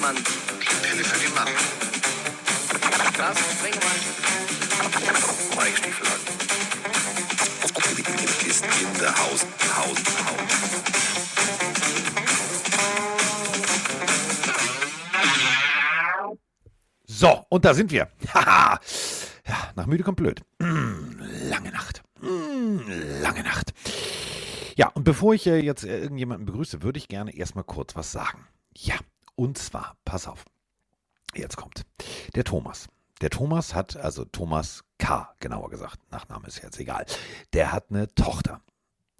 Mann. Die Pille für den Mann. Was? Bring mal. Mike Stiefel ist in der Haus. Haus. Haus. So, und da sind wir. Haha. ja, nach müde kommt blöd. Mm, lange Nacht. Mm, lange Nacht. Ja, und bevor ich äh, jetzt äh, irgendjemanden begrüße, würde ich gerne erstmal kurz was sagen. Ja, und zwar, pass auf. Jetzt kommt. Der Thomas. Der Thomas hat, also Thomas K., genauer gesagt, Nachname ist jetzt egal. Der hat eine Tochter.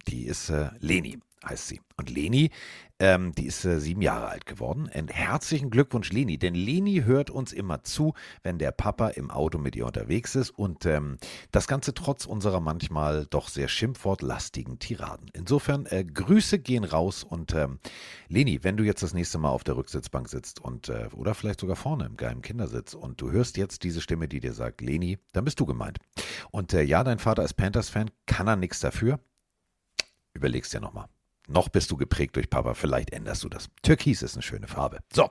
Die ist äh, Leni, heißt sie. Und Leni, ähm, die ist äh, sieben Jahre alt geworden. Und herzlichen Glückwunsch, Leni. Denn Leni hört uns immer zu, wenn der Papa im Auto mit ihr unterwegs ist. Und ähm, das Ganze trotz unserer manchmal doch sehr schimpfwortlastigen Tiraden. Insofern, äh, Grüße gehen raus. Und ähm, Leni, wenn du jetzt das nächste Mal auf der Rücksitzbank sitzt und äh, oder vielleicht sogar vorne im geheimen Kindersitz und du hörst jetzt diese Stimme, die dir sagt, Leni, dann bist du gemeint. Und äh, ja, dein Vater ist Panthers-Fan, kann er nichts dafür. Überlegst dir nochmal. Noch bist du geprägt durch Papa, vielleicht änderst du das. Türkis ist eine schöne Farbe. So,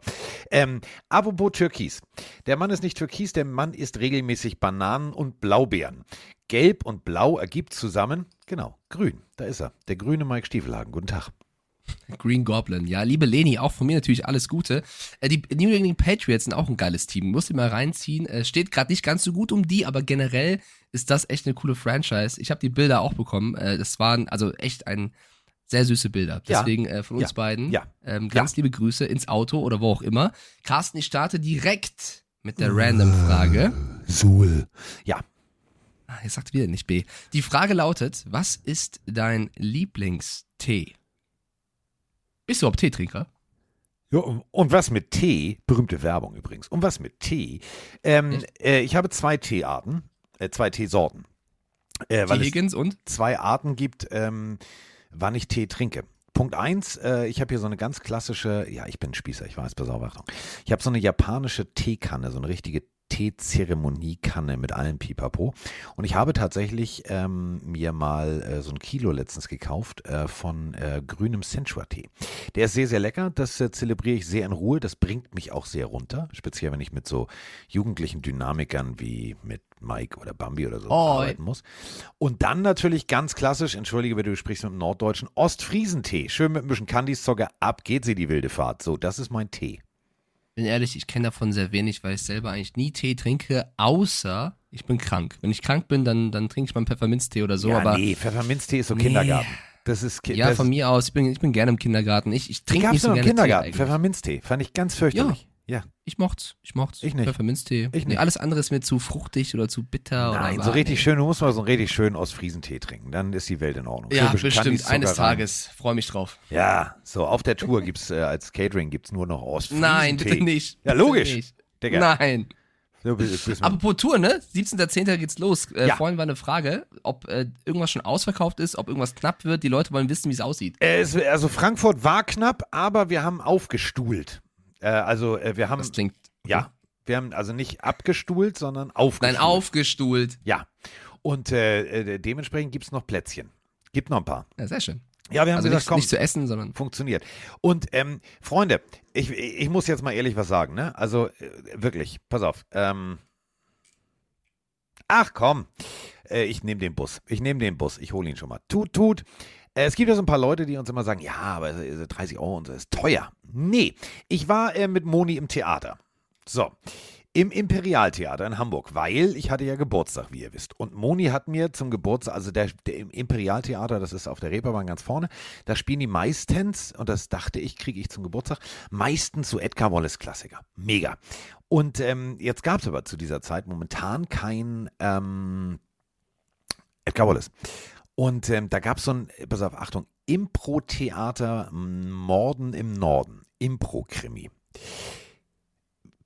ähm, apropos Türkis. Der Mann ist nicht Türkis, der Mann isst regelmäßig Bananen und Blaubeeren. Gelb und Blau ergibt zusammen, genau, grün. Da ist er, der grüne Mike Stiefelhagen. Guten Tag. Green Goblin. Ja, liebe Leni, auch von mir natürlich alles Gute. Äh, die New England Patriots sind auch ein geiles Team. Muss ich mal reinziehen. Äh, steht gerade nicht ganz so gut um die, aber generell ist das echt eine coole Franchise. Ich habe die Bilder auch bekommen. Äh, das waren also echt ein sehr süße Bilder. Ja. Deswegen äh, von uns Ja. beiden Ja. Ähm, ganz liebe Grüße ins Auto oder wo auch immer. Carsten, ich starte direkt mit der Random-Frage. Suhl. Ja, Ah, Jetzt sagt wieder nicht B. Die Frage lautet: Was ist dein Lieblingstee? Bist du überhaupt Teetrinker? Ja, und was mit Tee, berühmte Werbung übrigens, und was mit Tee? Ähm, äh, ich habe zwei Teearten, äh, zwei Teesorten. Äh, weil T. es Higgins und? zwei Arten gibt, ähm, wann ich Tee trinke. Punkt eins, äh, ich habe hier so eine ganz klassische, ja, ich bin Spießer, ich weiß, pass. Ich habe so eine japanische Teekanne, so eine richtige Teezeremoniekanne mit allem Pipapo. Und ich habe tatsächlich ähm, mir mal äh, so ein Kilo letztens gekauft äh, von äh, grünem Senchua-Tee. Der ist sehr, sehr lecker. Das äh, zelebriere ich sehr in Ruhe. Das bringt mich auch sehr runter. Speziell, wenn ich mit so jugendlichen Dynamikern wie mit Mike oder Bambi oder so Oh, arbeiten muss. Und dann natürlich ganz klassisch, entschuldige, wenn du sprichst mit dem norddeutschen Ostfriesentee. Schön mit ein bisschen Kandiszocker. Ab geht sie die wilde Fahrt. So, das ist mein Tee. Bin ehrlich, ich kenne davon sehr wenig, weil ich selber eigentlich nie Tee trinke, außer ich bin krank. Wenn ich krank bin, dann, dann trinke ich mal einen Pfefferminztee oder so. ja, aber nee, Pfefferminztee ist so Nee. Kindergarten. Das ist Ki- ja, das von mir aus, ich bin, ich bin gerne im Kindergarten. Ich, ich trinke nicht so noch im gerne Kindergarten. Tee. Pfefferminztee. Fand ich ganz fürchterlich. Ja. Ich mocht's, ich mocht's. Ich nicht. Pfefferminztee. Ich Nee, nicht. alles andere ist mir zu fruchtig oder zu bitter Nein, oder so richtig nee. schön, du musst mal so einen richtig schönen Ostfriesentee trinken. Dann ist die Welt in Ordnung. Ja, bisschen bestimmt. Eines. Tages. Freue mich drauf. Ja, so auf der Tour gibt's äh, als Catering gibt's nur noch Ostfriesentee. Nein, bitte nicht. Ja, logisch. Nicht. Digga. Nein. Du bist, bist Apropos Tour, ne? 17.10. geht's los. Äh, Ja. Vorhin war eine Frage, ob äh, irgendwas schon ausverkauft ist, ob irgendwas knapp wird. Die Leute wollen wissen, wie es aussieht. Äh, es, also Frankfurt war knapp, aber wir haben aufgestuhlt. Äh, also äh, wir haben Das klingt. ja, wir haben also nicht abgestuhlt, sondern aufgestuhlt. Nein, aufgestuhlt. Ja. Und äh, äh, dementsprechend gibt's noch Plätzchen. Gibt noch ein paar. Ja, sehr schön. Ja, wir haben Also gesagt, nicht, komm, nicht zu essen, sondern. funktioniert. Und ähm, Freunde, ich, ich muss jetzt mal ehrlich was sagen, ne? Also äh, wirklich, pass auf. Ähm, ach komm, äh, ich nehme den Bus. Ich nehme den Bus. Ich hole ihn schon mal. Tut, tut. Es gibt ja so ein paar Leute, die uns immer sagen, ja, aber äh, 30 Euro und so ist teuer. Nee, ich war äh, mit Moni im Theater. So, im Imperialtheater in Hamburg, weil ich hatte ja Geburtstag, wie ihr wisst. Und Moni hat mir zum Geburtstag, also der, der im Imperialtheater, das ist auf der Reeperbahn ganz vorne, da spielen die meistens, und das dachte ich, kriege ich zum Geburtstag, meistens so Edgar Wallace Klassiker. Mega. Und ähm, jetzt gab es aber zu dieser Zeit momentan kein ähm, Edgar Wallace. Und ähm, da gab es so ein, pass auf, Achtung, Impro-Theater Morden im Norden. Impro-Krimi.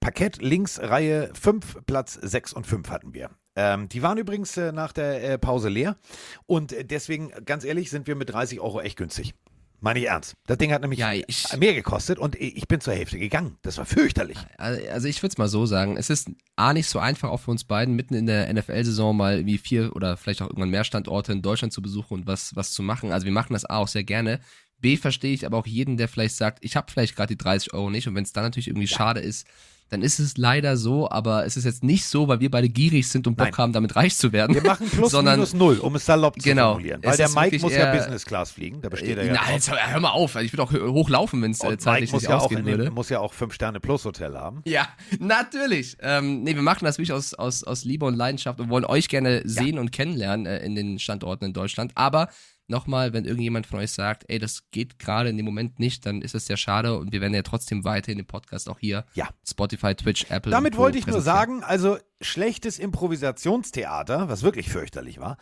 Parkett links, Reihe 5, Platz 6 und 5 hatten wir. Ähm, die waren übrigens äh, nach der äh, Pause leer. Und äh, deswegen, ganz ehrlich, sind wir mit 30 Euro echt günstig. Meine ich ernst. Das Ding hat nämlich Ja, ich- mehr gekostet und ich bin zur Hälfte gegangen. Das war fürchterlich. Also ich würde es mal so sagen, es ist A nicht so einfach auch für uns beiden, mitten in der NFL-Saison mal wie vier oder vielleicht auch irgendwann mehr Standorte in Deutschland zu besuchen und was, was zu machen. Also wir machen das A auch sehr gerne. B verstehe ich aber auch jeden, der vielleicht sagt, ich habe vielleicht gerade die 30 Euro nicht und wenn es dann natürlich irgendwie schade ist, dann ist es leider so, aber es ist jetzt nicht so, weil wir beide gierig sind und Bock Nein. haben, damit reich zu werden. Wir machen plus sondern minus null, um es salopp zu Genau. formulieren. Weil der Mike muss ja Business Class fliegen, da besteht er ja Na, jetzt, hör mal auf, ich würde auch hochlaufen, wenn es äh, Mike zeitlich muss nicht ja, auch ausgehen den, würde. muss ja auch fünf Sterne plus Hotel haben. Ja, natürlich. Ähm, nee, wir machen das wirklich aus, aus, aus Liebe und Leidenschaft und wollen euch gerne sehen und kennenlernen äh, in den Standorten in Deutschland. Aber nochmal, wenn irgendjemand von euch sagt, ey, das geht gerade in dem Moment nicht, dann ist es sehr schade und wir werden ja trotzdem weiterhin den Podcast auch hier, Ja. Spotify, Twitch, Apple. Damit wollte ich nur sagen, also schlechtes Improvisationstheater, was wirklich fürchterlich war,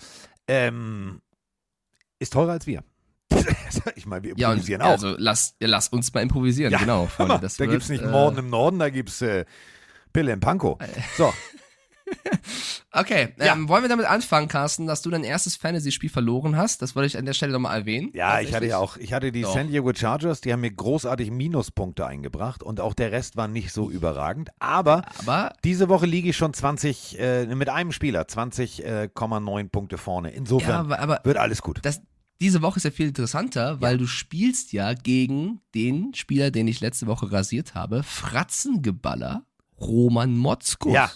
ähm, ist teurer als wir. ich meine, wir Ja, und, improvisieren ja, auch. also lass, ja, lass uns mal improvisieren, Ja, genau, Freunde. Da gibt es nicht äh, Morden im Norden, da gibt es äh, Pille im Pankow. So, Okay, Ja. ähm, wollen wir damit anfangen, Carsten, dass du dein erstes Fantasy-Spiel verloren hast? Das wollte ich an der Stelle nochmal erwähnen. ja, ich hatte ja auch, ich hatte die Doch. San Diego Chargers, die haben mir großartig Minuspunkte eingebracht und auch der Rest war nicht so überragend. Aber Aber diese Woche liege ich schon 20, äh, mit einem Spieler, 20,9 Punkte vorne. Ja, Insofern aber, aber wird alles gut. das, diese Woche ist ja viel interessanter, weil du spielst ja gegen den Spieler, den ich letzte Woche rasiert habe, Fratzengeballer, Roman Motzkus. Ja.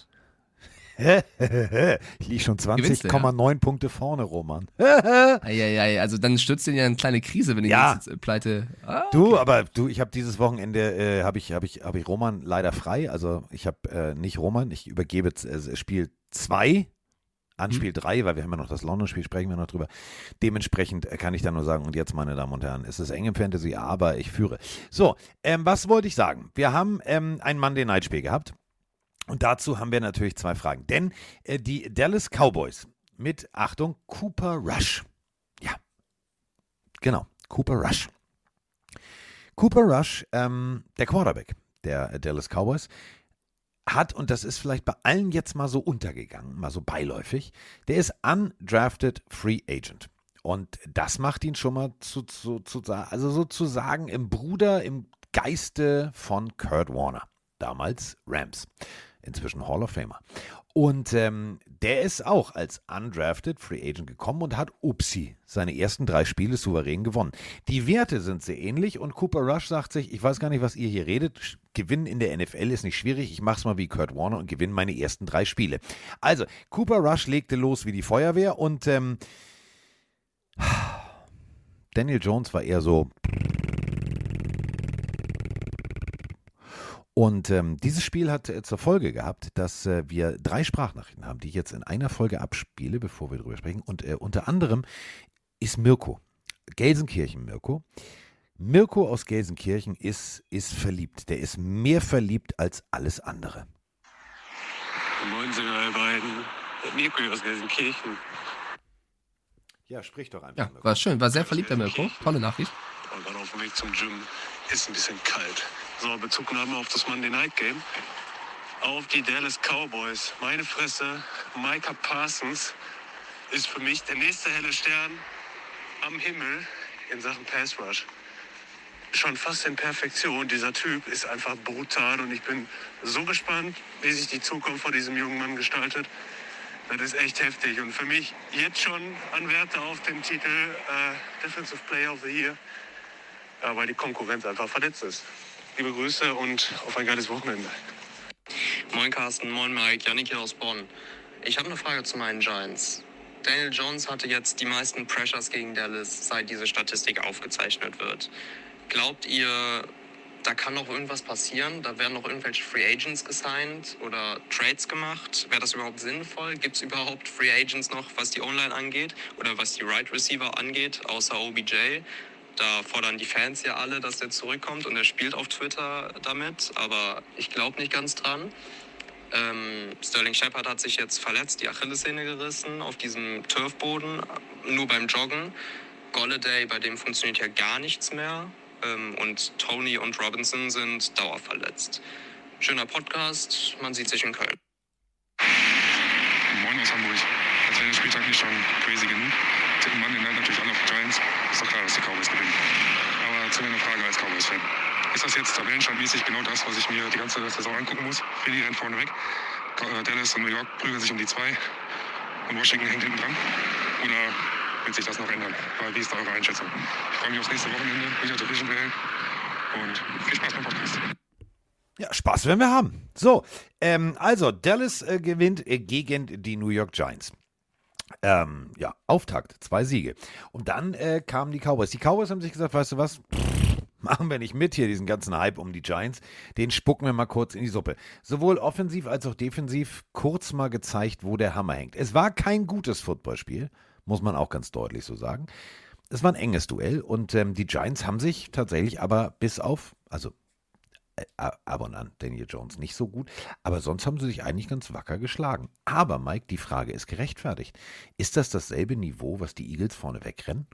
ich liege schon Gewinnst du, 20,9 Punkte vorne, Roman. Eieiei, also dann stürzt den ja eine kleine Krise, wenn die Ja. nächste Pleite. Ah, Du, aber du, ich habe dieses Wochenende äh, habe ich habe ich habe ich Roman leider frei. Also ich habe äh, nicht Roman. Ich übergebe äh, Spiel 2 an Mhm. Spiel 3, weil wir haben ja noch das London-Spiel, sprechen wir noch drüber. Dementsprechend äh, kann ich da nur sagen, und jetzt, meine Damen und Herren, es ist eng im Fantasy, aber ich führe. So, ähm, was wollte ich sagen? Wir haben ähm, ein Monday-Night-Spiel gehabt. Und dazu haben wir natürlich zwei Fragen. Denn äh, die Dallas Cowboys mit, Achtung, Cooper Rush. Ja, genau, Cooper Rush. Cooper Rush, ähm, der Quarterback der äh, Dallas Cowboys, hat, und das ist vielleicht bei allen jetzt mal so untergegangen, mal so beiläufig, der ist undrafted Free Agent. Und das macht ihn schon mal zu, zu, zu also sozusagen im Bruder, im Geiste von Kurt Warner, damals Rams, inzwischen Hall of Famer. Und ähm, der ist auch als undrafted Free Agent gekommen und hat, upsi, seine ersten drei Spiele souverän gewonnen. Die Werte sind sehr ähnlich und Cooper Rush sagt sich, ich weiß gar nicht, was ihr hier redet. Gewinnen in der NFL ist nicht schwierig. Ich mach's mal wie Kurt Warner und gewinne meine ersten drei Spiele. Also, Cooper Rush legte los wie die Feuerwehr und ähm, Daniel Jones war eher so. Und ähm, dieses Spiel hat äh, zur Folge gehabt, dass äh, wir drei Sprachnachrichten haben, die ich jetzt in einer Folge abspiele, bevor wir drüber sprechen. Und äh, unter anderem ist Mirko, Gelsenkirchen Mirko. Mirko aus Gelsenkirchen ist, ist verliebt. Der ist mehr verliebt als alles andere. Moin, sind wir beiden. Mirko aus Gelsenkirchen. Ja, sprich doch einfach. Ja, war schön, war sehr verliebt, der Mirko. Tolle Nachricht. War gerade auf dem Weg zum Gym. Ist ein bisschen kalt. So, Bezugnahme auf das Monday Night Game. Auf die Dallas Cowboys. Meine Fresse, Micah Parsons ist für mich der nächste helle Stern am Himmel in Sachen Pass Rush. Schon fast in Perfektion. Dieser Typ ist einfach brutal und ich bin so gespannt, wie sich die Zukunft von diesem jungen Mann gestaltet. Das ist echt heftig und für mich jetzt schon Anwärter auf den Titel äh, Defensive Player of the Year, ja, weil die Konkurrenz einfach verletzt ist. Liebe Grüße und auf ein geiles Wochenende. Moin Carsten, moin Mike, Janik hier aus Bonn. Ich habe eine Frage zu meinen Giants. Daniel Jones hatte jetzt die meisten Pressures gegen Dallas, seit diese Statistik aufgezeichnet wird. Glaubt ihr, da kann noch irgendwas passieren? Da werden noch irgendwelche Free Agents gesigned oder Trades gemacht? Wäre das überhaupt sinnvoll? Gibt es überhaupt Free Agents noch, was die Online angeht oder was die Right Receiver angeht, außer OBJ? Da fordern die Fans ja alle, dass der zurückkommt und er spielt auf Twitter damit, aber ich glaube nicht ganz dran. Ähm, Sterling Shepard hat sich jetzt verletzt, die Achillessehne gerissen auf diesem Turfboden, nur beim Joggen. Golladay, bei dem funktioniert ja gar nichts mehr. Ähm, und Tony und Robinson sind dauerverletzt. Schöner Podcast, man sieht sich in Köln. Moin aus Hamburg. Als wäre der Spieltag nicht schon crazy genug. Tippen Mann den Night Giants. Ist doch klar, dass die Cowboys gewinnen. Aber zu deiner Frage als Cowboys-Fan. Ist das jetzt tabellenstandmäßig genau das, was ich mir die ganze Saison angucken muss? Philly rennt vorne weg. Dallas und New York prügeln sich um die zwei. Und Washington hängt hinten dran. Oder wird sich das noch ändern. Aber wie ist da eure Einschätzung? Ich freue mich aufs nächste Wochenende, wieder Division Duell und viel Spaß beim Podcast. Ja, Spaß werden wir haben. So, ähm, also Dallas äh, gewinnt äh, gegen die New York Giants. Ähm, ja, Auftakt, zwei Siege. Und dann äh, kamen die Cowboys. Die Cowboys haben sich gesagt, weißt du was, machen wir nicht mit hier, diesen ganzen Hype um die Giants. Den spucken wir mal kurz in die Suppe. Sowohl offensiv als auch defensiv kurz mal gezeigt, wo der Hammer hängt. Es war kein gutes Footballspiel, muss man auch ganz deutlich so sagen. Es war ein enges Duell und ähm, die Giants haben sich tatsächlich aber bis auf, also ab und an Daniel Jones nicht so gut, aber sonst haben sie sich eigentlich ganz wacker geschlagen. Aber Mike, die Frage ist gerechtfertigt. Ist das dasselbe Niveau, was die Eagles vorne wegrennen?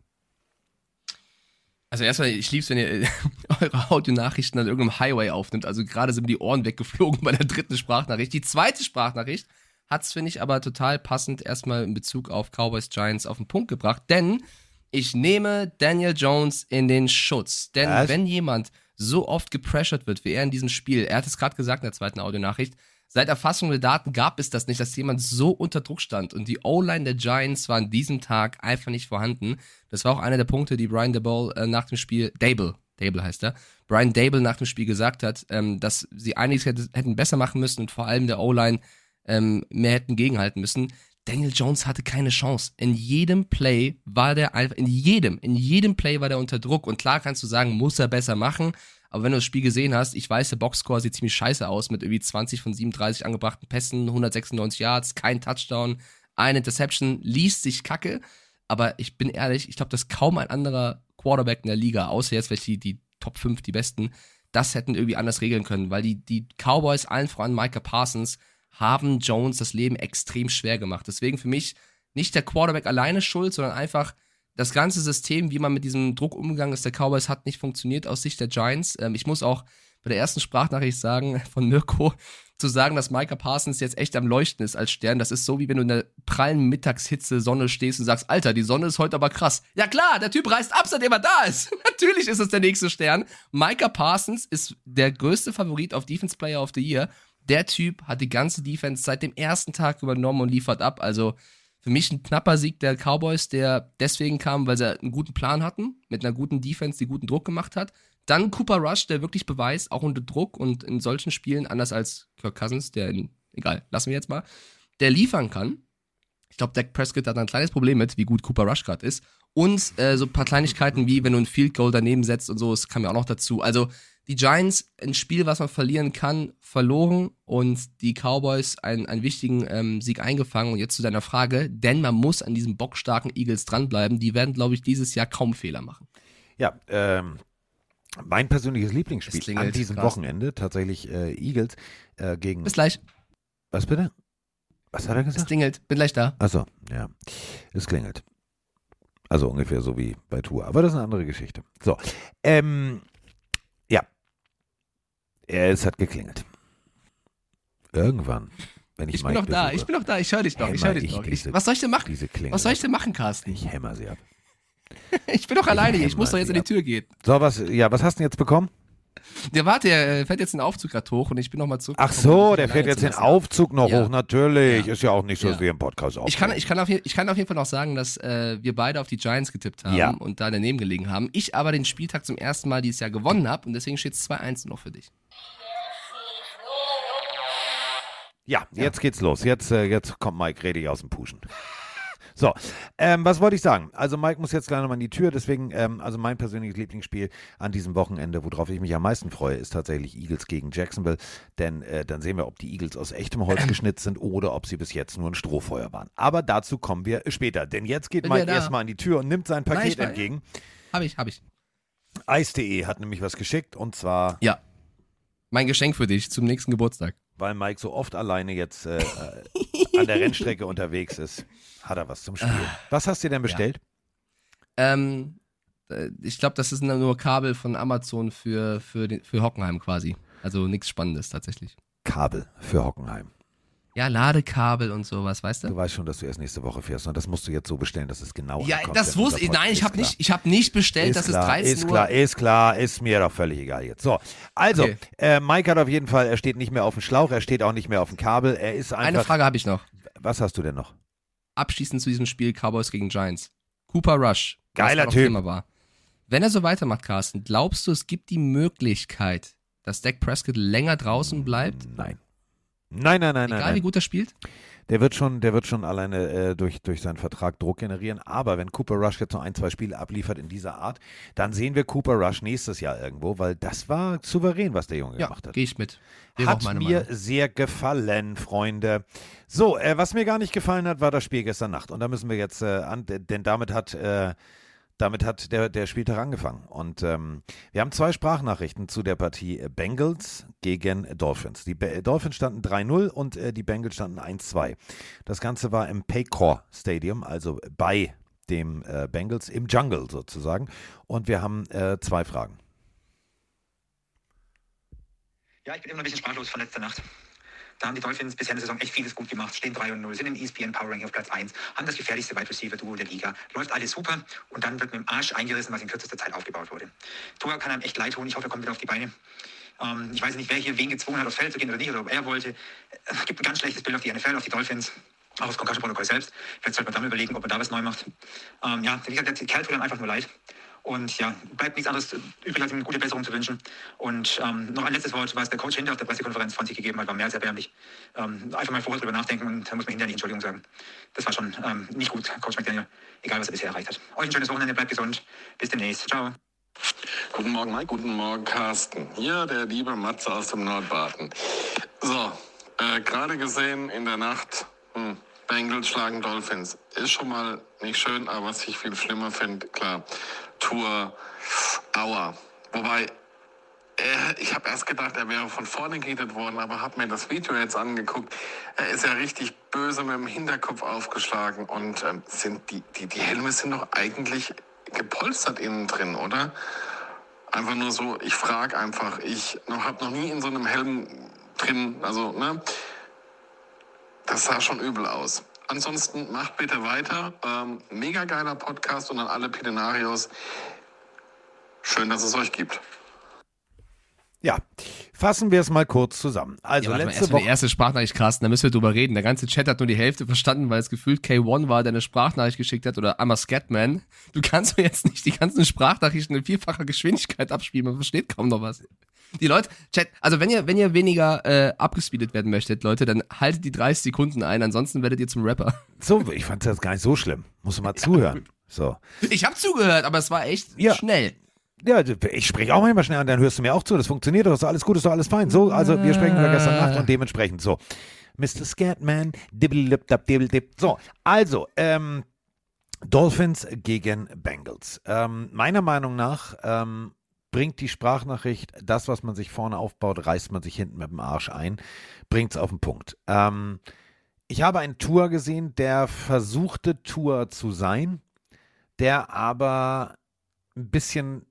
Also erstmal, ich lieb's, wenn ihr äh, eure Audionachrichten an irgendeinem Highway aufnimmt. Also gerade sind mir die Ohren weggeflogen bei der dritten Sprachnachricht. Die zweite Sprachnachricht hat's, finde ich, aber total passend erstmal in Bezug auf Cowboys Giants auf den Punkt gebracht. Denn ich nehme Daniel Jones in den Schutz. Denn Was? wenn jemand so oft gepressured wird wie er in diesem Spiel, er hat es gerade gesagt in der zweiten Audionachricht, seit Erfassung der Daten gab es das nicht, dass jemand so unter Druck stand. Und die O-Line der Giants war an diesem Tag einfach nicht vorhanden. Das war auch einer der Punkte, die Brian Dable äh, nach dem Spiel, Dable, Dable heißt er, Brian Dable nach dem Spiel gesagt hat, ähm, dass sie einiges hätte, hätten besser machen müssen und vor allem der O-Line ähm, mehr hätten gegenhalten müssen. Daniel Jones hatte keine Chance. In jedem Play war der einfach, in jedem, in jedem Play war der unter Druck. Und klar kannst du sagen, muss er besser machen. Aber wenn du das Spiel gesehen hast, ich weiß, der Boxscore sieht ziemlich scheiße aus mit irgendwie 20 von 37 angebrachten Pässen, 196 Yards, kein Touchdown, eine Interception, liest sich kacke. Aber ich bin ehrlich, ich glaube, dass kaum ein anderer Quarterback in der Liga, außer jetzt vielleicht die, die Top 5, die besten, das hätten irgendwie anders regeln können, weil die, die Cowboys, allen voran Micah Parsons, haben Jones das Leben extrem schwer gemacht. Deswegen für mich nicht der Quarterback alleine schuld, sondern einfach das ganze System, wie man mit diesem Druck umgegangen ist, der Cowboys hat nicht funktioniert aus Sicht der Giants. Ähm, ich muss auch bei der ersten Sprachnachricht sagen von Mirko, zu sagen, dass Micah Parsons jetzt echt am Leuchten ist als Stern, das ist so, wie wenn du in der prallen Mittagshitze Sonne stehst und sagst, Alter, die Sonne ist heute aber krass. Ja klar, der Typ reißt ab, seitdem er da ist. Natürlich ist es der nächste Stern. Micah Parsons ist der größte Favorit auf Defense Player of the Year. Der Typ hat die ganze Defense seit dem ersten Tag übernommen und liefert ab. Also für mich ein knapper Sieg der Cowboys, der deswegen kam, weil sie einen guten Plan hatten, mit einer guten Defense, die guten Druck gemacht hat. Dann Cooper Rush, der wirklich beweist, auch unter Druck und in solchen Spielen, anders als Kirk Cousins, der in, egal, lassen wir jetzt mal, der liefern kann. Ich glaube, Dak Prescott hat ein kleines Problem mit, wie gut Cooper Rush gerade ist. Und äh, so ein paar Kleinigkeiten wie, wenn du ein Field Goal daneben setzt und so, das kam ja auch noch dazu. Also die Giants, ein Spiel, was man verlieren kann, verloren und die Cowboys einen, einen wichtigen ähm, Sieg eingefangen. Und jetzt zu deiner Frage, denn man muss an diesen bockstarken Eagles dranbleiben. Die werden, glaube ich, dieses Jahr kaum Fehler machen. Ja, ähm, mein persönliches Es Lieblingsspiel an diesem Carsten. Wochenende tatsächlich äh, Eagles äh, gegen. Bis gleich. Was bitte? Was hat er Es gesagt? klingelt. Bin gleich da. Achso, ja. Es klingelt. Also ungefähr so wie bei Tour. Aber das ist eine andere Geschichte. So. Ähm. Es hat geklingelt. Irgendwann, wenn ich, Ich bin Mike noch da. besuche, Ich bin noch da. Ich höre dich noch. Ich höre dich ich noch. Ich, diese- was soll ich denn machen? Was soll ich denn machen, Carsten? Ich hämmer sie ab. Ich bin doch alleine hier. Ich hämmer muss doch jetzt in die ab. Tür gehen. So, was, ja, was hast du denn jetzt bekommen? Der warte, der äh, fährt jetzt den Aufzug gerade hoch und ich bin noch mal zurück. Ach so, der fährt jetzt den Aufzug noch Ja. hoch. Natürlich. Ja. Ist ja auch nicht so, dass Ja. wir im Podcast Ich kann, ich, kann auf, ich kann auf jeden Fall noch sagen, dass äh, wir beide auf die Giants getippt haben und da daneben gelegen haben. Ich aber den Spieltag zum ersten Mal dieses Jahr gewonnen habe und deswegen steht es 2-1 noch für dich. Ja, jetzt geht's los. Jetzt, äh, jetzt kommt Mike richtig aus dem Puschen. So, ähm, was wollte ich sagen? Also Mike muss jetzt gleich nochmal in die Tür, deswegen, ähm, also mein persönliches Lieblingsspiel an diesem Wochenende, worauf ich mich am meisten freue, ist tatsächlich Eagles gegen Jacksonville, denn äh, dann sehen wir, ob die Eagles aus echtem Holz geschnitzt sind oder ob sie bis jetzt nur ein Strohfeuer waren. Aber dazu kommen wir später, denn jetzt geht Bin Mike erstmal an die Tür und nimmt sein Nein, Paket war- entgegen. Habe ich, habe ich. Eis.de hat nämlich was geschickt und zwar, Ja. Mein Geschenk für dich zum nächsten Geburtstag. Weil Mike so oft alleine jetzt äh, äh, an der Rennstrecke unterwegs ist, hat er was zum Spielen. Was hast du denn bestellt? Ähm, äh, ich glaube, das ist nur Kabel von Amazon für, für, den, für Hockenheim quasi. Also nichts Spannendes tatsächlich. Kabel für Hockenheim. Ja, Ladekabel und sowas, weißt Du du? weißt schon, dass du erst nächste Woche fährst und das musst du jetzt so bestellen, dass es genau Ja, ankommt, das wusste ich. Nein, ich habe ist nicht, ich hab nicht bestellt, klar. dass ist es klar, 13 ist Uhr. klar, ist klar, ist mir doch völlig egal jetzt. So, also, Okay. äh, Mike hat auf jeden Fall, er steht nicht mehr auf dem Schlauch, er steht auch nicht mehr auf dem Kabel, er ist Eine einfach. Frage habe ich noch. Was hast du denn noch? Abschließend zu diesem Spiel Cowboys gegen Giants. Cooper Rush. Geiler Typ. War. Wenn er so weitermacht, Carsten, glaubst du, es gibt die Möglichkeit, dass Dak Prescott länger draußen bleibt? Nein. Nein, nein, nein, nein. Egal nein. wie gut er spielt? Der wird schon, der wird schon alleine äh, durch, durch seinen Vertrag Druck generieren. Aber wenn Cooper Rush jetzt noch ein, zwei Spiele abliefert in dieser Art, dann sehen wir Cooper Rush nächstes Jahr irgendwo, weil das war souverän, was der Junge Ja, gemacht hat. gehe ich mit. Auch Hat mir Meinung. sehr gefallen, Freunde. So, äh, was mir gar nicht gefallen hat, war das Spiel gestern Nacht. Und da müssen wir jetzt äh, an, denn damit hat, äh, damit hat der, der Spieltag angefangen. Und ähm, wir haben zwei Sprachnachrichten zu der Partie äh, Bengals gegen Dolphins. Die Be Dolphins standen 3-0 und äh, die Bengals standen 1-2. Das Ganze war im Paycor Stadium, also bei dem äh, Bengals im Jungle sozusagen. Und wir haben äh, zwei Fragen. Ja, ich bin immer ein bisschen sprachlos von letzter Nacht. Da haben die Dolphins bisher in der Saison echt vieles gut gemacht, stehen 3 und 0, sind im ESPN Power Ranking auf Platz 1, haben das gefährlichste Wide Receiver Duo der Liga, läuft alles super und dann wird mit dem Arsch eingerissen, was in kürzester Zeit aufgebaut wurde. Tua kann einem echt leid tun, ich hoffe, er kommt wieder auf die Beine. Ähm, ich weiß nicht, wer hier wen gezwungen hat, aufs Feld zu gehen oder nicht, oder ob er wollte. Es gibt ein ganz schlechtes Bild auf die NFL, auf die Dolphins. Auch aufs Concussion-Protokoll selbst. Vielleicht sollte man dann überlegen, ob man da was neu macht. Ähm, ja, wie gesagt, der Kerl tut einem einfach nur leid. Und ja, bleibt nichts anderes übrig, als ihm gute Besserung zu wünschen. Und ähm, noch ein letztes Wort, was der Coach hinter auf der Pressekonferenz von sich gegeben hat, war mehr als erbärmlich. Ähm, einfach mal vorher drüber nachdenken und da muss man hinterher nicht Entschuldigung sagen. Das war schon ähm, nicht gut, Coach McDaniel, egal was er bisher erreicht hat. Euch ein schönes Wochenende, bleibt gesund. Bis demnächst. Ciao. Guten Morgen, Mike. Guten Morgen, Carsten. Hier der liebe Matze aus dem Nordbaden. So, äh, gerade gesehen in der Nacht, hm, Bengals schlagen Dolphins. Ist schon mal nicht schön, aber was ich viel schlimmer finde, klar, Tour, Aua. Wobei, äh, ich habe erst gedacht, er wäre von vorne gehittet worden, aber habe mir das Video jetzt angeguckt. Er ist ja richtig böse mit dem Hinterkopf aufgeschlagen und ähm, sind die, die, die Helme sind doch eigentlich gepolstert innen drin, oder? Einfach nur so, ich frage einfach, ich habe noch nie in so einem Helm drin, also, ne? Das sah schon übel aus. Ansonsten macht bitte weiter. Ähm, mega geiler Podcast und an alle Pidenarios. Schön, dass es euch gibt. Ja, fassen wir es mal kurz zusammen. Also ja, mal, letzte mal die Woche. erste Sprachnachricht, Carsten, da müssen wir drüber reden. Der ganze Chat hat nur die Hälfte verstanden, weil es gefühlt K1 war, der eine Sprachnachricht geschickt hat oder einmal Scatman. Du kannst mir jetzt nicht die ganzen Sprachnachrichten in vierfacher Geschwindigkeit abspielen, man versteht kaum noch was. Die Leute, Chat, also wenn ihr, wenn ihr weniger äh, abgespeedet werden möchtet, Leute, dann haltet die 30 Sekunden ein, ansonsten werdet ihr zum Rapper. So, ich fand das gar nicht so schlimm. Muss mal zuhören. So. Ich habe zugehört, aber es war echt Ja. schnell. Ja, ich spreche auch manchmal schnell und dann hörst du mir auch zu. Das funktioniert doch, ist alles gut, ist doch alles fein. So, also wir sprechen über gestern Nacht und dementsprechend so. Mr. Scatman, dibbelidibdab, dibbelidib. So, also, ähm, Dolphins gegen Bengals. Ähm, meiner Meinung nach ähm, bringt die Sprachnachricht das, was man sich vorne aufbaut, reißt man sich hinten mit dem Arsch ein, bringt es auf den Punkt. Ähm, ich habe einen Tour gesehen, der versuchte Tour zu sein, der aber ein bisschen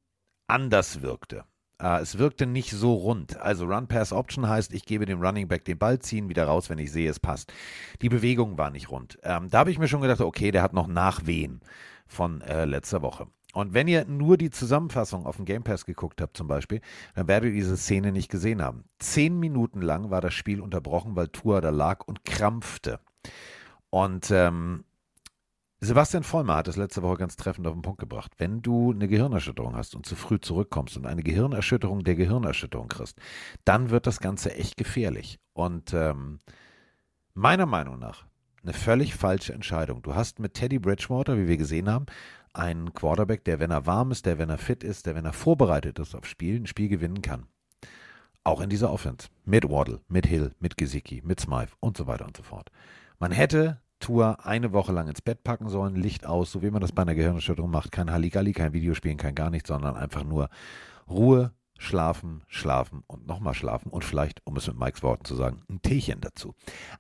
anders wirkte. Äh, es wirkte nicht so rund. Also Run-Pass-Option heißt, ich gebe dem Running Back den Ball, ziehen wieder raus, wenn ich sehe, es passt. Die Bewegung war nicht rund. Ähm, da habe ich mir schon gedacht, okay, der hat noch Nachwehen von äh, letzter Woche. Und wenn ihr nur die Zusammenfassung auf dem Game Pass geguckt habt zum Beispiel, dann werdet ihr diese Szene nicht gesehen haben. Zehn Minuten lang war das Spiel unterbrochen, weil Tua da lag und krampfte. Und ähm, Sebastian Vollmer hat es letzte Woche ganz treffend auf den Punkt gebracht. Wenn du eine Gehirnerschütterung hast und zu früh zurückkommst und eine Gehirnerschütterung der Gehirnerschütterung kriegst, dann wird das Ganze echt gefährlich. Und ähm, meiner Meinung nach eine völlig falsche Entscheidung. Du hast mit Teddy Bridgewater, wie wir gesehen haben, einen Quarterback, der, wenn er warm ist, der, wenn er fit ist, der, wenn er vorbereitet ist auf Spiel, ein Spiel gewinnen kann. Auch in dieser Offense. Mit Waddle, mit Hill, mit Gesicki, mit Smythe und so weiter und so fort. Man hätte Tour eine Woche lang ins Bett packen sollen, Licht aus, so wie man das bei einer Gehirnerschütterung macht. Kein Halligalli, kein Videospielen, kein gar nichts, sondern einfach nur Ruhe, schlafen, schlafen und nochmal schlafen und vielleicht, um es mit Mikes Worten zu sagen, ein Teechen dazu.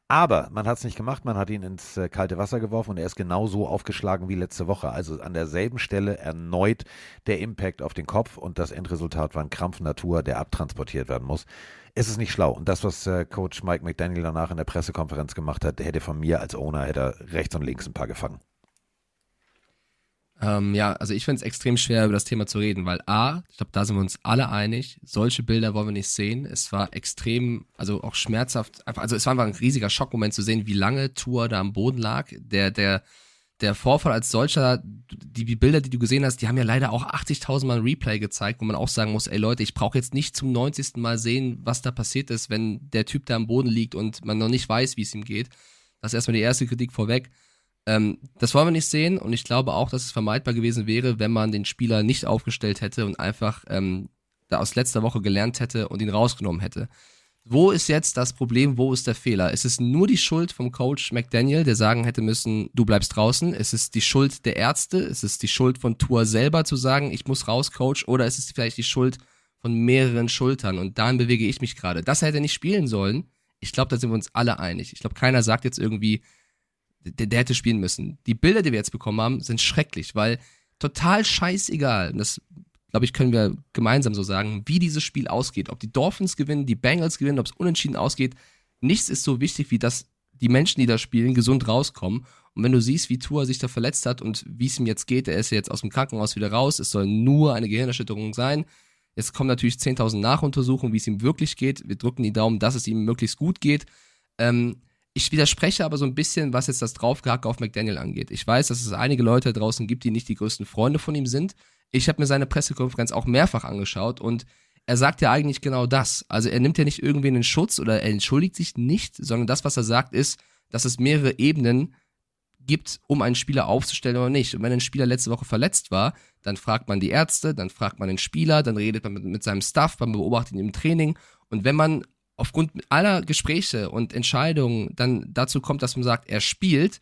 Aber man hat es nicht gemacht, man hat ihn ins äh, kalte Wasser geworfen und er ist genauso aufgeschlagen wie letzte Woche. Also an derselben Stelle erneut der Impact auf den Kopf und das Endresultat war ein Krampf Natur, der abtransportiert werden muss. Es ist nicht schlau. Und das, was äh, Coach Mike McDaniel danach in der Pressekonferenz gemacht hat, hätte von mir als Owner hätte rechts und links ein paar gefangen. Ähm, ja, also ich finde es extrem schwer, über das Thema zu reden, weil A, ich glaube, da sind wir uns alle einig, solche Bilder wollen wir nicht sehen. Es war extrem, also auch schmerzhaft, einfach, also es war einfach ein riesiger Schockmoment zu sehen, wie lange Tour da am Boden lag. Der, der, der Vorfall als solcher, die, Bilder, die du gesehen hast, die haben ja leider auch 80.000 Mal Replay gezeigt, wo man auch sagen muss, ey Leute, ich brauche jetzt nicht zum 90. Mal sehen, was da passiert ist, wenn der Typ da am Boden liegt und man noch nicht weiß, wie es ihm geht. Das ist erstmal die erste Kritik vorweg. Ähm, das wollen wir nicht sehen und ich glaube auch, dass es vermeidbar gewesen wäre, wenn man den Spieler nicht aufgestellt hätte und einfach ähm, da aus letzter Woche gelernt hätte und ihn rausgenommen hätte. Wo ist jetzt das Problem? Wo ist der Fehler? Ist es nur die Schuld vom Coach McDaniel, der sagen hätte müssen, du bleibst draußen? Ist es die Schuld der Ärzte? Ist es die Schuld von Tour selber zu sagen, ich muss raus, Coach? Oder ist es vielleicht die Schuld von mehreren Schultern? Und dahin bewege ich mich gerade. Das hätte nicht spielen sollen. Ich glaube, da sind wir uns alle einig. Ich glaube, keiner sagt jetzt irgendwie, der, der hätte spielen müssen. Die Bilder, die wir jetzt bekommen haben, sind schrecklich, weil total scheißegal. Das glaube ich, können wir gemeinsam so sagen, wie dieses Spiel ausgeht. Ob die Dolphins gewinnen, die Bengals gewinnen, ob es unentschieden ausgeht. Nichts ist so wichtig, wie dass die Menschen, die da spielen, gesund rauskommen. Und wenn du siehst, wie Tua sich da verletzt hat und wie es ihm jetzt geht, er ist ja jetzt aus dem Krankenhaus wieder raus, es soll nur eine Gehirnerschütterung sein. Jetzt kommen natürlich 10.000 Nachuntersuchungen, wie es ihm wirklich geht. Wir drücken die Daumen, dass es ihm möglichst gut geht. Ähm, ich widerspreche aber so ein bisschen, was jetzt das Draufgehacke auf McDaniel angeht. Ich weiß, dass es einige Leute draußen gibt, die nicht die größten Freunde von ihm sind. Ich habe mir seine Pressekonferenz auch mehrfach angeschaut und er sagt ja eigentlich genau das. Also er nimmt ja nicht irgendwen in Schutz oder er entschuldigt sich nicht, sondern das, was er sagt, ist, dass es mehrere Ebenen gibt, um einen Spieler aufzustellen oder nicht. Und wenn ein Spieler letzte Woche verletzt war, dann fragt man die Ärzte, dann fragt man den Spieler, dann redet man mit, mit seinem Staff, man beobachtet ihn im Training. Und wenn man aufgrund aller Gespräche und Entscheidungen dann dazu kommt, dass man sagt, er spielt,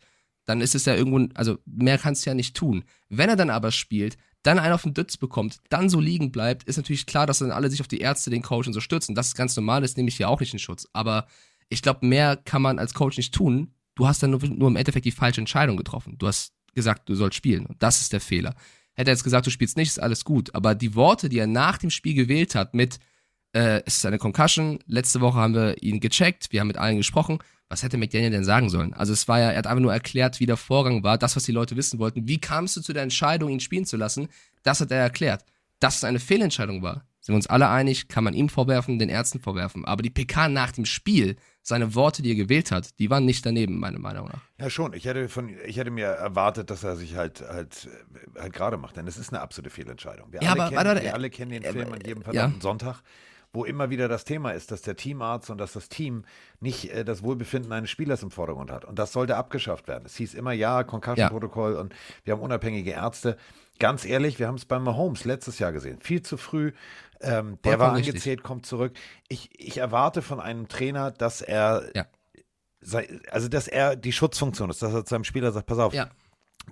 dann ist es ja irgendwo, also mehr kannst du ja nicht tun. Wenn er dann aber spielt, dann einen auf den Dütz bekommt, dann so liegen bleibt, ist natürlich klar, dass dann alle sich auf die Ärzte, den Coach und so stürzen. Das ist ganz normal, das nehme ich hier auch nicht in Schutz. Aber ich glaube, mehr kann man als Coach nicht tun. Du hast dann nur, nur im Endeffekt die falsche Entscheidung getroffen. Du hast gesagt, du sollst spielen. Und das ist der Fehler. Hätte er jetzt gesagt, du spielst nicht, ist alles gut. Aber die Worte, die er nach dem Spiel gewählt hat, mit, äh, es ist eine Concussion, letzte Woche haben wir ihn gecheckt, wir haben mit allen gesprochen, was hätte McDaniel denn sagen sollen? Also es war ja, er hat einfach nur erklärt, wie der Vorgang war, das, was die Leute wissen wollten. Wie kamst du zu der Entscheidung, ihn spielen zu lassen? Das hat er erklärt. Dass es eine Fehlentscheidung war, sind wir uns alle einig, kann man ihm vorwerfen, den Ärzten vorwerfen. Aber die PK nach dem Spiel, seine Worte, die er gewählt hat, die waren nicht daneben, meiner Meinung nach. Ja, schon. Ich hätte, von, ich hätte mir erwartet, dass er sich halt, halt, halt gerade macht, denn es ist eine absolute Fehlentscheidung. Wir, Ja, alle, aber- kennen, warte, wir äh, alle kennen den äh, Film an jedem ja. verdammten Sonntag, wo immer wieder das Thema ist, dass der Teamarzt und dass das Team nicht äh, das Wohlbefinden eines Spielers im Vordergrund hat. Und das sollte abgeschafft werden. Es hieß immer, ja, Concussion-Protokoll und wir haben unabhängige Ärzte. Ganz ehrlich, wir haben es bei Mahomes letztes Jahr gesehen. Viel zu früh. Ähm, der war richtig. angezählt, kommt zurück. Ich, ich erwarte von einem Trainer, dass er Ja. sei, also dass er die Schutzfunktion ist, dass er zu seinem Spieler sagt, pass auf, Ja.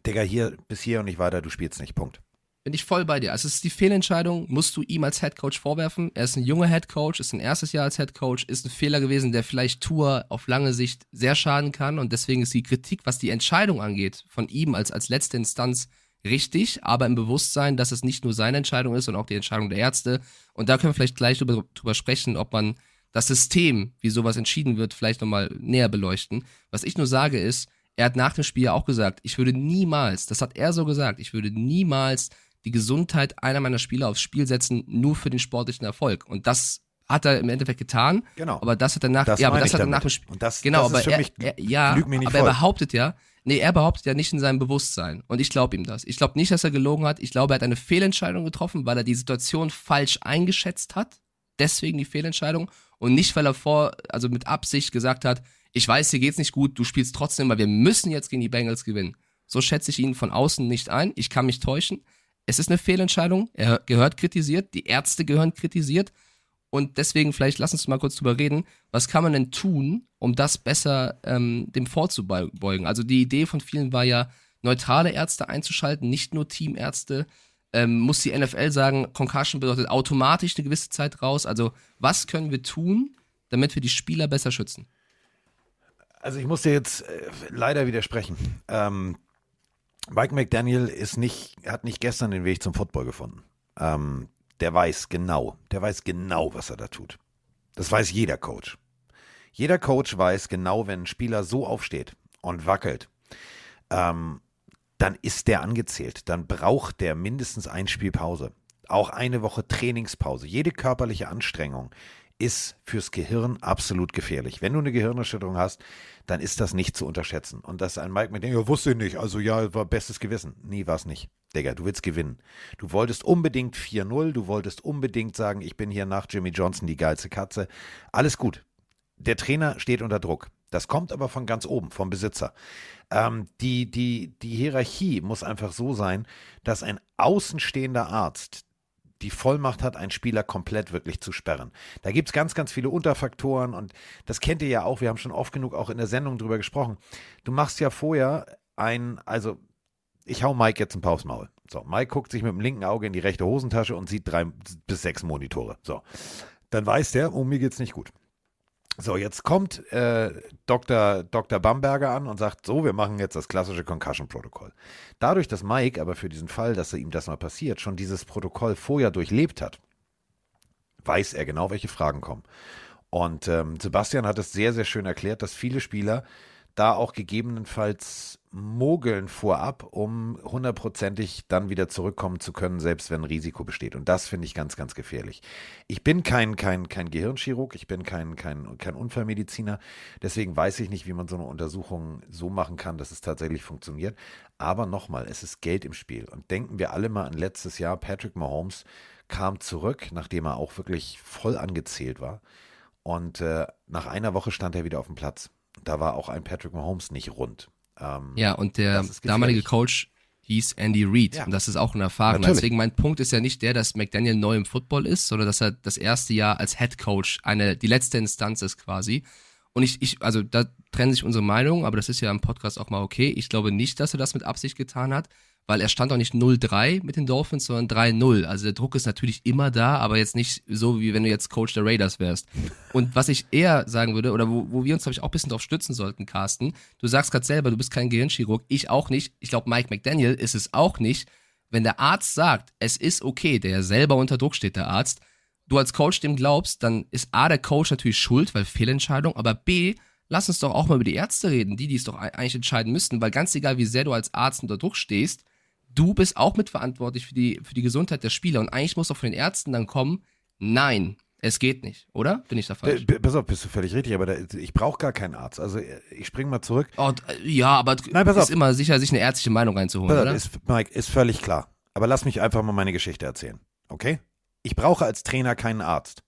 Digga, hier bis hier und nicht weiter, du spielst nicht, Punkt. Bin ich voll bei dir. Also es ist die Fehlentscheidung, musst du ihm als Headcoach vorwerfen. Er ist ein junger Headcoach, ist ein erstes Jahr als Headcoach, ist ein Fehler gewesen, der vielleicht Tour auf lange Sicht sehr schaden kann. Und deswegen ist die Kritik, was die Entscheidung angeht, von ihm als, als letzte Instanz richtig, aber im Bewusstsein, dass es nicht nur seine Entscheidung ist, sondern auch die Entscheidung der Ärzte. Und da können wir vielleicht gleich drüber, drüber sprechen, ob man das System, wie sowas entschieden wird, vielleicht nochmal näher beleuchten. Was ich nur sage ist, er hat nach dem Spiel ja auch gesagt, ich würde niemals, das hat er so gesagt, ich würde niemals die Gesundheit einer meiner Spieler aufs Spiel setzen, nur für den sportlichen Erfolg. Und das hat er im Endeffekt getan. Genau. Aber das hat er nach, Das ja, aber das hat er nach dem Spiel. Und das- genau, das aber er, mich- er, ja, aber er voll. behauptet ja, nee, er behauptet ja nicht in seinem Bewusstsein. Und ich glaube ihm das. Ich glaube nicht, dass er gelogen hat. Ich glaube, er hat eine Fehlentscheidung getroffen, weil er die Situation falsch eingeschätzt hat. Deswegen die Fehlentscheidung. Und nicht, weil er vor, also mit Absicht gesagt hat, ich weiß, dir geht's nicht gut, du spielst trotzdem, weil wir müssen jetzt gegen die Bengals gewinnen. So schätze ich ihn von außen nicht ein. Ich kann mich täuschen. Es ist eine Fehlentscheidung. Er gehört kritisiert. Die Ärzte gehören kritisiert. Und deswegen, vielleicht lass uns mal kurz drüber reden. Was kann man denn tun, um das besser ähm, dem vorzubeugen? Also die Idee von vielen war ja, neutrale Ärzte einzuschalten, nicht nur Teamärzte. Ähm, muss die NFL sagen, Concussion bedeutet automatisch eine gewisse Zeit raus. Also was können wir tun, damit wir die Spieler besser schützen? Also ich muss dir jetzt äh, leider widersprechen. Ähm, Mike McDaniel ist nicht, hat nicht gestern den Weg zum Football gefunden. Ähm, der weiß genau, der weiß genau, was er da tut. Das weiß jeder Coach. Jeder Coach weiß genau, wenn ein Spieler so aufsteht und wackelt, ähm, dann ist der angezählt. Dann braucht der mindestens ein Spiel Pause. Auch eine Woche Trainingspause. Jede körperliche Anstrengung ist fürs Gehirn absolut gefährlich. Wenn du eine Gehirnerschütterung hast, dann ist das nicht zu unterschätzen. Und dass ein Mike mit dem, ja, wusste ich nicht, also ja, war bestes Gewissen. Nee, war es nicht. Digga, du willst gewinnen. Du wolltest unbedingt 4-0, du wolltest unbedingt sagen, ich bin hier nach Jimmy Johnson die geilste Katze. Alles gut. Der Trainer steht unter Druck. Das kommt aber von ganz oben, vom Besitzer. Ähm, die, die, die Hierarchie muss einfach so sein, dass ein außenstehender Arzt die Vollmacht hat, einen Spieler komplett wirklich zu sperren. Da gibt es ganz, ganz viele Unterfaktoren und das kennt ihr ja auch, wir haben schon oft genug auch in der Sendung drüber gesprochen. Du machst ja vorher ein, also ich hau Mike jetzt ein paar aufs Maul. So, Mike guckt sich mit dem linken Auge in die rechte Hosentasche und sieht drei bis sechs Monitore. So, dann weiß der, oh, mir geht's nicht gut. So, jetzt kommt äh, Dr. Dr. Bamberger an und sagt, so, wir machen jetzt das klassische Concussion-Protokoll. Dadurch, dass Mike aber für diesen Fall, dass ihm das mal passiert, schon dieses Protokoll vorher durchlebt hat, weiß er genau, welche Fragen kommen. Und ähm, Sebastian hat es sehr, sehr schön erklärt, dass viele Spieler da auch gegebenenfalls mogeln vorab, um hundertprozentig dann wieder zurückkommen zu können, selbst wenn ein Risiko besteht. Und das finde ich ganz, ganz gefährlich. Ich bin kein, kein, kein Gehirnchirurg, ich bin kein, kein, kein Unfallmediziner, deswegen weiß ich nicht, wie man so eine Untersuchung so machen kann, dass es tatsächlich funktioniert. Aber nochmal, es ist Geld im Spiel. Und denken wir alle mal an letztes Jahr, Patrick Mahomes kam zurück, nachdem er auch wirklich voll angezählt war. Und äh, nach einer Woche stand er wieder auf dem Platz. Da war auch ein Patrick Mahomes nicht rund. Ähm, ja, und der damalige Coach hieß Andy Reid. Ja. Und das ist auch ein Erfahrung. Deswegen mein Punkt ist ja nicht der, dass McDaniel neu im Football ist, sondern dass er das erste Jahr als Head Coach eine, die letzte Instanz ist quasi. Und ich, ich, also da trennen sich unsere Meinungen, aber das ist ja im Podcast auch mal okay. Ich glaube nicht, dass er das mit Absicht getan hat weil er stand auch nicht 0-3 mit den Dolphins, sondern 3-0. Also der Druck ist natürlich immer da, aber jetzt nicht so, wie wenn du jetzt Coach der Raiders wärst. Und was ich eher sagen würde, oder wo, wo wir uns, glaube ich, auch ein bisschen drauf stützen sollten, Carsten, du sagst gerade selber, du bist kein Gehirnchirurg, ich auch nicht. Ich glaube, Mike McDaniel ist es auch nicht. Wenn der Arzt sagt, es ist okay, der selber unter Druck steht, der Arzt, du als Coach dem glaubst, dann ist A, der Coach natürlich schuld, weil Fehlentscheidung, aber B, lass uns doch auch mal über die Ärzte reden, die, die es doch eigentlich entscheiden müssten, weil ganz egal, wie sehr du als Arzt unter Druck stehst, du bist auch mitverantwortlich für die, für die Gesundheit der Spieler. Und eigentlich muss doch von den Ärzten dann kommen, nein, es geht nicht, oder? Bin ich da falsch? Äh, pass auf, bist du völlig richtig, aber da, ich brauche gar keinen Arzt. Also ich springe mal zurück. Oh, ja, aber Nein, pass ist auf. immer sicher, sich eine ärztliche Meinung reinzuholen, pass oder? Auf, ist, Mike, ist völlig klar. Aber lass mich einfach mal meine Geschichte erzählen, okay? Ich brauche als Trainer keinen Arzt.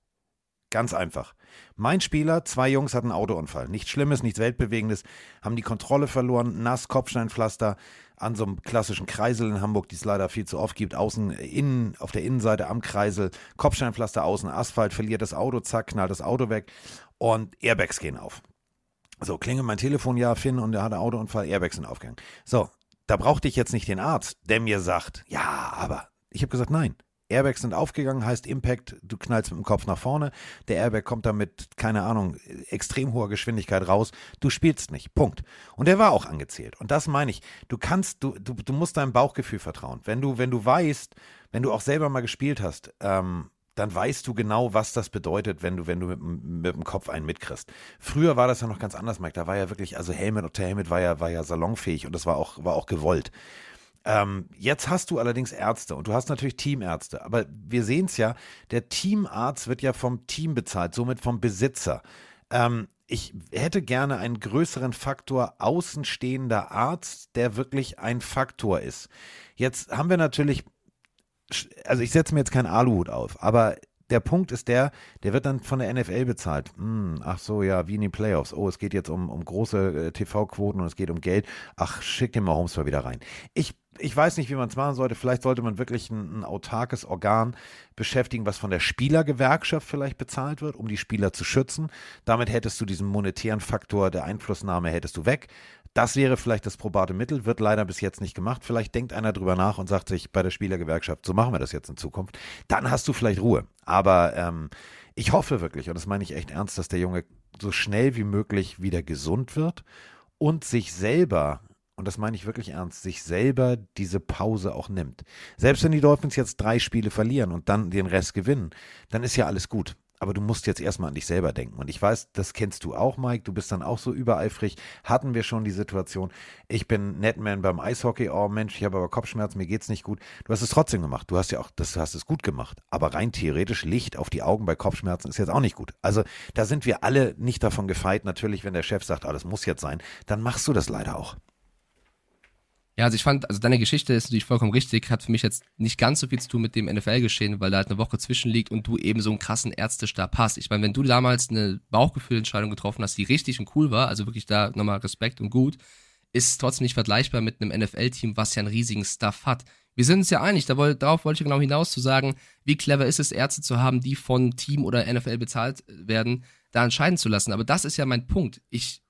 Ganz einfach. Mein Spieler, zwei Jungs hatten einen Autounfall. Nichts Schlimmes, nichts Weltbewegendes, haben die Kontrolle verloren, nass, Kopfsteinpflaster, an so einem klassischen Kreisel in Hamburg, die es leider viel zu oft gibt, außen, innen, auf der Innenseite am Kreisel, Kopfsteinpflaster außen, Asphalt, verliert das Auto, zack, knallt das Auto weg und Airbags gehen auf. So, klingelt mein Telefon, ja, Finn, und er hat einen Autounfall, Airbags sind aufgegangen. So, da brauchte ich jetzt nicht den Arzt, der mir sagt, ja, aber ich habe gesagt, nein, Airbags sind aufgegangen, heißt Impact, du knallst mit dem Kopf nach vorne. Der Airbag kommt dann mit, keine Ahnung, extrem hoher Geschwindigkeit raus. Du spielst nicht. Punkt. Und der war auch angezählt. Und das meine ich. Du kannst, du, du, du musst deinem Bauchgefühl vertrauen. Wenn du, wenn du weißt, wenn du auch selber mal gespielt hast, ähm, dann weißt du genau, was das bedeutet, wenn du, wenn du mit, mit dem Kopf einen mitkriegst. Früher war das ja noch ganz anders, Mike. Da war ja wirklich, also Helmet unter Helmet war ja, war ja salonfähig und das war auch, war auch gewollt. Ähm, jetzt hast du allerdings Ärzte und du hast natürlich Teamärzte. Aber wir sehen es ja, der Teamarzt wird ja vom Team bezahlt, somit vom Besitzer. Ähm, ich hätte gerne einen größeren Faktor außenstehender Arzt, der wirklich ein Faktor ist. Jetzt haben wir natürlich, also ich setze mir jetzt keinen Aluhut auf, aber der Punkt ist der, der wird dann von der NFL bezahlt. Hm, ach so, ja, wie in den Playoffs. Oh, es geht jetzt um, um große äh, TV-Quoten und es geht um Geld. Ach, schick den mal Holmes mal wieder rein. Ich ich weiß nicht, wie man es machen sollte. Vielleicht sollte man wirklich ein, ein, autarkes Organ beschäftigen, was von der Spielergewerkschaft vielleicht bezahlt wird, um die Spieler zu schützen. Damit hättest du diesen monetären Faktor der Einflussnahme hättest du weg. Das wäre vielleicht das probate Mittel, wird leider bis jetzt nicht gemacht. Vielleicht denkt einer drüber nach und sagt sich bei der Spielergewerkschaft, so machen wir das jetzt in Zukunft. Dann hast du vielleicht Ruhe. Aber ähm, ich hoffe wirklich, und das meine ich echt ernst, dass der Junge so schnell wie möglich wieder gesund wird und sich selber und das meine ich wirklich ernst, sich selber diese Pause auch nimmt. Selbst wenn die Dolphins jetzt drei Spiele verlieren und dann den Rest gewinnen, dann ist ja alles gut. aber du musst jetzt erstmal an dich selber denken. Und ich weiß, das kennst du auch, Mike. Du bist dann auch so übereifrig. Hatten wir schon die Situation. Ich bin Netman beim Eishockey. Oh Mensch, ich habe aber Kopfschmerzen, mir geht's nicht gut. Du hast es trotzdem gemacht. Du hast ja auch, das hast es gut gemacht. Aber rein theoretisch Licht auf die Augen bei Kopfschmerzen ist jetzt auch nicht gut. Also da sind wir alle nicht davon gefeit. Natürlich, wenn der Chef sagt, ah, das muss jetzt sein, dann machst du das leider auch. Ja, also ich fand, also deine Geschichte ist natürlich vollkommen richtig, hat für mich jetzt nicht ganz so viel zu tun mit dem NFL-Geschehen, weil da halt eine Woche zwischenliegt und du eben so einen krassen Ärztestab hast. Ich meine, wenn du damals eine Bauchgefühlentscheidung getroffen hast, die richtig und cool war, also wirklich da nochmal Respekt und gut, ist trotzdem nicht vergleichbar mit einem NFL-Team, was ja einen riesigen Stuff hat. Wir sind uns ja einig, darauf wollte ich genau hinaus zu sagen, wie clever ist es, Ärzte zu haben, die von Team oder NFL bezahlt werden, da entscheiden zu lassen. Aber das ist ja mein Punkt. Ich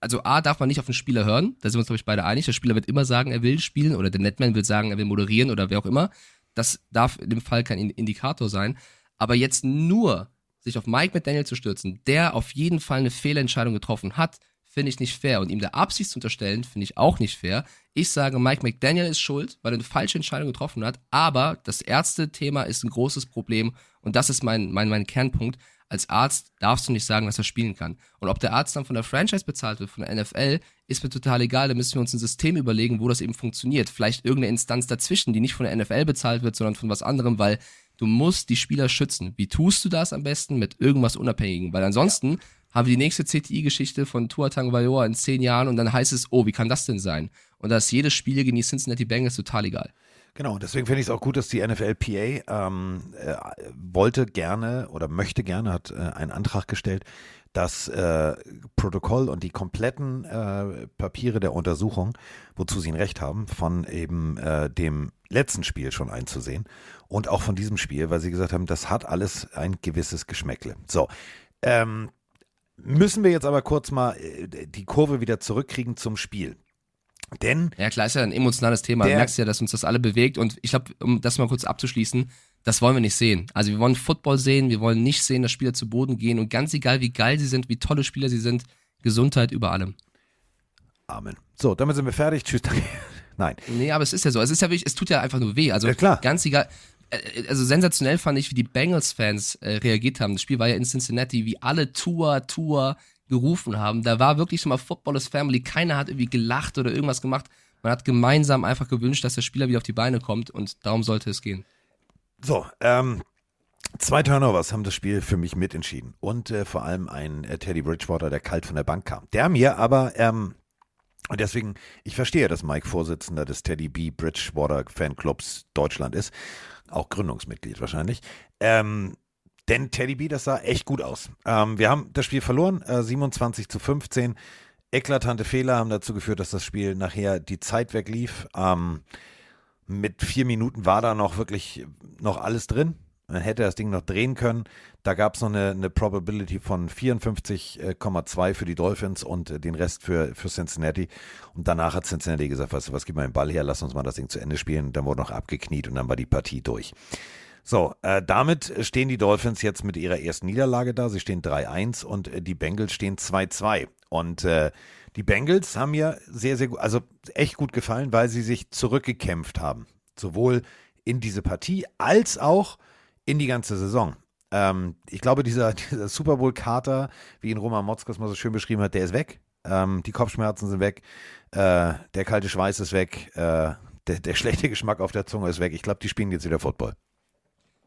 also A, darf man nicht auf den Spieler hören, da sind wir uns, glaube ich, beide einig. Der Spieler wird immer sagen, er will spielen oder der Netman wird sagen, er will moderieren oder wer auch immer. Das darf in dem Fall kein Indikator sein. Aber jetzt nur sich auf Mike McDaniel zu stürzen, der auf jeden Fall eine Fehlentscheidung getroffen hat, finde ich nicht fair. Und ihm der Absicht zu unterstellen, finde ich auch nicht fair. Ich sage, Mike McDaniel ist schuld, weil er eine falsche Entscheidung getroffen hat. Aber das Ärzte-Thema ist ein großes Problem. Und das ist mein, mein, mein Kernpunkt als Arzt darfst du nicht sagen, dass er spielen kann. Und ob der Arzt dann von der Franchise bezahlt wird, von der NFL, ist mir total egal. Da müssen wir uns ein System überlegen, wo das eben funktioniert. Vielleicht irgendeine Instanz dazwischen, die nicht von der NFL bezahlt wird, sondern von was anderem, weil du musst die Spieler schützen. Wie tust du das am besten? Mit irgendwas Unabhängigen. Weil ansonsten ja. haben wir die nächste CTI-Geschichte von Tua Tagovailoa in zehn Jahren und dann heißt es, oh, wie kann das denn sein? Und da ist jedes Spiel gegen die Cincinnati Bengals total egal. Genau, deswegen finde ich es auch gut, dass die NFLPA ähm, äh, wollte gerne oder möchte gerne, hat äh, einen Antrag gestellt, das äh, Protokoll und die kompletten äh, Papiere der Untersuchung, wozu sie ein Recht haben, von eben äh, dem letzten Spiel schon einzusehen und auch von diesem Spiel, weil sie gesagt haben, das hat alles ein gewisses Geschmäckle. So, ähm, müssen wir jetzt aber kurz mal äh, die Kurve wieder zurückkriegen zum Spiel. Denn. Ja, klar, ist ja ein emotionales Thema. Du merkst ja, dass uns das alle bewegt. Und ich glaube, um das mal kurz abzuschließen, das wollen wir nicht sehen. Also wir wollen Football sehen, wir wollen nicht sehen, dass Spieler zu Boden gehen. Und ganz egal, wie geil sie sind, wie tolle Spieler sie sind, Gesundheit über allem. Amen. So, damit sind wir fertig. Tschüss, danke. Nein. Nee, aber es ist ja so. Es ist ja wirklich, es tut ja einfach nur weh. Also ja, klar. ganz egal. Äh, also sensationell fand ich, wie die Bengals-Fans äh, reagiert haben. Das Spiel war ja in Cincinnati, wie alle Tour, Tour, gerufen haben. Da war wirklich schon mal Football is Family. Keiner hat irgendwie gelacht oder irgendwas gemacht. Man hat gemeinsam einfach gewünscht, dass der Spieler wieder auf die Beine kommt und darum sollte es gehen. So, ähm, Zwei Turnovers haben das Spiel für mich mitentschieden und äh, vor allem ein äh, Teddy Bridgewater, der kalt von der Bank kam. Der mir aber, ähm, und deswegen, ich verstehe, dass Mike Vorsitzender des Teddy B. Bridgewater Fanclubs Deutschland ist, auch Gründungsmitglied wahrscheinlich. Ähm, denn Teddy B, das sah echt gut aus. Ähm, wir haben das Spiel verloren, äh, 27 zu 15. Eklatante Fehler haben dazu geführt, dass das Spiel nachher die Zeit weglief. Ähm, mit vier Minuten war da noch wirklich noch alles drin. Man hätte das Ding noch drehen können. Da gab es noch eine, eine, Probability von 54,2 für die Dolphins und äh, den Rest für, für Cincinnati. Und danach hat Cincinnati gesagt, weißt du was, gib mal den Ball her, lass uns mal das Ding zu Ende spielen. Dann wurde noch abgekniet und dann war die Partie durch. So, äh, damit stehen die Dolphins jetzt mit ihrer ersten Niederlage da. Sie stehen 3-1 und äh, die Bengals stehen 2-2. Und äh, die Bengals haben mir sehr, sehr gut, also echt gut gefallen, weil sie sich zurückgekämpft haben. Sowohl in diese Partie als auch in die ganze Saison. Ähm, ich glaube, dieser, dieser Super Bowl-Kater, wie ihn Roman Motzkos mal so schön beschrieben hat, der ist weg. Ähm, die Kopfschmerzen sind weg. Äh, der kalte Schweiß ist weg. Äh, der, der schlechte Geschmack auf der Zunge ist weg. Ich glaube, die spielen jetzt wieder Football.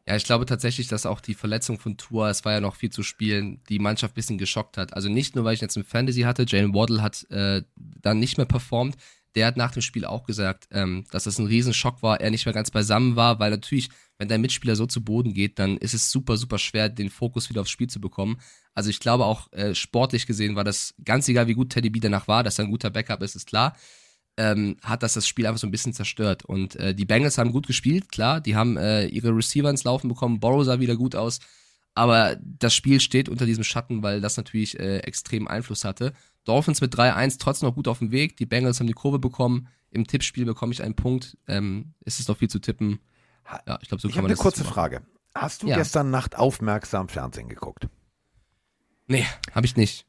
Ja, ich glaube tatsächlich, dass auch die Verletzung von Tour, es war ja noch viel zu spielen, die Mannschaft ein bisschen geschockt hat. Also nicht nur, weil ich jetzt ein Fantasy hatte, Jalen Waddle hat äh, dann nicht mehr performt. Der hat nach dem Spiel auch gesagt, ähm, dass das ein Riesenschock war, er nicht mehr ganz beisammen war, weil natürlich, wenn dein Mitspieler so zu Boden geht, dann ist es super, super schwer, den Fokus wieder aufs Spiel zu bekommen. Also ich glaube auch äh, sportlich gesehen war das ganz egal, wie gut Teddy B danach war, dass er ein guter Backup ist, ist klar ähm, hat das das Spiel einfach so ein bisschen zerstört. Und äh, die Bengals haben gut gespielt, klar, die haben äh, ihre Receiver ins Laufen bekommen, Borrow sah wieder gut aus, aber das Spiel steht unter diesem Schatten, weil das natürlich äh, extrem Einfluss hatte. Dolphins mit 3-1 trotzdem noch gut auf dem Weg, die Bengals haben die Kurve bekommen, im Tippspiel bekomme ich einen Punkt, ähm, ist es noch viel zu tippen. Ja, ich glaube, so ich kann man eine kurze Frage. Hast du ja. gestern Nacht aufmerksam Fernsehen geguckt? Nee, habe ich nicht.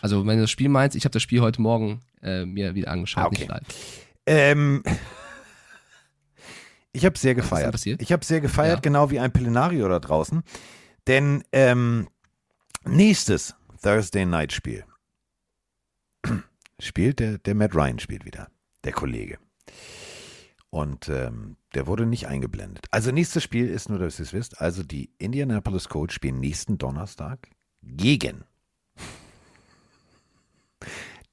Also, wenn du das Spiel meinst, ich habe das Spiel heute Morgen äh, mir wieder angeschaut, ah, okay. Ähm, ich habe sehr gefeiert. Ich habe sehr gefeiert, ja. genau wie ein Pelenario da draußen. Denn ähm, nächstes Thursday Night Spiel spielt der, der Matt Ryan spielt wieder, der Kollege. Und ähm, der wurde nicht eingeblendet. Also nächstes Spiel ist nur, dass ihr es wisst, also die Indianapolis Colts spielen nächsten Donnerstag gegen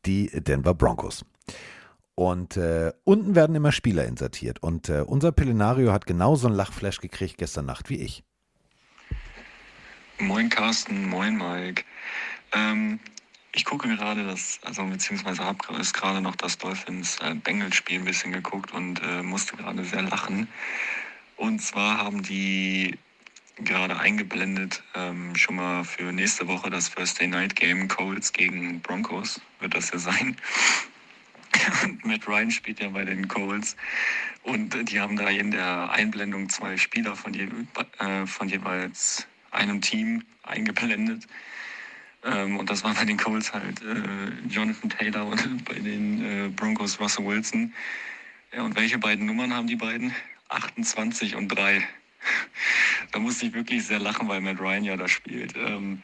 die Denver Broncos. Und äh, unten werden immer Spieler insertiert. Und äh, unser Pelenario hat genauso ein Lachflash gekriegt gestern Nacht wie ich. Moin Carsten, moin Mike. Ähm, ich gucke gerade das, also beziehungsweise habe es gerade noch das Dolphins äh, Bengals Spiel ein bisschen geguckt und äh, musste gerade sehr lachen. Und zwar haben die gerade eingeblendet ähm, schon mal für nächste Woche das Thursday Night Game Colts gegen Broncos wird das ja sein. Und Matt Ryan spielt ja bei den Colts und die haben da in der Einblendung zwei Spieler von, je, äh, von jeweils einem Team eingeblendet. Ähm, und das war bei den Colts halt äh, Jonathan Taylor und bei den äh, Broncos Russell Wilson. Ja, und welche beiden Nummern haben die beiden? 28 und 3. da musste ich wirklich sehr lachen, weil Matt Ryan ja da spielt. Ähm,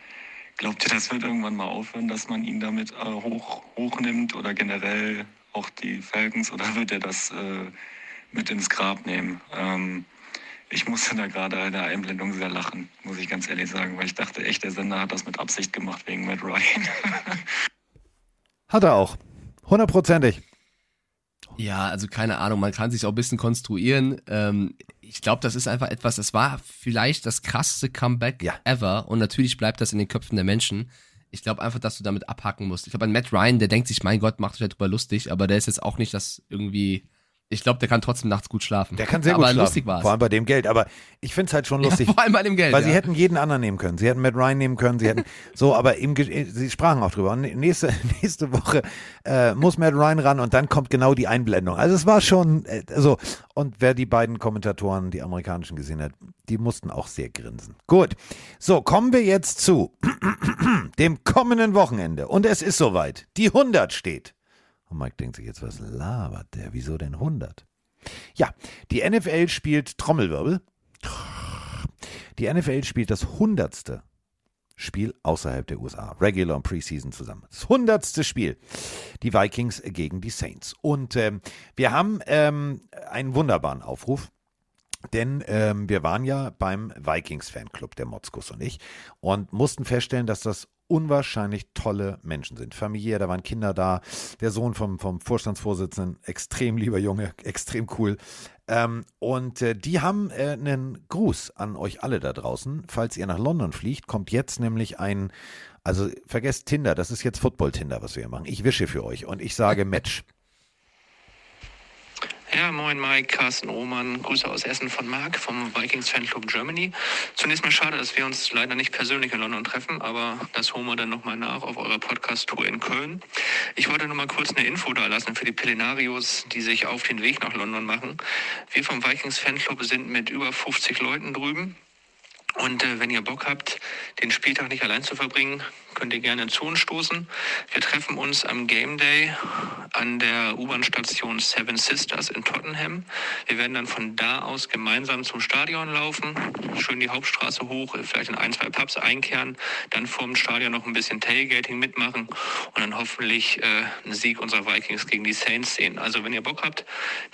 glaubt ihr, das wird irgendwann mal aufhören, dass man ihn damit äh, hoch, hochnimmt oder generell auch die Falcons oder wird er das äh, mit ins Grab nehmen? Ähm, ich musste da gerade in der Einblendung sehr lachen, muss ich ganz ehrlich sagen, weil ich dachte echt, der Sender hat das mit Absicht gemacht wegen Matt Ryan. Hat er auch. Hundertprozentig. Ja, also keine Ahnung, man kann sich auch ein bisschen konstruieren. Ähm, ich glaube, das ist einfach etwas, das war vielleicht das krasseste Comeback Ja. ever und natürlich bleibt das in den Köpfen der Menschen. Ich glaube einfach, dass du damit abhacken musst. Ich glaube, an Matt Ryan, der denkt sich, mein Gott, macht euch darüber lustig, aber der ist jetzt auch nicht das irgendwie. Ich glaube, der kann trotzdem nachts gut schlafen. Der kann sehr aber gut schlafen. lustig war Vor allem bei dem Geld. Aber ich finde es halt schon lustig. Ja, vor allem bei dem Geld. Weil ja. sie hätten jeden anderen nehmen können. Sie hätten Matt Ryan nehmen können. Sie hätten so, aber im, sie sprachen auch drüber. Und nächste, nächste Woche äh, muss Matt Ryan ran und dann kommt genau die Einblendung. Also es war schon äh, so. Und wer die beiden Kommentatoren, die amerikanischen gesehen hat, die mussten auch sehr grinsen. Gut. So, kommen wir jetzt zu dem kommenden Wochenende. Und es ist soweit. Die 100 steht. Und Mike denkt sich jetzt, was labert der? Wieso denn 100? Ja, die NFL spielt Trommelwirbel. Die NFL spielt das hundertste Spiel außerhalb der USA. Regular und Preseason zusammen. Das hundertste Spiel. Die Vikings gegen die Saints. Und ähm, wir haben ähm, einen wunderbaren Aufruf. Denn ähm, wir waren ja beim Vikings-Fanclub, der Motzkus und ich, und mussten feststellen, dass das unwahrscheinlich tolle Menschen sind. Familiär, da waren Kinder da, der Sohn vom, vom Vorstandsvorsitzenden, extrem lieber Junge, extrem cool. Ähm, und äh, die haben äh, einen Gruß an euch alle da draußen. Falls ihr nach London fliegt, kommt jetzt nämlich ein, also vergesst Tinder, das ist jetzt Football-Tinder, was wir hier machen. Ich wische für euch und ich sage Match. Ja, moin Mike, Carsten Roman, Grüße aus Essen von Marc vom Vikings Fanclub Germany. Zunächst mal schade, dass wir uns leider nicht persönlich in London treffen, aber das holen wir dann nochmal nach auf eurer Podcast-Tour in Köln. Ich wollte noch mal kurz eine Info da lassen für die Pelenarios, die sich auf den Weg nach London machen. Wir vom Vikings Fanclub sind mit über 50 Leuten drüben. Und äh, wenn ihr Bock habt, den Spieltag nicht allein zu verbringen, könnt ihr gerne zu uns stoßen. Wir treffen uns am Game Day an der U-Bahn-Station Seven Sisters in Tottenham. Wir werden dann von da aus gemeinsam zum Stadion laufen, schön die Hauptstraße hoch, vielleicht in ein, zwei Pubs einkehren, dann vorm Stadion noch ein bisschen Tailgating mitmachen und dann hoffentlich äh, einen Sieg unserer Vikings gegen die Saints sehen. Also wenn ihr Bock habt,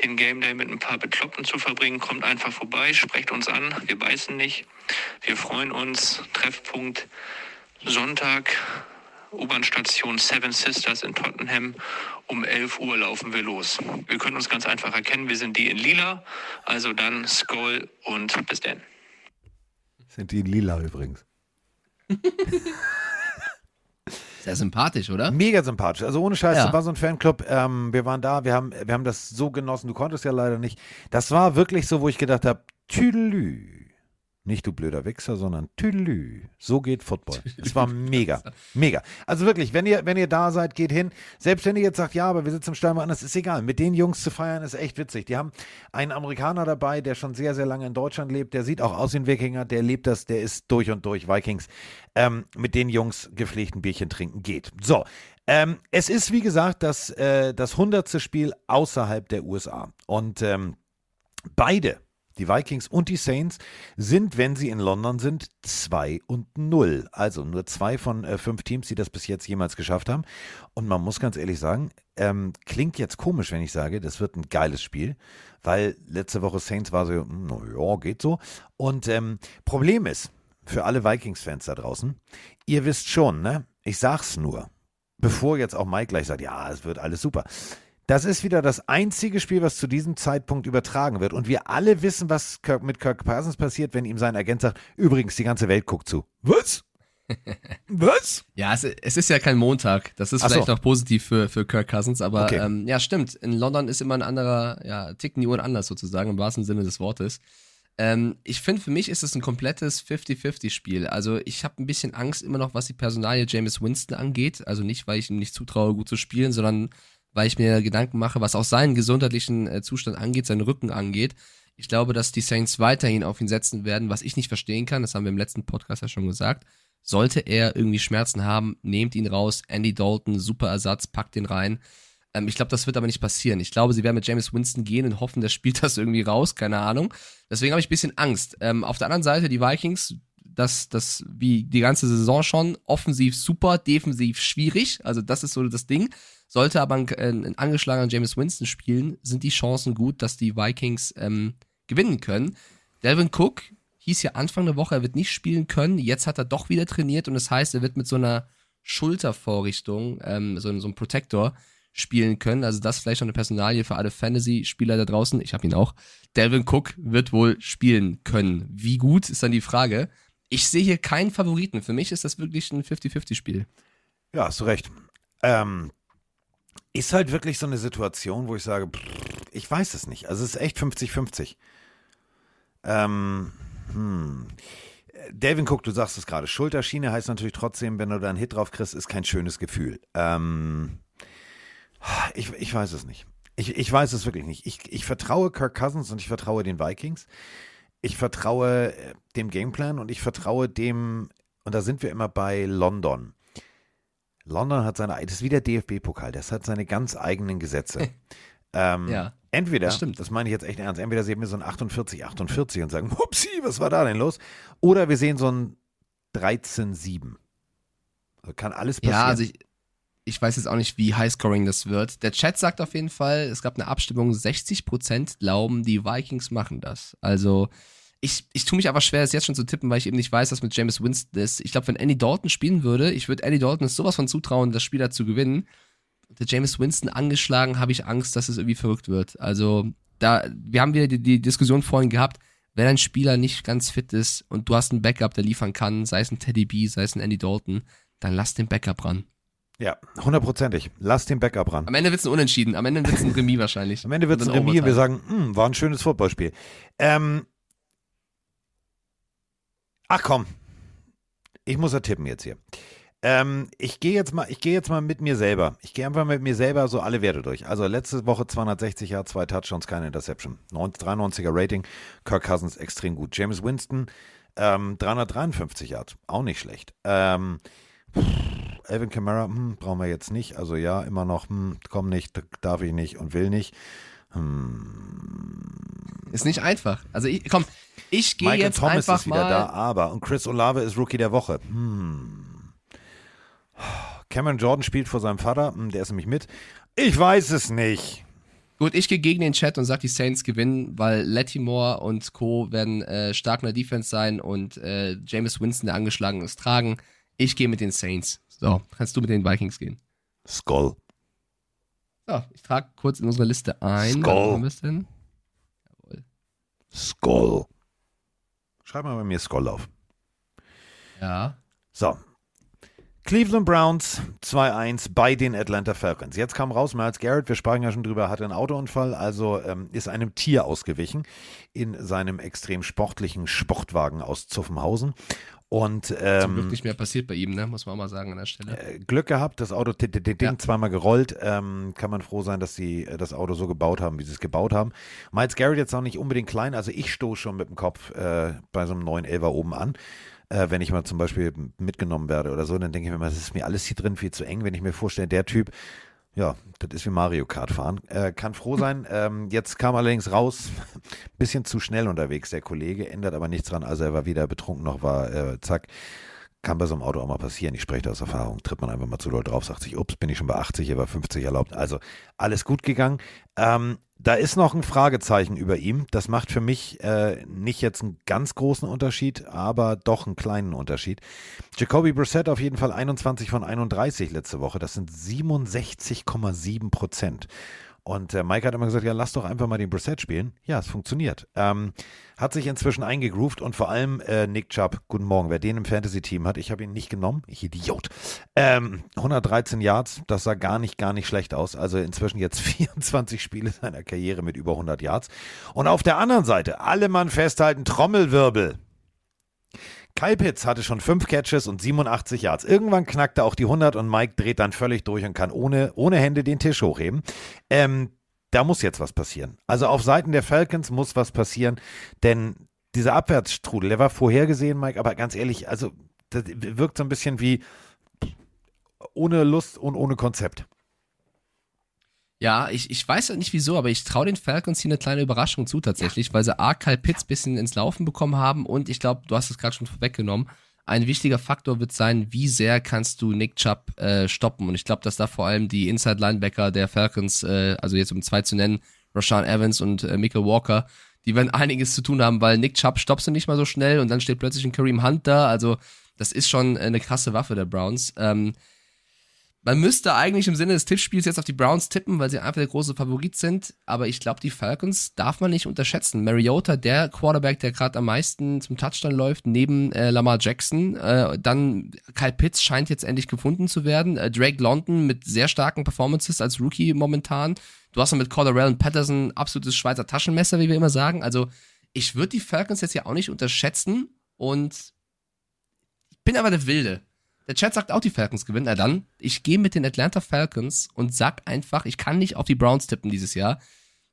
den Game Day mit ein paar Bekloppten zu verbringen, kommt einfach vorbei, sprecht uns an, wir beißen nicht. Wir freuen uns. Treffpunkt Sonntag, U-Bahn-Station Seven Sisters in Tottenham. Um 11 Uhr laufen wir los. Wir können uns ganz einfach erkennen. Wir sind die in Lila. Also dann Skoll und bis dann. Sind die in lila übrigens. Sehr sympathisch, oder? Mega sympathisch. Also ohne Scheiß, Ja. das war so ein Fanclub. Ähm, wir waren da, wir haben, wir haben das so genossen. Du konntest ja leider nicht. Das war wirklich so, wo ich gedacht habe, Tüdelü. Nicht du blöder Wichser, sondern Tüdelü. So geht Football. Es war mega. Mega. Also wirklich, wenn ihr, wenn ihr da seid, geht hin. Selbst wenn ihr jetzt sagt, ja, aber wir sitzen im Stadion woanders, ist egal. Mit den Jungs zu feiern ist echt witzig. Die haben einen Amerikaner dabei, der schon sehr, sehr lange in Deutschland lebt. Der sieht auch aus wie ein Wikinger. Der lebt das, der ist durch und durch Vikings. Ähm, mit den Jungs gepflegt ein Bierchen trinken geht. So. Ähm, es ist, wie gesagt, das, äh, das hundertste Spiel außerhalb der USA. Und ähm, beide Die Vikings und die Saints sind, wenn sie in London sind, 2 und 0. Also nur zwei von äh, fünf Teams, die das bis jetzt jemals geschafft haben. Und man muss ganz ehrlich sagen, ähm, klingt jetzt komisch, wenn ich sage, das wird ein geiles Spiel, weil letzte Woche Saints war so, hm, na ja, geht so. Und ähm, Problem ist, für alle Vikings-Fans da draußen, ihr wisst schon, ne? Ich sag's nur, bevor jetzt auch Mike gleich sagt, ja, es wird alles super. Das ist wieder das einzige Spiel, was zu diesem Zeitpunkt übertragen wird. Und wir alle wissen, was Kirk, mit Kirk Parsons passiert, wenn ihm sein Agent sagt, übrigens, die ganze Welt guckt zu. Was? Was? Ja, es, es, ist ja kein Montag. Das ist Ach vielleicht so. noch positiv für, für Kirk Cousins, aber Okay. ähm, ja, stimmt. In London ist immer ein anderer, ja, ticken die Uhren anders sozusagen, im wahrsten Sinne des Wortes. Ähm, ich finde, für mich ist es ein komplettes 50-50-Spiel. Also ich habe ein bisschen Angst immer noch, was die Personalie James Winston angeht. Also nicht, weil ich ihm nicht zutraue, gut zu spielen, sondern weil ich mir Gedanken mache, was auch seinen gesundheitlichen äh, Zustand angeht, seinen Rücken angeht. Ich glaube, dass die Saints weiterhin auf ihn setzen werden, was ich nicht verstehen kann. Das haben wir im letzten Podcast ja schon gesagt. Sollte er irgendwie Schmerzen haben, nehmt ihn raus. Andy Dalton, super Ersatz, packt den rein. Ähm, ich glaube, das wird aber nicht passieren. Ich glaube, sie werden mit James Winston gehen und hoffen, der spielt das irgendwie raus, keine Ahnung. Deswegen habe ich ein bisschen Angst. Ähm, auf der anderen Seite, die Vikings, das, das, wie die ganze Saison schon, offensiv super, defensiv schwierig. Also, das ist so das Ding. Sollte aber ein, ein, angeschlagener James Winston spielen, sind die Chancen gut, dass die Vikings ähm, gewinnen können. Delvin Cook hieß ja Anfang der Woche, er wird nicht spielen können. Jetzt hat er doch wieder trainiert und das heißt, er wird mit so einer Schultervorrichtung, ähm, so, so einem Protector spielen können. Also das vielleicht noch eine Personalie für alle Fantasy-Spieler da draußen. Ich habe ihn auch. Delvin Cook wird wohl spielen können. Wie gut ist dann die Frage. Ich sehe hier keinen Favoriten. Für mich ist das wirklich ein 50-50-Spiel. Ja, hast du recht. Ähm, ist halt wirklich so eine Situation, wo ich sage, ich weiß es nicht. Also es ist echt 50-50. Ähm, hm. Delvin Cook, du sagst es gerade, Schulterschiene heißt natürlich trotzdem, wenn du da einen Hit drauf kriegst, ist kein schönes Gefühl. Ähm, ich, ich weiß es nicht. Ich, ich weiß es wirklich nicht. Ich, ich vertraue Kirk Cousins und ich vertraue den Vikings. Ich vertraue äh, dem Gameplan und ich vertraue dem, und da sind wir immer bei London. London hat seine, das ist wie der DFB-Pokal, das hat seine ganz eigenen Gesetze. ähm, Ja, entweder, das das, meine ich jetzt echt ernst, entweder sehen wir so ein 48, 48 und sagen, hupsi, was war da denn los? Oder wir sehen so ein 13-7. Also Kann alles passieren. Ja, also ich, ich weiß jetzt auch nicht, wie highscoring das wird. Der Chat sagt auf jeden Fall, es gab eine Abstimmung, 60% glauben, die Vikings machen das. Also ich, ich tue mich aber schwer, es jetzt schon zu tippen, weil ich eben nicht weiß, was mit James Winston ist. Ich glaube, wenn Andy Dalton spielen würde, ich würde Andy Dalton es sowas von zutrauen, das Spiel da zu gewinnen. Der James Winston angeschlagen, habe ich Angst, dass es irgendwie verrückt wird. Also da, wir haben wieder die, die Diskussion vorhin gehabt, wenn ein Spieler nicht ganz fit ist und du hast einen Backup, der liefern kann, sei es ein Teddy B, sei es ein Andy Dalton, dann lass den Backup ran. Ja, hundertprozentig. Lass den Backup ran. Am Ende wird es ein Unentschieden. Am Ende wird es ein Remis wahrscheinlich. Am Ende wird es ein Remis und wir sagen, hm, war ein schönes Footballspiel. Ähm, ach komm, ich muss ja tippen jetzt hier. Ähm, ich gehe jetzt mal, ich gehe jetzt mal mit mir selber. Ich gehe einfach mit mir selber so alle Werte durch. Also letzte Woche 260 Yards, zwei Touchdowns, keine Interception. 90 93er Rating. Kirk Cousins extrem gut. James Winston ähm, 353 Yards, auch nicht schlecht. Ähm, pff, Alvin Kamara, hm, brauchen wir jetzt nicht. Also ja, immer noch, hm, komm nicht, darf ich nicht und will nicht. Hm, Ist nicht einfach. Also ich, komm, ich gehe Michael jetzt Thomas einfach ist wieder mal. da, aber und Chris Olave ist Rookie der Woche. Hm. Cameron Jordan spielt vor seinem Vater, hm, der ist nämlich mit. Ich weiß es nicht. Gut, ich gehe gegen den Chat und sag, die Saints gewinnen, weil Lattimore und Co. werden äh, stark in der Defense sein und äh, James Winston, der angeschlagen ist, tragen. Ich gehe mit den Saints. So, kannst du mit den Vikings gehen. Skull. So, ich trage kurz in unsere Liste ein. Skull. Wir es denn? Skull. Schreib mal bei mir Skull auf. Ja. So. Cleveland Browns 2-1 bei den Atlanta Falcons. Jetzt kam raus, Miles Garrett, wir sprachen ja schon drüber, hatte einen Autounfall, also ähm, ist einem Tier ausgewichen in seinem extrem sportlichen Sportwagen aus Zuffenhausen. Und Zum ähm, Glück nicht mehr passiert bei ihm, ne? Muss man auch mal sagen an der Stelle. äh, Glück gehabt, das Auto, Ding zweimal gerollt. Ähm, kann man froh sein, dass sie äh, das Auto so gebaut haben, wie sie es gebaut haben. Miles Garrett jetzt auch nicht unbedingt klein, also ich stoße schon mit dem Kopf äh, bei so einem neuen Elfer oben an. Äh, wenn ich mal zum Beispiel mitgenommen werde oder so, dann denke ich mir mal, das ist mir alles hier drin viel zu eng. Wenn ich mir vorstelle, der Typ, Ja, das ist wie Mario Kart fahren. Äh, kann froh sein. Ähm, jetzt kam allerdings raus, bisschen zu schnell unterwegs, der Kollege, ändert aber nichts dran. Also er war wieder betrunken noch, war äh, zack. Kann bei so einem Auto auch mal passieren. Ich spreche da aus Erfahrung. Tritt man einfach mal zu doll drauf, sagt sich, ups, bin ich schon bei 80, er war 50 erlaubt. Also alles gut gegangen. Ähm, da ist noch ein Fragezeichen über ihm. Das macht für mich äh, nicht jetzt einen ganz großen Unterschied, aber doch einen kleinen Unterschied. Jacoby Brissett auf jeden Fall 21 von 31 letzte Woche. Das sind 67,7 Prozent. Und äh, Mike hat immer gesagt, ja, lass doch einfach mal den Brissett spielen. Ja, es funktioniert. Ähm, hat sich inzwischen eingegroovt und vor allem äh, Nick Chubb, guten Morgen, wer den im Fantasy-Team hat, ich habe ihn nicht genommen, ich Idiot. Ähm, 113 Yards, das sah gar nicht, gar nicht schlecht aus. Also inzwischen jetzt 24 Spiele seiner Karriere mit über 100 Yards. Und auf der anderen Seite, alle Mann festhalten, Trommelwirbel. Kyle Pitts hatte schon fünf Catches und 87 Yards. Irgendwann knackte auch die 100 und Mike dreht dann völlig durch und kann ohne, ohne Hände den Tisch hochheben. Ähm, da muss jetzt was passieren. Also auf Seiten der Falcons muss was passieren, denn dieser Abwärtsstrudel, der war vorhergesehen, Mike, aber ganz ehrlich, also das wirkt so ein bisschen wie ohne Lust und ohne Konzept. Ja, ich, ich weiß nicht wieso, aber ich traue den Falcons hier eine kleine Überraschung zu tatsächlich, weil sie A, Kyle Pitts bisschen ins Laufen bekommen haben und ich glaube, du hast es gerade schon vorweggenommen, ein wichtiger Faktor wird sein, wie sehr kannst du Nick Chubb äh, stoppen und ich glaube, dass da vor allem die Inside Linebacker der Falcons, äh, also jetzt um zwei zu nennen, Rashawn Evans und äh, Michael Walker, die werden einiges zu tun haben, weil Nick Chubb stoppst du nicht mal so schnell und dann steht plötzlich ein Kareem Hunt da, also das ist schon eine krasse Waffe der Browns. Ähm, man müsste eigentlich im Sinne des Tippspiels jetzt auf die Browns tippen, weil sie einfach der große Favorit sind. Aber ich glaube, die Falcons darf man nicht unterschätzen. Mariota, der Quarterback, der gerade am meisten zum Touchdown läuft, neben äh, Lamar Jackson. Äh, dann Kyle Pitts scheint jetzt endlich gefunden zu werden. Äh, Drake London mit sehr starken Performances als Rookie momentan. Du hast noch mit Cordarrelle und Patterson absolutes Schweizer Taschenmesser, wie wir immer sagen. Also ich würde die Falcons jetzt ja auch nicht unterschätzen. Und ich bin aber der Wilde. Der Chat sagt auch, die Falcons gewinnen. Na dann, ich gehe mit den Atlanta Falcons und sag einfach, ich kann nicht auf die Browns tippen dieses Jahr.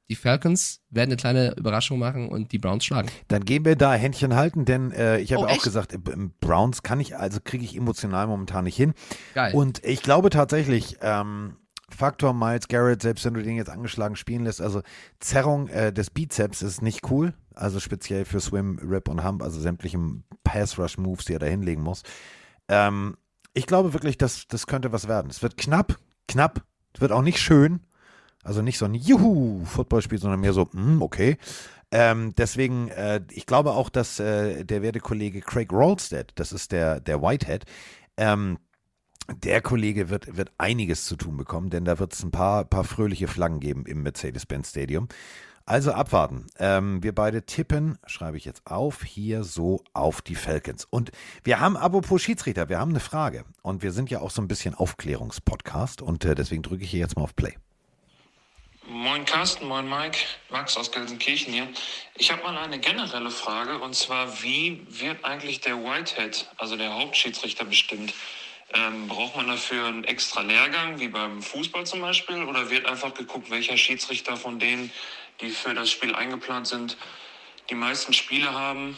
Die Falcons werden eine kleine Überraschung machen und die Browns schlagen. Dann gehen wir da Händchen halten, denn äh, ich habe Oh, auch echt? gesagt, äh, b- Browns kann ich, also kriege ich emotional momentan nicht hin. Geil. Und ich glaube tatsächlich, ähm, Faktor Miles Garrett, selbst wenn du den jetzt angeschlagen spielen lässt, also Zerrung äh, des Bizeps ist nicht cool. Also speziell für Swim, Rip und Hump, also sämtlichen Pass-Rush-Moves, die er da hinlegen muss. Ähm, ich glaube wirklich, dass das könnte was werden. Es wird knapp, knapp. Es wird auch nicht schön. Also nicht so ein Juhu-Footballspiel, sondern mehr so, hm, okay. Ähm, deswegen, äh, ich glaube auch, dass äh, der werte Kollege Craig Rolstead, das ist der, der Whitehead, ähm, der Kollege wird, wird einiges zu tun bekommen, denn da wird es ein paar, paar fröhliche Flaggen geben im Mercedes-Benz Stadium. Also abwarten. Ähm, wir beide tippen, schreibe ich jetzt auf, hier so auf die Falcons. Und wir haben, apropos Schiedsrichter, wir haben eine Frage. Und wir sind ja auch so ein bisschen Aufklärungspodcast und äh, deswegen drücke ich hier jetzt mal auf Play. Moin Carsten, moin Mike, Max aus Gelsenkirchen hier. Ich habe mal eine generelle Frage und zwar, wie wird eigentlich der Whitehead, also der Hauptschiedsrichter, bestimmt? Ähm, braucht man dafür einen extra Lehrgang, wie beim Fußball zum Beispiel, oder wird einfach geguckt, welcher Schiedsrichter von denen, die für das Spiel eingeplant sind, die meisten Spiele haben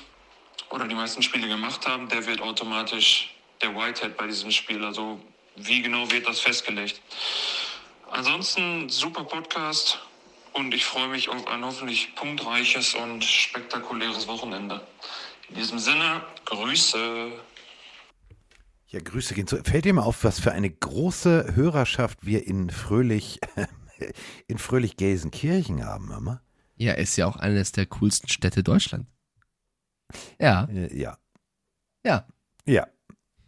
oder die meisten Spiele gemacht haben, der wird automatisch der Whitehead bei diesem Spiel. Also wie genau wird das festgelegt? Ansonsten super Podcast und ich freue mich auf ein hoffentlich punktreiches und spektakuläres Wochenende. In diesem Sinne, Grüße. Ja, Grüße gehen zu. Fällt dir mal auf, was für eine große Hörerschaft wir in Fröhlich, in Fröhlich Gelsenkirchen haben, Mama? Ja, ist ja auch eines der coolsten Städte Deutschland. Ja, Äh, ja. ja, Ja.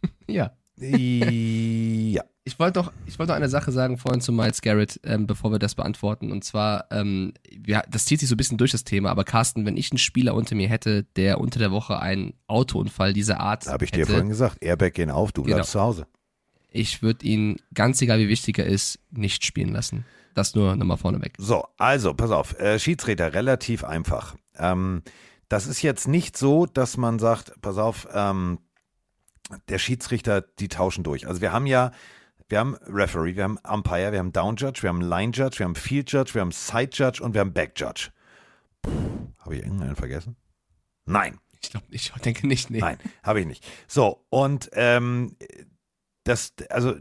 ja. ja. Ich wollte noch, ich wollte noch eine Sache sagen vorhin zu Miles Garrett, ähm, bevor wir das beantworten. Und zwar, ähm, wir, das zieht sich so ein bisschen durch das Thema, aber Carsten, wenn ich einen Spieler unter mir hätte, der unter der Woche einen Autounfall dieser Art Habe ich dir hätte, vorhin gesagt. Airbag gehen auf, du Genau. bleibst zu Hause. ich würde ihn, ganz egal wie wichtig er ist, nicht spielen lassen. Das nur nochmal vorneweg. So, also, pass auf. Äh, Schiedsrichter, relativ einfach. Ähm, das ist jetzt nicht so, dass man sagt, pass auf, ähm, der Schiedsrichter, die tauschen durch. Also wir haben ja, wir haben Referee, wir haben Umpire, wir haben Down Judge, wir haben Line Judge, wir haben Field Judge, wir haben Side Judge und wir haben Back Judge. Habe ich irgendeinen vergessen? Nein. Ich glaube, ich denke nicht, nee. Nein, habe ich nicht. So, und ähm, das, also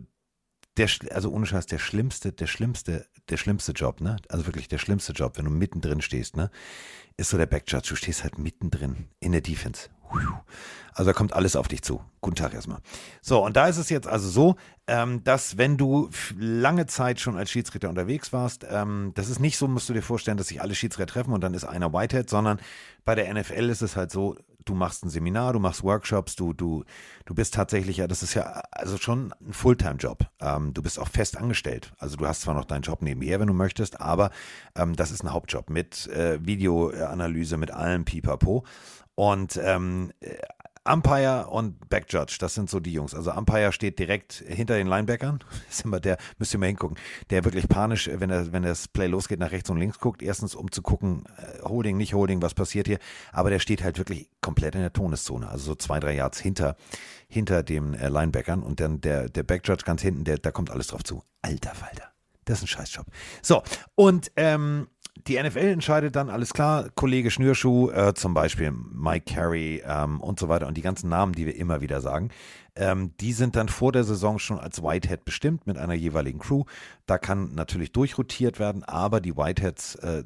der, also ohne Scheiß, der schlimmste, der schlimmste, der schlimmste Job, ne? Also wirklich der schlimmste Job, wenn du mittendrin stehst, ne? Ist so der Backjudge. Du stehst halt mittendrin in der Defense. Also da kommt alles auf dich zu. Guten Tag erstmal. So, und da ist es jetzt also so, ähm, dass wenn du lange Zeit schon als Schiedsrichter unterwegs warst, ähm, das ist nicht so, musst du dir vorstellen, dass sich alle Schiedsrichter treffen und dann ist einer Whitehead, sondern bei der NFL ist es halt so, du machst ein Seminar, du machst Workshops, du, du, du bist tatsächlich, ja, das ist ja also schon ein Fulltime-Job. Ähm, du bist auch fest angestellt. Also du hast zwar noch deinen Job nebenher, wenn du möchtest, aber ähm, das ist ein Hauptjob mit äh, Videoanalyse, mit allem Pipapo. Und ähm, äh, Umpire und Backjudge, das sind so die Jungs. Also Umpire steht direkt hinter den Linebackern. Ist immer der, müsst ihr mal hingucken, der wirklich panisch, wenn, er, wenn das Play losgeht, nach rechts und links guckt. Erstens, um zu gucken, äh, Holding, nicht Holding, was passiert hier. Aber der steht halt wirklich komplett in der Todeszone. Also so zwei, drei Yards hinter, hinter den äh, Linebackern. Und dann der, der Backjudge ganz hinten, der, da kommt alles drauf zu. Alter Falter. Das ist ein Scheißjob. So, und ähm, die NFL entscheidet dann, alles klar, Kollege Schnürschuh, äh, zum Beispiel Mike Carey ähm, und so weiter und die ganzen Namen, die wir immer wieder sagen, ähm, die sind dann vor der Saison schon als Whitehead bestimmt mit einer jeweiligen Crew. Da kann natürlich durchrotiert werden, aber die Whiteheads, äh,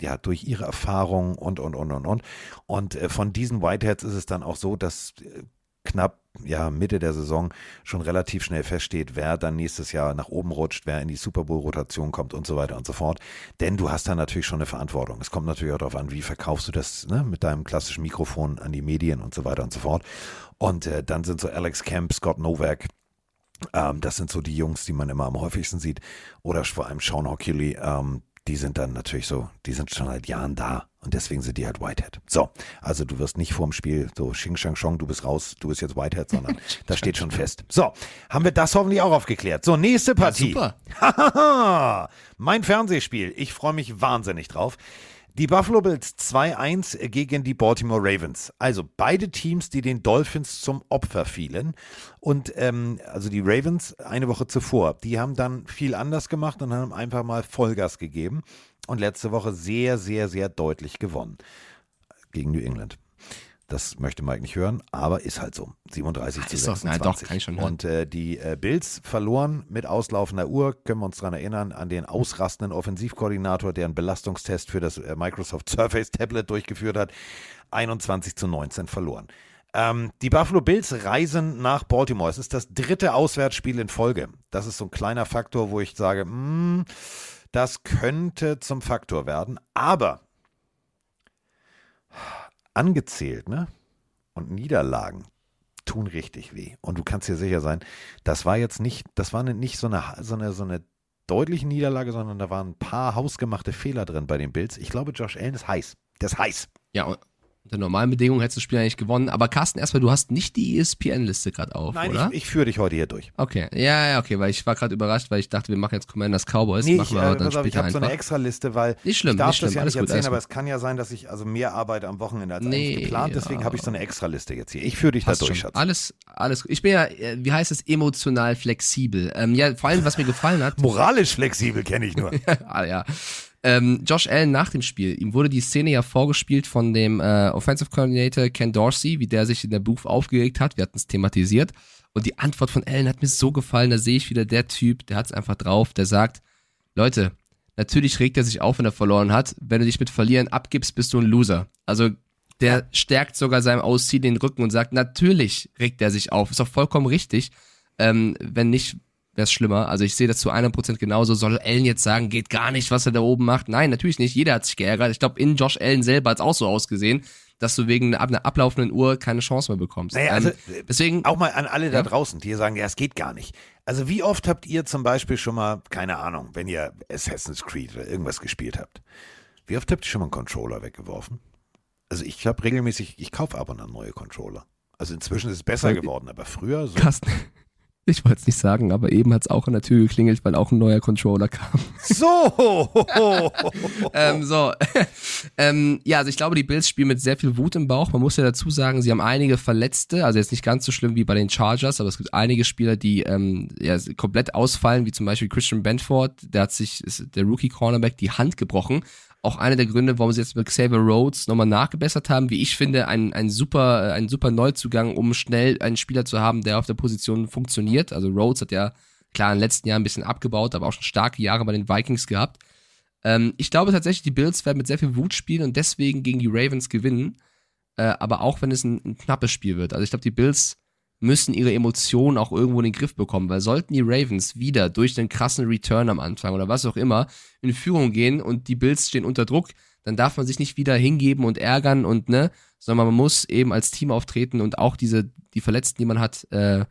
ja, durch ihre Erfahrung und, und, und, und, und. Und äh, von diesen Whiteheads ist es dann auch so, dass äh, knapp ja, Mitte der Saison schon relativ schnell feststeht, wer dann nächstes Jahr nach oben rutscht, wer in die Super Bowl-Rotation kommt und so weiter und so fort. Denn du hast da natürlich schon eine Verantwortung. Es kommt natürlich auch darauf an, wie verkaufst du das ne, mit deinem klassischen Mikrofon an die Medien und so weiter und so fort. Und äh, dann sind so Alex Kemp, Scott Novak, ähm, das sind so die Jungs, die man immer am häufigsten sieht. Oder vor allem Sean Hockley, ähm, die sind dann natürlich so, die sind schon seit Jahren da und deswegen sind die halt Whitehead. So, also du wirst nicht vorm Spiel so Xing Shang Shong, du bist raus, du bist jetzt Whitehead, sondern das steht schon fest. So, haben wir das hoffentlich auch aufgeklärt. So, nächste Partie. super. Hahaha, mein Fernsehspiel. Ich freue mich wahnsinnig drauf. Die Buffalo Bills 2-1 gegen die Baltimore Ravens. Also beide Teams, die den Dolphins zum Opfer fielen. Und ähm, also die Ravens eine Woche zuvor, die haben dann viel anders gemacht und haben einfach mal Vollgas gegeben. Und letzte Woche sehr, sehr, sehr deutlich gewonnen gegen New England. Das möchte Mike nicht hören, aber ist halt so. 37 zu ist doch- 26. na doch, kann ich schon hören. Und äh, die äh, Bills verloren mit auslaufender Uhr. Können wir uns daran erinnern, an den ausrastenden Offensivkoordinator, der einen Belastungstest für das äh, Microsoft Surface Tablet durchgeführt hat. 21 zu 19 verloren. Ähm, die Buffalo Bills reisen nach Baltimore. Es ist das dritte Auswärtsspiel in Folge. Das ist so ein kleiner Faktor, wo ich sage, mm, das könnte zum Faktor werden. Aber angezählt, ne? Und Niederlagen tun richtig weh. Und du kannst dir sicher sein, das war jetzt nicht, das war nicht so eine, so eine, so eine deutliche Niederlage, sondern da waren ein paar hausgemachte Fehler drin bei den Bills. Ich glaube, Josh Allen ist heiß. Der ist heiß. Ja, und unter normalen Bedingungen hättest du das Spiel eigentlich gewonnen. Aber Carsten, erstmal, du hast nicht die ESPN-Liste gerade auf, Nein, oder? ich, ich führe dich heute hier durch. okay, ja, ja, okay, weil ich war gerade überrascht, weil ich dachte, wir machen jetzt Commanders Cowboys, Nee, machen ich, wir äh, aber dann auf, ich später habe so eine. Extra-Liste, weil Nicht schlimm, ich darf nicht schlimm, das ja alles nicht gut, erzählen, aber es kann ja sein, dass ich also mehr arbeite am Wochenende als Nee, eigentlich geplant. Deswegen ja. habe ich so eine Extra-Liste jetzt hier. Ich führe dich Passt da durch, schon. Schatz. Alles, alles gut. Ich bin ja, äh, wie heißt es, emotional flexibel. Ähm, ja, vor allem, was mir gefallen hat, Moralisch flexibel kenne ich nur. ah, ja. Ähm, Josh Allen nach dem Spiel, ihm wurde die Szene ja vorgespielt von dem äh, Offensive Coordinator Ken Dorsey, wie der sich in der Booth aufgeregt hat. Wir hatten es thematisiert. Und die Antwort von Allen hat mir so gefallen. Da sehe ich wieder der Typ, der hat es einfach drauf, der sagt, Leute, natürlich regt er sich auf, wenn er verloren hat. Wenn du dich mit Verlieren abgibst, bist du ein Loser. Also der stärkt sogar seinem Ausziehen den Rücken und sagt, natürlich regt er sich auf. Ist doch vollkommen richtig. Ähm, wenn nicht, wäre es schlimmer. Also ich sehe das zu 100% genauso. Soll Allen jetzt sagen, geht gar nicht, was er da oben macht? Nein, natürlich nicht. Jeder hat sich geärgert. Ich glaube, in Josh Allen selber hat es auch so ausgesehen, dass du wegen einer, ab- ablaufenden Uhr keine Chance mehr bekommst. Naja, also, ähm, deswegen, Auch mal an alle da Ja. draußen, die sagen, ja, es geht gar nicht. Also wie oft habt ihr zum Beispiel schon mal, keine Ahnung, wenn ihr Assassin's Creed oder irgendwas gespielt habt, wie oft habt ihr schon mal einen Controller weggeworfen? Also ich habe regelmäßig, ich kaufe aber dann neue Controller. Also inzwischen ist es besser geworden, aber früher so. Carsten, ich wollte es nicht sagen, aber eben hat es auch an der Tür geklingelt, weil auch ein neuer Controller kam. So! ähm, so. ähm, ja, also ich glaube, die Bills spielen mit sehr viel Wut im Bauch. Man muss ja dazu sagen, sie haben einige Verletzte, also jetzt nicht ganz so schlimm wie bei den Chargers, aber es gibt einige Spieler, die ähm, ja, komplett ausfallen, wie zum Beispiel Christian Benford, der hat sich, ist der Rookie-Cornerback, die Hand gebrochen. Auch einer der Gründe, warum sie jetzt mit Xavier Rhodes nochmal nachgebessert haben, wie ich finde, ein, ein super, ein super Neuzugang, um schnell einen Spieler zu haben, der auf der Position funktioniert. Also Rhodes hat ja klar in den letzten Jahren ein bisschen abgebaut, aber auch schon starke Jahre bei den Vikings gehabt. Ähm, ich glaube tatsächlich, die Bills werden mit sehr viel Wut spielen und deswegen gegen die Ravens gewinnen. Äh, aber auch wenn es ein, ein knappes Spiel wird. Also ich glaube, die Bills müssen ihre Emotionen auch irgendwo in den Griff bekommen, weil sollten die Ravens wieder durch einen krassen Return am Anfang oder was auch immer in Führung gehen und die Bills stehen unter Druck, dann darf man sich nicht wieder hingeben und ärgern und ne, sondern man muss eben als Team auftreten und auch diese die Verletzten, die man hat, äh,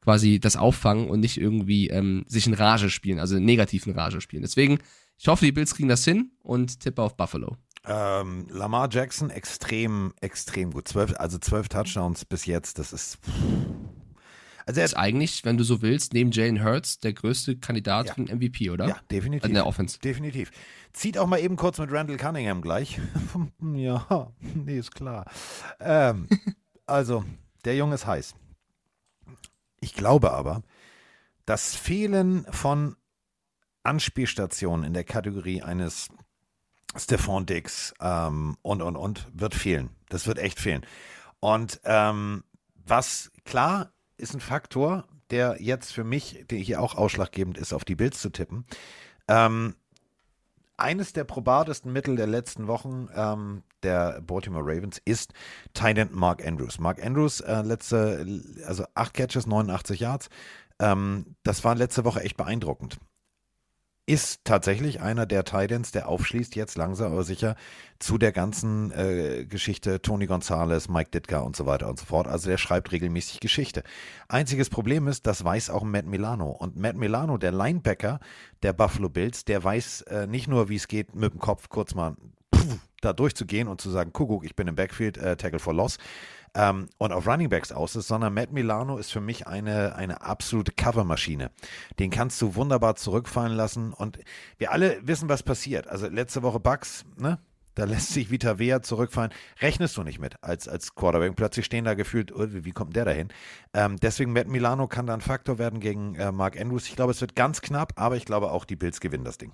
quasi das auffangen und nicht irgendwie ähm, sich in Rage spielen, also in negativen Rage spielen. Deswegen, ich hoffe, die Bills kriegen das hin und tippe auf Buffalo. Ähm, Lamar Jackson extrem, extrem gut. Zwölf, also zwölf Touchdowns bis jetzt, das ist. Also er ist eigentlich, wenn du so willst, neben Jalen Hurts der größte Kandidat Ja. für den MVP, oder? Ja, definitiv. In der Offense. Definitiv. Zieht auch mal eben kurz mit Randall Cunningham gleich. ja, nee, ist klar. Ähm, also, der Junge ist heiß. Ich glaube aber, das Fehlen von Anspielstationen in der Kategorie eines Stephon Dix ähm, und, und, und wird fehlen. Das wird echt fehlen. Und ähm, was klar ist ein Faktor, der jetzt für mich, der hier auch ausschlaggebend ist, auf die Bills zu tippen. Ähm, eines der probatesten Mittel der letzten Wochen ähm, der Baltimore Ravens ist Tight End Mark Andrews. Mark Andrews, äh, letzte, also acht Catches, 89 Yards. Ähm, das war letzte Woche echt beeindruckend. Ist tatsächlich einer der Titans, der aufschließt jetzt langsam aber sicher zu der ganzen äh, Geschichte Tony Gonzalez, Mike Ditka und so weiter und so fort. Also der schreibt regelmäßig Geschichte. Einziges Problem ist, das weiß auch Matt Milano. Und Matt Milano, der Linebacker der Buffalo Bills, der weiß äh, nicht nur, wie es geht, mit dem Kopf kurz mal pff, da durchzugehen und zu sagen, Kuckuck, ich bin im Backfield, äh, Tackle for Loss ähm, und auf Running Backs aus ist, sondern Matt Milano ist für mich eine, eine absolute Covermaschine. Den kannst du wunderbar zurückfallen lassen und wir alle wissen, was passiert. Also letzte Woche Bucks, ne? Da lässt sich Vita Vea zurückfallen. Rechnest du nicht mit als, als Quarterback. Plötzlich stehen da gefühlt, oh, wie wie kommt der dahin? Ähm, deswegen Matt Milano kann da ein Faktor werden gegen äh, Mark Andrews. Ich glaube, es wird ganz knapp, aber ich glaube auch, die Bills gewinnen das Ding.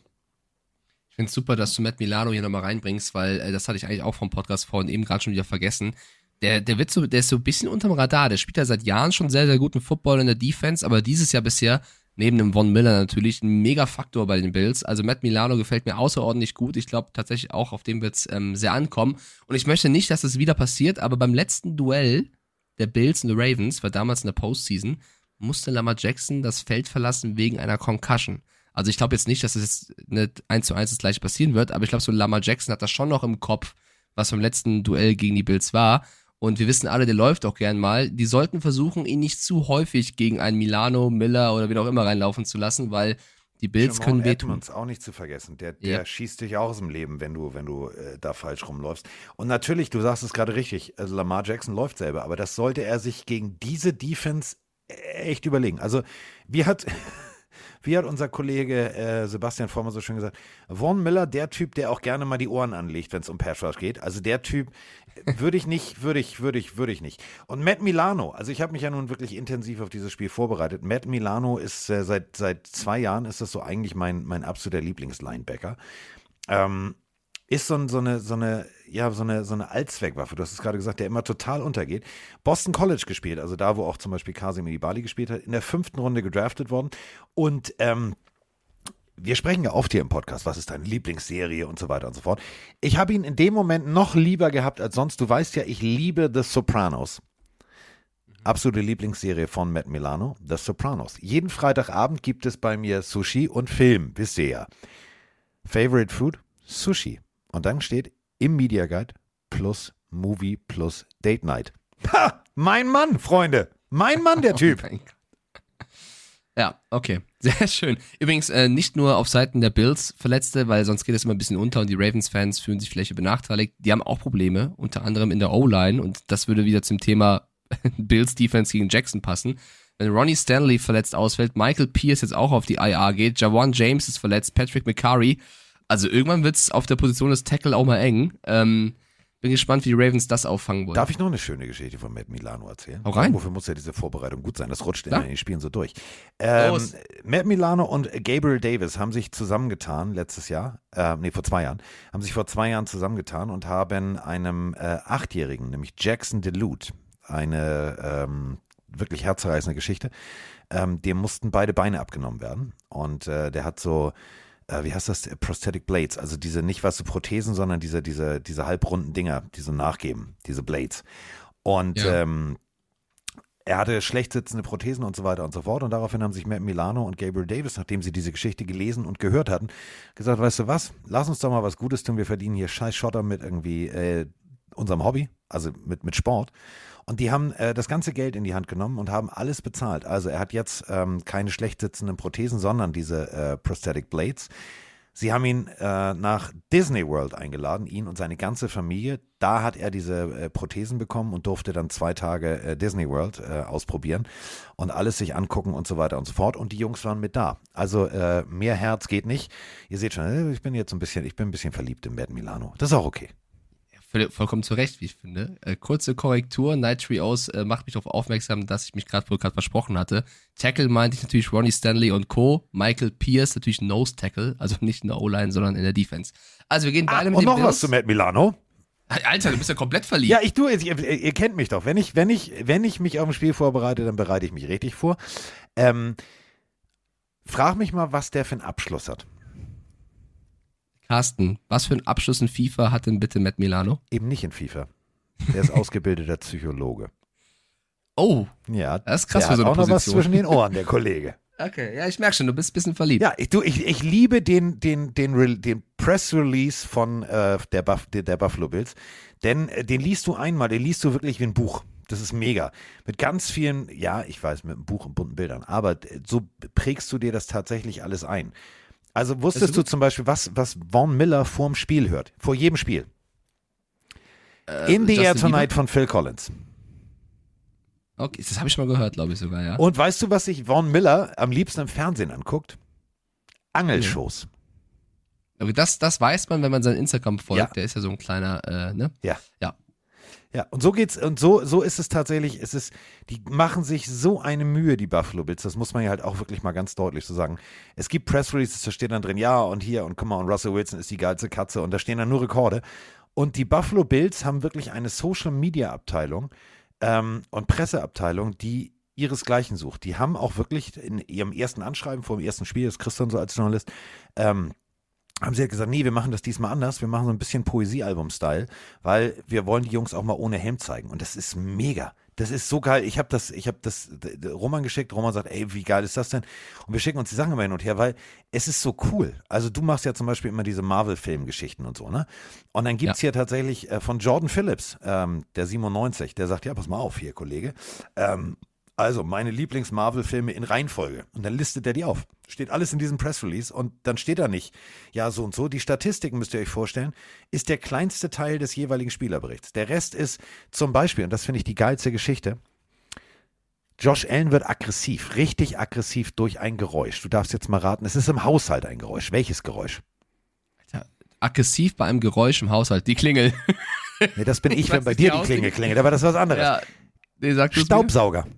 Ich finde es super, dass du Matt Milano hier nochmal reinbringst, weil äh, das hatte ich eigentlich auch vom Podcast vorhin eben gerade schon wieder vergessen. Der, der wird so, der ist so ein bisschen unterm Radar. Der spielt ja seit Jahren schon sehr, sehr guten Football in der Defense, aber dieses Jahr bisher neben dem Von Miller natürlich ein Mega-Faktor bei den Bills. Also Matt Milano gefällt mir außerordentlich gut. Ich glaube tatsächlich auch, auf dem wird es ähm, sehr ankommen. Und ich möchte nicht, dass es wieder passiert, aber beim letzten Duell der Bills und der Ravens, war damals in der Postseason, musste Lamar Jackson das Feld verlassen wegen einer Concussion. Also ich glaube jetzt nicht, dass es jetzt nicht eins zu eins das gleiche passieren wird, aber ich glaube, so Lamar Jackson hat das schon noch im Kopf, was beim letzten Duell gegen die Bills war. Und wir wissen alle, der läuft auch gern mal. Die sollten versuchen, ihn nicht zu häufig gegen einen Milano, Miller oder wen auch immer reinlaufen zu lassen, weil die Bills können wehtun. Edmonds auch nicht zu vergessen. Der, der Ja. schießt dich auch aus dem Leben, wenn du, wenn du äh, da falsch rumläufst. Und natürlich, du sagst es gerade richtig, also Lamar Jackson läuft selber, aber das sollte er sich gegen diese Defense echt überlegen. Also, wie hat, wie hat unser Kollege äh, Sebastian Vormer so schön gesagt, Von Miller, der Typ, der auch gerne mal die Ohren anlegt, wenn es um Pass geht. Also der Typ würde ich nicht, würde ich, würde ich, würde ich nicht. Und Matt Milano, also ich habe mich ja nun wirklich intensiv auf dieses Spiel vorbereitet. Matt Milano ist äh, seit, seit zwei Jahren ist das so eigentlich mein, mein absoluter Lieblingslinebacker. Ähm, ist so, so eine, so eine, ja, so eine, so eine Allzweckwaffe. Du hast es gerade gesagt, der immer total untergeht. Boston College gespielt, also da, wo auch zum Beispiel Kasim Bali gespielt hat, in der fünften Runde gedraftet worden. Und ähm, wir sprechen ja oft hier im Podcast, was ist deine Lieblingsserie und so weiter und so fort. Ich habe ihn in dem Moment noch lieber gehabt als sonst. Du weißt ja, ich liebe The Sopranos. Absolute Lieblingsserie von Matt Milano, The Sopranos. Jeden Freitagabend gibt es bei mir Sushi und Film, wisst ihr ja. Favorite Food? Sushi. Und dann steht im Media Guide plus Movie plus Date Night. Ha! Mein Mann, Freunde. Mein Mann, der Typ. Ja, okay. Sehr schön. Übrigens, äh, nicht nur auf Seiten der Bills Verletzte, weil sonst geht es immer ein bisschen unter und die Ravens-Fans fühlen sich vielleicht benachteiligt. Die haben auch Probleme, unter anderem in der O-Line und das würde wieder zum Thema Bills Defense gegen Jackson passen. Wenn Ronnie Stanley verletzt ausfällt, Michael Pierce jetzt auch auf die IR geht, Jawan James ist verletzt, Patrick McCurry. Also irgendwann wird's auf der Position des Tackle auch mal eng. Ähm, bin gespannt, wie die Ravens das auffangen wollen. Darf ich noch eine schöne Geschichte von Matt Milano erzählen? Hau rein. Wofür muss ja diese Vorbereitung gut sein? Das rutscht immer in den Spielen so durch. Ähm, Los. Matt Milano und Gabriel Davis haben sich zusammengetan letztes Jahr, äh, nee, vor zwei Jahren, haben sich vor zwei Jahren zusammengetan und haben einem äh, Achtjährigen, nämlich Jackson DeLute, eine ähm, wirklich herzerreißende Geschichte. Ähm, dem mussten beide Beine abgenommen werden. Und äh, der hat so, äh, wie heißt das, Prosthetic Blades, also diese nicht was so Prothesen, sondern diese, diese, diese halbrunden Dinger, die so nachgeben, diese Blades. Und Ja. ähm, er hatte schlecht sitzende Prothesen und so weiter und so fort. Und daraufhin haben sich Matt Milano und Gabriel Davis, nachdem sie diese Geschichte gelesen und gehört hatten, gesagt, weißt du was, lass uns doch mal was Gutes tun. Wir verdienen hier scheiß Schotter mit irgendwie äh, unserem Hobby, also mit, mit Sport. Und die haben äh, das ganze Geld in die Hand genommen und haben alles bezahlt. Also er hat jetzt ähm, keine schlecht sitzenden Prothesen, sondern diese äh, Prosthetic Blades. Sie haben ihn äh, nach Disney World eingeladen, ihn und seine ganze Familie. Da hat er diese äh, Prothesen bekommen und durfte dann zwei Tage äh, Disney World äh, ausprobieren und alles sich angucken und so weiter und so fort. Und die Jungs waren mit da. Also äh, mehr Herz geht nicht. Ihr seht schon, äh, ich bin jetzt ein bisschen, ich bin ein bisschen verliebt in Matt Milano. Das ist auch okay. Voll, vollkommen zu Recht, wie ich finde. Äh, kurze Korrektur, Night Trios äh, macht mich darauf aufmerksam, dass ich mich gerade wohl gerade versprochen hatte. Tackle meinte ich natürlich Ronnie Stanley und Co. Michael Pierce natürlich Nose Tackle, also nicht in der O-Line, sondern in der Defense. Also wir gehen beide mit und noch Bills. was zu Matt Milano. Alter, du bist ja komplett verliebt. Ja, ich tue es. Ihr, ihr kennt mich doch. Wenn ich, wenn ich, wenn ich mich auf ein Spiel vorbereite, dann bereite ich mich richtig vor. Ähm, frag mich mal, was der für einen Abschluss hat. Carsten, was für einen Abschluss in FIFA hat denn bitte Matt Milano? Eben nicht in FIFA. Der ist ausgebildeter Psychologe. Oh, Ja, Das ist krass der für so hat eine auch noch was Position. zwischen den Ohren, der Kollege. okay. Ja, ich merke schon, du bist ein bisschen verliebt. Ja, ich, du, ich, ich liebe den, den, den, Re- den Press Release von äh, der, Buff, der, der Buffalo Bills, denn äh, den liest du einmal, den liest du wirklich wie ein Buch. Das ist mega. Mit ganz vielen, ja, ich weiß, mit einem Buch und bunten Bildern, aber äh, so prägst du dir das tatsächlich alles ein. Also wusstest du zum Beispiel, was, was Vaughn Miller vorm Spiel hört? Vor jedem Spiel. In the Justin Air Bieber? Tonight von Phil Collins. Okay, das habe ich mal gehört, glaube ich sogar, ja. Und weißt du, was sich Vaughn Miller am liebsten im Fernsehen anguckt? Angelshows. Aber das, das weiß man, wenn man seinen Instagram folgt. Ja. Der ist ja so ein kleiner, äh, ne? Ja. Ja. Ja, und so geht's, und so, so ist es tatsächlich, es ist, die machen sich so eine Mühe, die Buffalo Bills, das muss man ja halt auch wirklich mal ganz deutlich so sagen. Es gibt Press Releases, da steht dann drin, ja, und hier, und guck mal, und Russell Wilson ist die geilste Katze, und da stehen dann nur Rekorde. Und die Buffalo Bills haben wirklich eine Social Media Abteilung ähm, und Presseabteilung, die ihresgleichen sucht. Die haben auch wirklich in ihrem ersten Anschreiben vor dem ersten Spiel, das dann so als Journalist, ähm, haben sie halt gesagt, nee, wir machen das diesmal anders. Wir machen so ein bisschen Poesiealbum-Style, weil wir wollen die Jungs auch mal ohne Helm zeigen. Und das ist mega. Das ist so geil. Ich habe das, ich habe das Roman geschickt. Roman sagt, ey, wie geil ist das denn? Und wir schicken uns die Sachen immer hin und her, weil es ist so cool. Also du machst ja zum Beispiel immer diese Marvel-Film-Geschichten und so, ne? Und dann gibt's hier tatsächlich äh, von Jordan Phillips, ähm, der 97, der sagt, ja, pass mal auf hier, Kollege. Ähm, also meine Lieblings-Marvel-Filme in Reihenfolge. Und dann listet er die auf. Steht alles in diesem Press-Release und dann steht da nicht, ja, so und so. Die Statistiken müsst ihr euch vorstellen, ist der kleinste Teil des jeweiligen Spielerberichts. Der Rest ist zum Beispiel, und das finde ich die geilste Geschichte, Josh Allen wird aggressiv, richtig aggressiv durch ein Geräusch. Du darfst jetzt mal raten, es ist im Haushalt ein Geräusch. Welches Geräusch? Aggressiv bei einem Geräusch im Haushalt, die Klingel. Nee, das bin ich, Ich wenn bei dir die Klingel klingelt, aber das ist was anderes. ja. Nee, du's mir.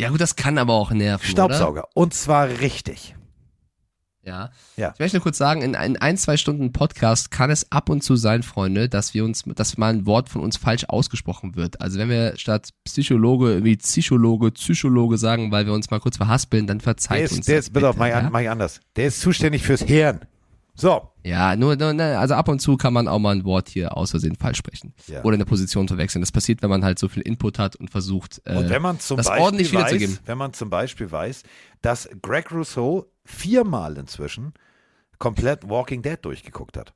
Ja, gut, das kann aber auch nerven. Oder? Staubsauger. Und zwar richtig. Ja. Ja. Ich möchte nur kurz sagen, in ein, ein, zwei Stunden Podcast kann es ab und zu sein, Freunde, dass wir uns, dass mal ein Wort von uns falsch ausgesprochen wird. Also wenn wir statt Psychologe wie Psychologe, Psychologe sagen, weil wir uns mal kurz verhaspeln, dann verzeiht Der uns ist, der das ist, auf, bitte, mach ich, ja? mach ich anders. Der ist zuständig fürs Hirn. So. Ja, nur, nur ne, also ab und zu kann man auch mal ein Wort hier aus Versehen falsch sprechen. Ja. Oder eine Position verwechseln. Das passiert, wenn man halt so viel Input hat und versucht, äh, Und wenn man zum das ordentlich Beispiel wiederzugeben. weiß, wenn man zum Beispiel weiß, dass Greg Rousseau viermal inzwischen komplett Walking Dead durchgeguckt hat.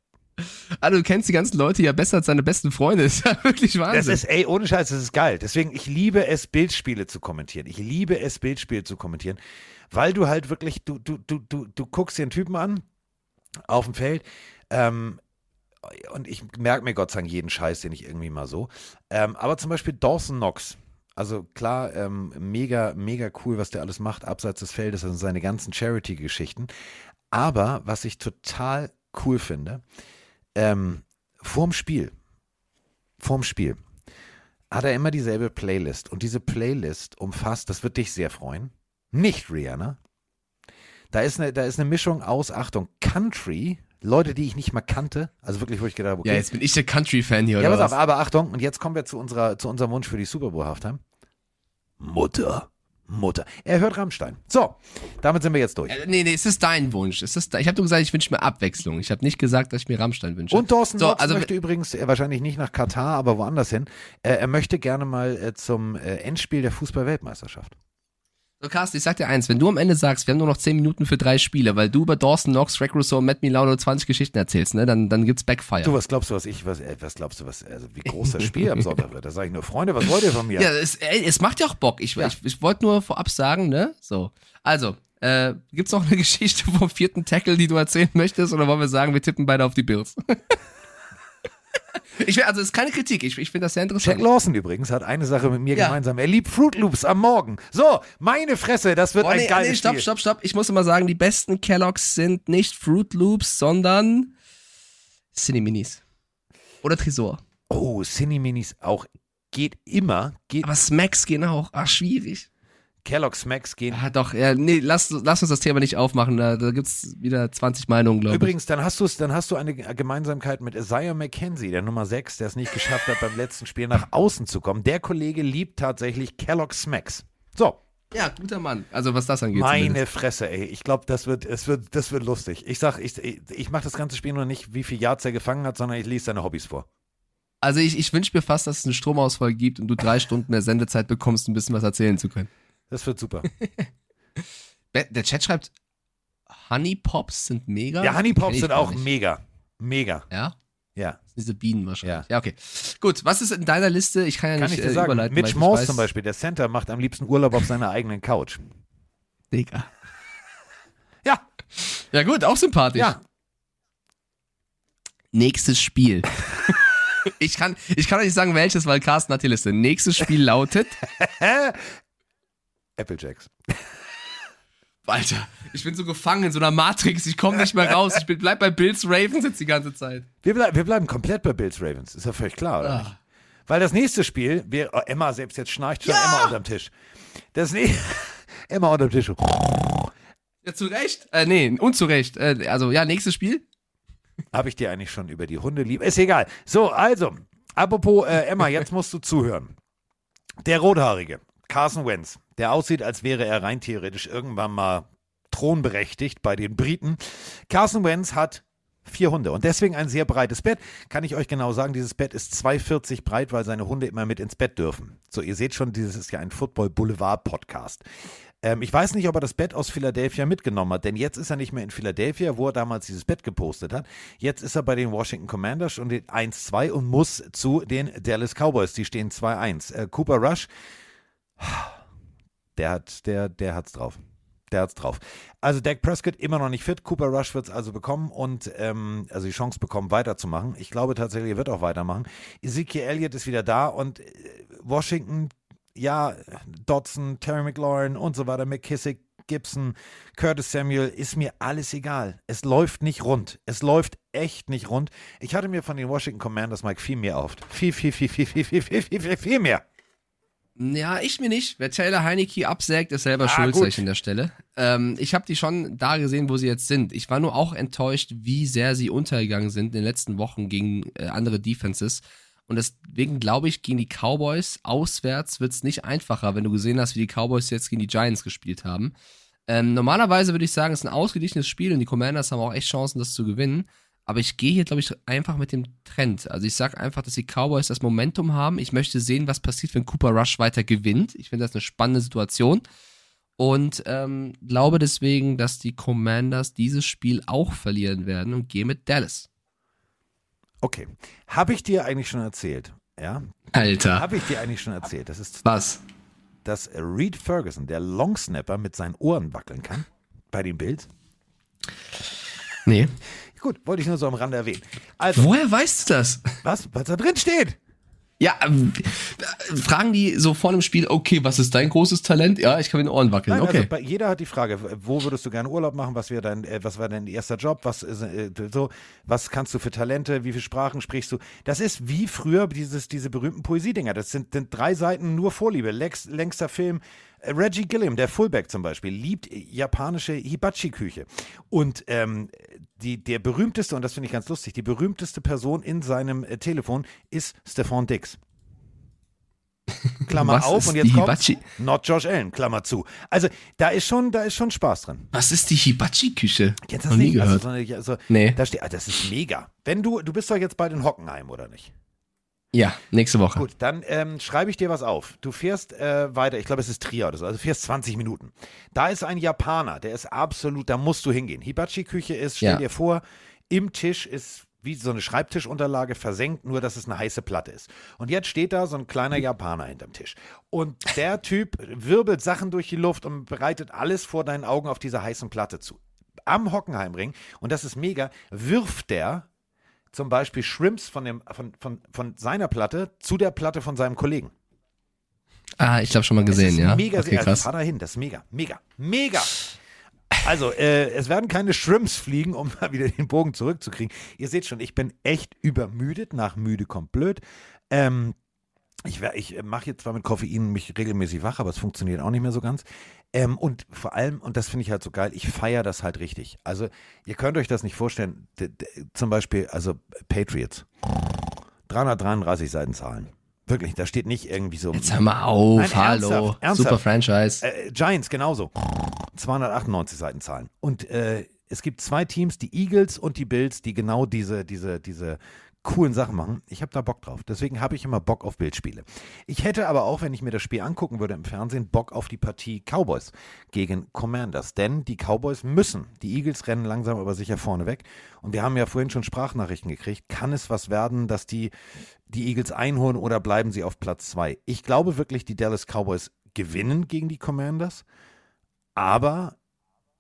Also du kennst die ganzen Leute ja besser als deine besten Freunde. Das ist ja wirklich Wahnsinn. Das ist, ey, ohne Scheiß, das ist geil. Deswegen, ich liebe es, Bildspiele zu kommentieren. Ich liebe es, Bildspiele zu kommentieren, weil du halt wirklich, du, du, du, du, du guckst dir einen Typen an auf dem Feld, ähm, und ich merke mir Gott sei Dank jeden Scheiß, den ich irgendwie mal so. Ähm, aber zum Beispiel Dawson Knox. Also klar, ähm, mega, mega cool, was der alles macht, abseits des Feldes, also seine ganzen Charity-Geschichten. Aber was ich total cool finde, ähm, vorm Spiel, vorm Spiel, hat er immer dieselbe Playlist. Und diese Playlist umfasst, das wird dich sehr freuen, nicht Rihanna. Da ist eine, da ist eine Mischung aus, Achtung, Country, Leute, die ich nicht mal kannte, also wirklich, wo ich gedacht habe, okay. Ja, jetzt bin ich der Country-Fan hier, Ja, oder pass auf, aber Achtung, und jetzt kommen wir zu, unserer, zu unserem Wunsch für die Super Bowl Halftime. Mutter. Mutter. Er hört Rammstein. So, damit sind wir jetzt durch. Äh, nee, nee, es ist dein Wunsch. Es ist, ich habe nur gesagt, ich wünsche mir Abwechslung. Ich habe nicht gesagt, dass ich mir Rammstein wünsche. Und Dawson so, also, möchte übrigens äh, wahrscheinlich nicht nach Katar, aber woanders hin. Äh, er möchte gerne mal äh, zum äh, Endspiel der Fußball-Weltmeisterschaft. So, Carsten, ich sag dir eins, wenn du am Ende sagst, wir haben nur noch 10 Minuten für drei Spiele, weil du über Dawson Knox, Greg Rousseau und Matt Milano 20 Geschichten erzählst, ne, dann, dann gibt's Backfire. Du, was glaubst du, was ich, was, äh, was glaubst du, was, also wie groß das Spiel am Sonntag wird? Da sage ich nur, Freunde, was wollt ihr von mir? Ja, es, ey, es macht ja auch Bock. Ich, Ja. ich, ich wollte nur vorab sagen, ne? So. Also, äh, gibt's noch eine Geschichte vom vierten Tackle, die du erzählen möchtest, oder wollen wir sagen, wir tippen beide auf die Bills? ich will, also, es ist keine Kritik. Ich, ich finde das sehr Jack interessant. Lawson übrigens hat eine Sache mit mir Ja. gemeinsam. Er liebt Fruit Loops am Morgen. So, meine Fresse, das wird ein nee, geiles nee, stopp, Spiel. stopp, stopp. Ich muss immer sagen, die besten Kelloggs sind nicht Fruit Loops, sondern Cine Minis. Oder Tresor. Oh, Cine Minis auch geht immer, geht Aber Smacks gehen auch. Ah, schwierig. Kellogg's Max gehen. Ah, doch, ja, nee, lass, lass uns das Thema nicht aufmachen. Da, da gibt's wieder 20 Meinungen, glaube ich. Übrigens, dann hast du dann hast du eine Gemeinsamkeit mit Isaiah McKenzie, der Nummer 6, der es nicht geschafft hat, beim letzten Spiel nach außen zu kommen. Der Kollege liebt tatsächlich Kellogg's Max. So, Ja, guter Mann. Also was das angeht. meine zumindest. Fresse, ey. Ich glaube, das wird, es wird, das wird lustig. Ich sag, ich, ich, mache das ganze Spiel nur nicht, wie viel Yards er gefangen hat, sondern ich lese seine Hobbys vor. Also ich, ich wünsche mir fast, dass es einen Stromausfall gibt und du drei Stunden mehr Sendezeit bekommst, um ein bisschen was erzählen zu können. Das wird super. Der Chat schreibt, Honey Pops sind mega. Ja, Honey Pops sind auch nicht. mega. Mega. Ja? Ja. Diese Bienen wahrscheinlich. Ja. Ja. okay. Gut, was ist in deiner Liste? Ich kann ja Kann nicht ich dir äh, sagen. überleiten. Mitch weiß. zum Beispiel, der Center, macht am liebsten Urlaub auf seiner eigenen Couch. Digga. Ja, Ja gut, auch sympathisch. ja. Nächstes Spiel. ich, kann, ich kann euch nicht sagen, welches, weil Carsten hat die Liste. Nächstes Spiel lautet. Applejacks. Alter, ich bin so gefangen in so einer Matrix, ich komme nicht mehr raus. Ich bin, bleib bei Bills Ravens jetzt die ganze Zeit. Wir, blei wir bleiben komplett bei Bills Ravens. Ist ja völlig klar, oder Ah. nicht? Weil das nächste Spiel, wir, oh, Emma selbst jetzt schnarcht schon Emma unterm Tisch. Das ne Emma unterm Tisch. Ja, zu Recht? Äh, nee, unzurecht. Äh, also, ja, nächstes Spiel. Habe ich dir eigentlich schon über die Hunde lieb? Ist egal. So, also, apropos äh, Emma, jetzt musst du zuhören. Der Rothaarige, Carson Wentz, der aussieht, als wäre er rein theoretisch irgendwann mal thronberechtigt bei den Briten. Carson Wentz hat vier Hunde und deswegen ein sehr breites Bett. Kann ich euch genau sagen, dieses Bett ist 2,40 breit, weil seine Hunde immer mit ins Bett dürfen. So, ihr seht schon, dieses ist ja ein Football Boulevard Podcast. Ähm, ich weiß nicht, ob er das Bett aus Philadelphia mitgenommen hat, denn jetzt ist er nicht mehr in Philadelphia, wo er damals dieses Bett gepostet hat. Jetzt ist er bei den Washington Commanders und den 1-2 und muss zu den Dallas Cowboys. Die stehen 2-1. Äh, Cooper Rush, der hat, der, der hat's drauf. Der hat's drauf. Also Dak Prescott immer noch nicht fit. Cooper Rush wird es also bekommen und ähm, also die Chance bekommen, weiterzumachen. Ich glaube tatsächlich, er wird auch weitermachen. Ezekiel Elliott ist wieder da und äh, Washington, ja, Dodson, Terry McLaurin und so weiter, McKissick, Gibson, Curtis Samuel, ist mir alles egal. Es läuft nicht rund. Es läuft echt nicht rund. Ich hatte mir von den Washington Commanders, Mike, viel mehr auf. Viel, viel, viel, viel, viel, viel, viel, viel, viel, viel mehr. Ja, ich mir nicht. Wer Taylor Heineke absägt, ist selber Ah, schuld, sag ich an der Stelle. Ähm, ich habe die schon da gesehen, wo sie jetzt sind. Ich war nur auch enttäuscht, wie sehr sie untergegangen sind in den letzten Wochen gegen äh, andere Defenses. Und deswegen glaube ich, gegen die Cowboys auswärts wird's nicht einfacher, wenn du gesehen hast, wie die Cowboys jetzt gegen die Giants gespielt haben. Ähm, normalerweise würde ich sagen, es ist ein ausgeglichenes Spiel und die Commanders haben auch echt Chancen, das zu gewinnen. Aber ich gehe hier, glaube ich, einfach mit dem Trend. Also ich sage einfach, dass die Cowboys das Momentum haben. Ich möchte sehen, was passiert, wenn Cooper Rush weiter gewinnt. Ich finde das eine spannende Situation. Und ähm, glaube deswegen, dass die Commanders dieses Spiel auch verlieren werden und gehe mit Dallas. Okay. Habe ich dir eigentlich schon erzählt? Ja? Alter. Habe ich dir eigentlich schon erzählt? Das ist, Was? dass Reed Ferguson, der Longsnapper, mit seinen Ohren wackeln kann. Bei den Bills. Nee. Gut, wollte ich nur so am Rande erwähnen. Also, Woher weißt du das? was? Was da drin steht? Ja, ähm, äh, fragen die so vor dem Spiel, okay, was ist dein großes Talent? Ja, ich kann mit den Ohren wackeln. Nein, okay. also jeder hat die Frage, wo würdest du gerne Urlaub machen? Was wäre dein, äh, was war dein erster Job? Was äh, so, was kannst du für Talente? Wie viele Sprachen sprichst du? Das ist wie früher dieses, diese berühmten Poesiedinger. Das sind, sind drei Seiten nur Vorliebe. Lex, längster Film. Äh, Reggie Gilliam, der Fullback zum Beispiel, liebt japanische Hibachi-Küche. Und ähm, die, der berühmteste, und das finde ich ganz lustig, die berühmteste Person in seinem äh, Telefon ist Stefan Dix. Klammer Was auf und jetzt kommt Hibachi? not Josh Allen, Klammer zu. Also da ist schon, da ist schon Spaß drin. Was ist die Hibachi-Küche? Noch hast du nie nicht, gehört. Also, also, Nee. Da steht, ah, das ist mega. Wenn du, du bist doch jetzt bald in Hockenheim, oder nicht? Ja, nächste Woche. Gut, dann ähm, schreibe ich dir was auf. Du fährst äh, weiter, ich glaube, es ist Trier oder so, also fährst 20 Minuten. Da ist ein Japaner, der ist absolut, da musst du hingehen. Hibachi-Küche ist, stell Ja. dir vor, im Tisch ist wie so eine Schreibtischunterlage versenkt, nur dass es eine heiße Platte ist. Und jetzt steht da so ein kleiner Japaner hinterm Tisch. Und der Typ wirbelt Sachen durch die Luft und bereitet alles vor deinen Augen auf dieser heißen Platte zu. Am Hockenheimring, und das ist mega, wirft der zum Beispiel Shrimps von, dem, von, von, von seiner Platte zu der Platte von seinem Kollegen. Ah, ich habe schon mal gesehen, das ist ja. Mega, okay, also krass. fahr da hin, das ist mega, mega, mega. Also, äh, es werden keine Shrimps fliegen, um mal wieder den Bogen zurückzukriegen. Ihr seht schon, ich bin echt übermüdet. Nach müde kommt blöd. Ähm, ich ich mache jetzt zwar mit Koffein mich regelmäßig wach, aber es funktioniert auch nicht mehr so ganz. Ähm, und vor allem, und das finde ich halt so geil, ich feiere das halt richtig. Also, ihr könnt euch das nicht vorstellen. D zum Beispiel, also Patriots. 333 Seiten Zahlen. Wirklich, da steht nicht irgendwie so. Jetzt hör mal auf, Nein, hallo. ernsthaft, ernsthaft. Super Franchise. Äh, Giants genauso. 298 Seiten Zahlen. Und äh, es gibt zwei Teams, die Eagles und die Bills, die genau diese, diese, diese coolen Sachen machen. Ich habe da Bock drauf. Deswegen habe ich immer Bock auf Bildspiele. Ich hätte aber auch, wenn ich mir das Spiel angucken würde im Fernsehen, Bock auf die Partie Cowboys gegen Commanders. Denn die Cowboys müssen. Die Eagles rennen langsam aber sicher vorne weg. Und wir haben ja vorhin schon Sprachnachrichten gekriegt. Kann es was werden, dass die die Eagles einholen oder bleiben sie auf Platz zwei? Ich glaube wirklich, die Dallas Cowboys gewinnen gegen die Commanders. Aber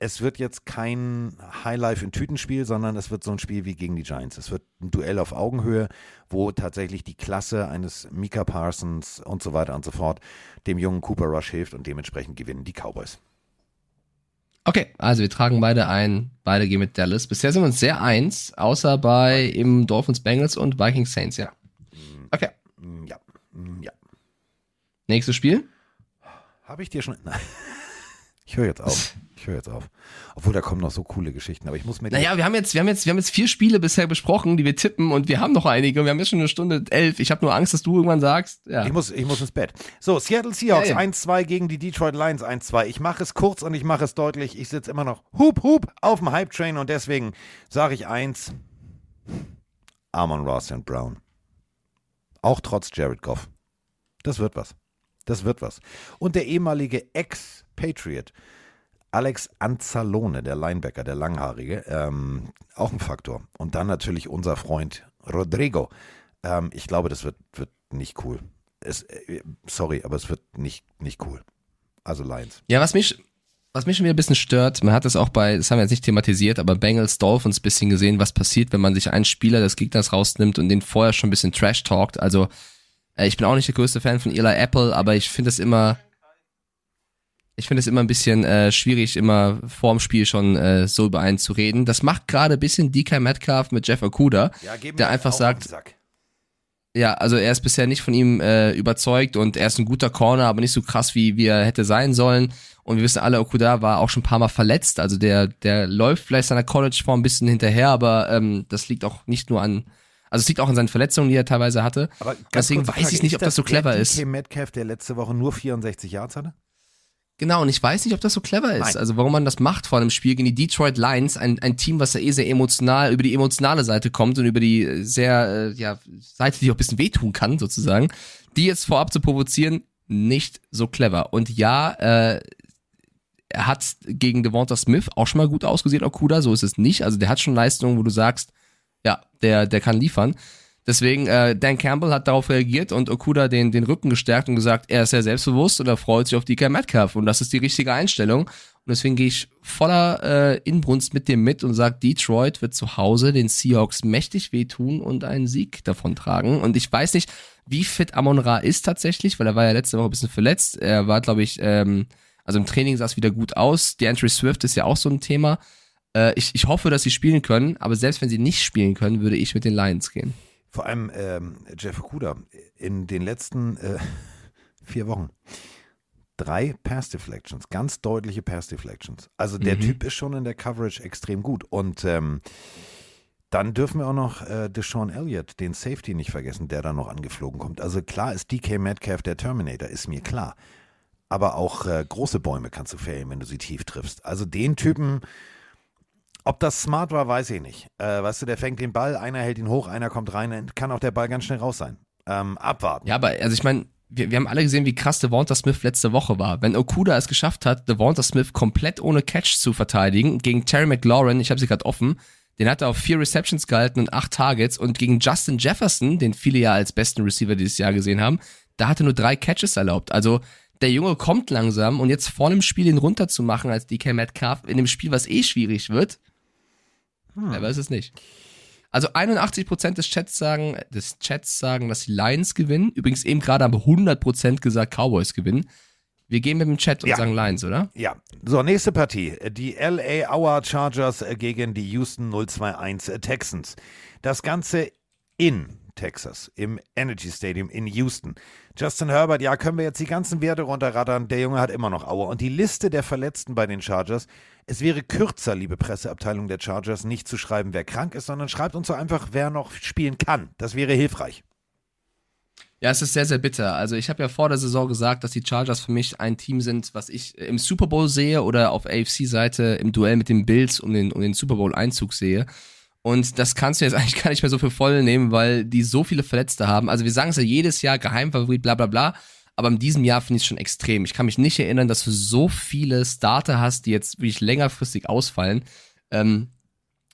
es wird jetzt kein Highlife in Tütenspiel, sondern es wird so ein Spiel wie gegen die Giants. Es wird ein Duell auf Augenhöhe, wo tatsächlich die Klasse eines Mika Parsons und so weiter und so fort dem jungen Cooper Rush hilft und dementsprechend gewinnen die Cowboys. Okay, also wir tragen beide ein, beide gehen mit Dallas. Bisher sind wir uns sehr eins, außer bei eben Dolphins Bengals und Vikings Saints, ja. Okay, Mm, Ja, mm, ja. nächstes Spiel. Habe ich dir schon. Nein. Ich höre jetzt auf. Ich höre jetzt auf. Obwohl da kommen noch so coole Geschichten, aber ich muss mir. Naja, wir haben jetzt, wir haben jetzt, wir haben jetzt vier Spiele bisher besprochen, die wir tippen und wir haben noch einige und wir haben jetzt schon eine Stunde elf. Ich habe nur Angst, dass du irgendwann sagst, ja. Ich muss, ich muss ins Bett. So, Seattle Seahawks Ja, ja. 1-2 gegen die Detroit Lions 1-2. Ich mache es kurz und ich mache es deutlich. Ich sitze immer noch hup, hup auf dem Hype-Train und deswegen sage ich eins. Amon Ross and Brown. Auch trotz Jared Goff. Das wird was. Das wird was. Und der ehemalige Ex-Patriot Alex Anzalone, der Linebacker, der Langhaarige, ähm, auch ein Faktor. Und dann natürlich unser Freund Rodrigo. Ähm, ich glaube, das wird, wird nicht cool. Es, äh, sorry, aber es wird nicht, nicht cool. Also Lions. Ja, was mich, was mich schon wieder ein bisschen stört, man hat das auch bei, das haben wir jetzt nicht thematisiert, aber Bengals Dolphins ein bisschen gesehen, was passiert, wenn man sich einen Spieler des Gegners rausnimmt und den vorher schon ein bisschen trash talkt. Also, äh, ich bin auch nicht der größte Fan von Eli Apple, aber ich finde es immer, ich finde es immer ein bisschen äh, schwierig, immer vorm Spiel schon äh, so über einen zu reden. Das macht gerade ein bisschen DK Metcalf mit Jeff Okuda, Ja, der einfach sagt, ja, also er ist bisher nicht von ihm äh, überzeugt und er ist ein guter Corner, aber nicht so krass, wie, wie er hätte sein sollen. Und wir wissen alle, Okuda war auch schon ein paar Mal verletzt. Also der, der läuft vielleicht seiner College-Form ein bisschen hinterher, aber ähm, das liegt auch nicht nur an, also es liegt auch an seinen Verletzungen, die er teilweise hatte. Aber Deswegen weiß Frage, ich nicht, ob das so clever ist. DK Metcalf, der letzte Woche nur 64 Yards hatte? Genau, und ich weiß nicht, ob das so clever ist. Nein. Also warum man das macht vor einem Spiel gegen die Detroit Lions, ein, ein Team, was ja eh sehr emotional, über die emotionale Seite kommt und über die äh, sehr, äh, ja, Seite, die auch ein bisschen wehtun kann, sozusagen, die jetzt vorab zu provozieren, nicht so clever. Und ja, äh, er hat gegen Devonta Smith auch schon mal gut ausgesehen, Okuda, so ist es nicht. Also der hat schon Leistungen, wo du sagst, ja, der, der kann liefern. Deswegen, äh, Dan Campbell hat darauf reagiert und Okuda den, den Rücken gestärkt und gesagt, er ist sehr selbstbewusst und er freut sich auf DK Metcalf und das ist die richtige Einstellung. Und deswegen gehe ich voller äh, Inbrunst mit dem mit und sage, Detroit wird zu Hause den Seahawks mächtig wehtun und einen Sieg davon tragen. Und ich weiß nicht, wie fit Amon Ra ist tatsächlich, weil er war ja letzte Woche ein bisschen verletzt. Er war, glaube ich, ähm, also im Training sah es wieder gut aus. Die Entry Swift ist ja auch so ein Thema. Äh, ich, ich hoffe, dass sie spielen können, aber selbst wenn sie nicht spielen können, würde ich mit den Lions gehen. Vor allem ähm, Jeff Okuda in den letzten äh, vier Wochen drei Pass Deflections, ganz deutliche Pass Deflections. Also der Mhm. Typ ist schon in der Coverage extrem gut und ähm, dann dürfen wir auch noch äh, Deshaun Elliott, den Safety, nicht vergessen, der da noch angeflogen kommt. Also klar ist DK Metcalf der Terminator, ist mir klar. Aber auch äh, große Bäume kannst du fällen, wenn du sie tief triffst. Also den Typen, ob das smart war, weiß ich nicht. Äh, weißt du, der fängt den Ball, einer hält ihn hoch, einer kommt rein, dann kann auch der Ball ganz schnell raus sein. Ähm, abwarten. Ja, aber also ich meine, wir, wir haben alle gesehen, wie krass Devonta Smith letzte Woche war. Wenn Okuda es geschafft hat, Devonta Smith komplett ohne Catch zu verteidigen, gegen Terry McLaurin, ich habe sie gerade offen, den hat er auf vier Receptions gehalten und acht Targets und gegen Justin Jefferson, den viele ja als besten Receiver dieses Jahr gesehen haben, da hat er nur drei Catches erlaubt. Also der Junge kommt langsam und jetzt vor dem Spiel ihn runterzumachen als DK Metcalf in dem Spiel, was eh schwierig wird, hm. er weiß es nicht. Also 81% des Chats sagen, des Chats sagen, dass die Lions gewinnen. Übrigens eben gerade haben 100% gesagt, Cowboys gewinnen. Wir gehen mit dem Chat und Ja. sagen Lions, oder? Ja, so, nächste Partie. Die LA Hour Chargers gegen die Houston 021 Texans. Das Ganze in Texas, im Energy Stadium in Houston. Justin Herbert, ja, können wir jetzt die ganzen Werte runterrattern. Der Junge hat immer noch Aua. Und die Liste der Verletzten bei den Chargers, es wäre kürzer, liebe Presseabteilung der Chargers, nicht zu schreiben, wer krank ist, sondern schreibt uns so einfach, wer noch spielen kann. Das wäre hilfreich. Ja, es ist sehr, sehr bitter. Also ich habe ja vor der Saison gesagt, dass die Chargers für mich ein Team sind, was ich im Super Bowl sehe oder auf AFC-Seite im Duell mit den Bills um den, um den Super Bowl-Einzug sehe. Und das kannst du jetzt eigentlich gar nicht mehr so für voll nehmen, weil die so viele Verletzte haben. Also wir sagen es ja jedes Jahr, Geheimfavorit, bla bla bla. Aber in diesem Jahr finde ich es schon extrem. Ich kann mich nicht erinnern, dass du so viele Starter hast, die jetzt wirklich längerfristig ausfallen. Ähm,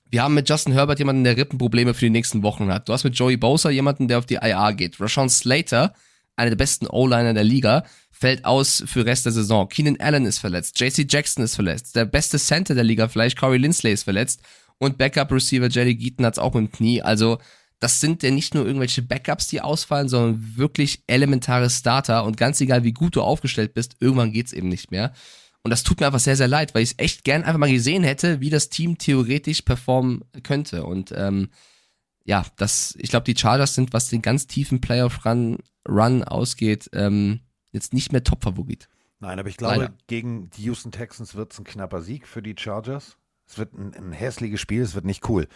wir haben mit Justin Herbert jemanden, der Rippenprobleme für die nächsten Wochen hat. Du hast mit Joey Bosa jemanden, der auf die IR geht. Rashawn Slater, einer der besten O-Liner der Liga, fällt aus für Rest der Saison. Keenan Allen ist verletzt. JC Jackson ist verletzt. Der beste Center der Liga vielleicht, Corey Lindsley ist verletzt. Und Backup-Receiver Jerry Geaton hat's auch mit dem Knie. Also das sind ja nicht nur irgendwelche Backups, die ausfallen, sondern wirklich elementare Starter. Und ganz egal, wie gut du aufgestellt bist, irgendwann geht's eben nicht mehr. Und das tut mir einfach sehr, sehr leid, weil ich es echt gern einfach mal gesehen hätte, wie das Team theoretisch performen könnte. Und ähm, ja, das, ich glaube, die Chargers sind, was den ganz tiefen Playoff-Run Run ausgeht, ähm, jetzt nicht mehr Top-Favorit. Nein, aber ich glaube, Leider. gegen die Houston Texans wird es ein knapper Sieg für die Chargers. Es wird ein, ein hässliches Spiel, es wird nicht cool,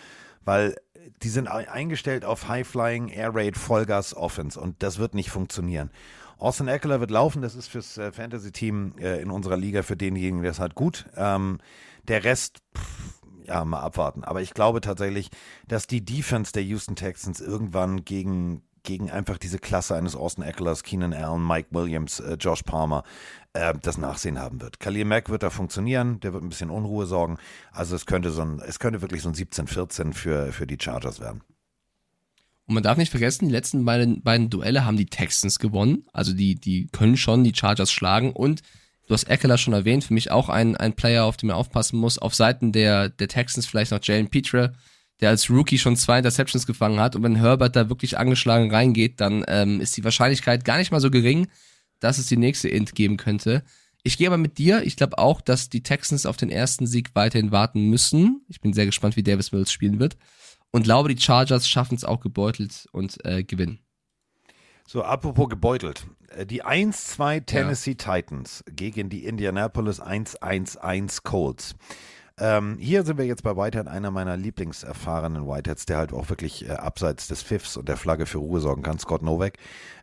weil die sind ei- eingestellt auf High-Flying, Air Raid, Vollgas Offense und das wird nicht funktionieren. Austin Eckler wird laufen, das ist fürs äh, Fantasy-Team äh, in unserer Liga für denjenigen, der es hat, gut. Ähm, der Rest, pff, ja, mal abwarten. Aber ich glaube tatsächlich, dass die Defense der Houston Texans irgendwann gegen, gegen einfach diese Klasse eines Austin Eckler's, Keenan Allen, Mike Williams, äh, Josh Palmer, äh, das Nachsehen haben wird. Khalil Mack wird da funktionieren, der wird ein bisschen Unruhe sorgen. Also es könnte so ein, es könnte wirklich so ein 17-14 für, für die Chargers werden. Und man darf nicht vergessen, die letzten beiden, beiden Duelle haben die Texans gewonnen. Also die, die können schon die Chargers schlagen. Und du hast Eckler schon erwähnt, für mich auch ein, ein Player, auf den man aufpassen muss. Auf Seiten der, der Texans vielleicht noch Jalen Petre, der als Rookie schon zwei Interceptions gefangen hat. Und wenn Herbert da wirklich angeschlagen reingeht, dann ähm, ist die Wahrscheinlichkeit gar nicht mal so gering, dass es die nächste Int geben könnte. Ich gehe aber mit dir. Ich glaube auch, dass die Texans auf den ersten Sieg weiterhin warten müssen. Ich bin sehr gespannt, wie Davis Mills spielen wird. Und glaube, die Chargers schaffen es auch gebeutelt und äh, gewinnen. So, apropos gebeutelt. Äh, Die 1-2 Tennessee Titans gegen die Indianapolis 1-1-1 Colts. Ähm, hier sind wir jetzt bei Whitehead, einer meiner lieblingserfahrenen Whiteheads, der halt auch wirklich äh, abseits des Pfiffs und der Flagge für Ruhe sorgen kann, Scott Novak,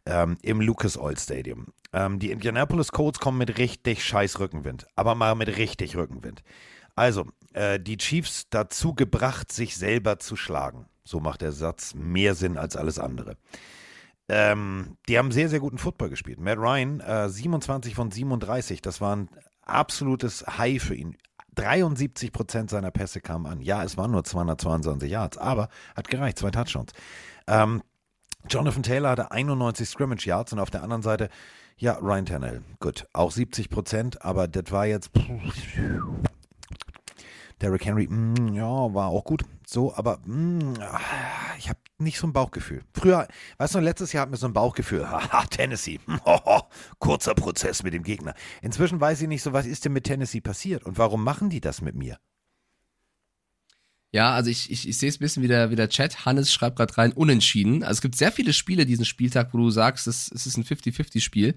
ähm, im Lucas Oil Stadium. Ähm, die Indianapolis Colts kommen mit richtig scheiß Rückenwind, aber mal mit richtig Rückenwind. Also, äh, die Chiefs dazu gebracht, sich selber zu schlagen. So macht der Satz mehr Sinn als alles andere. Ähm, die haben sehr, sehr guten Football gespielt. Matt Ryan, äh, 27 von 37, das war ein absolutes High für ihn. 73 Prozent seiner Pässe kamen an. Ja, es waren nur 222 Yards, aber hat gereicht, zwei Touchdowns. Ähm, Jonathan Taylor hatte 91 Scrimmage Yards und auf der anderen Seite, ja, Ryan Tannehill, gut, auch 70 Prozent, aber das war jetzt. Derrick Henry, mm, ja, war auch gut. So, aber mm, ah, ich habe nicht so ein Bauchgefühl. Früher, weißt du, letztes Jahr hatten wir so ein Bauchgefühl. Haha, Tennessee. Kurzer Prozess mit dem Gegner. Inzwischen weiß ich nicht so, was ist denn mit Tennessee passiert und warum machen die das mit mir? Ja, also ich, ich, ich sehe es ein bisschen wie der, wie der Chat. Hannes schreibt gerade rein, unentschieden. Also es gibt sehr viele Spiele diesen Spieltag, wo du sagst, es, es ist ein 50-50-Spiel.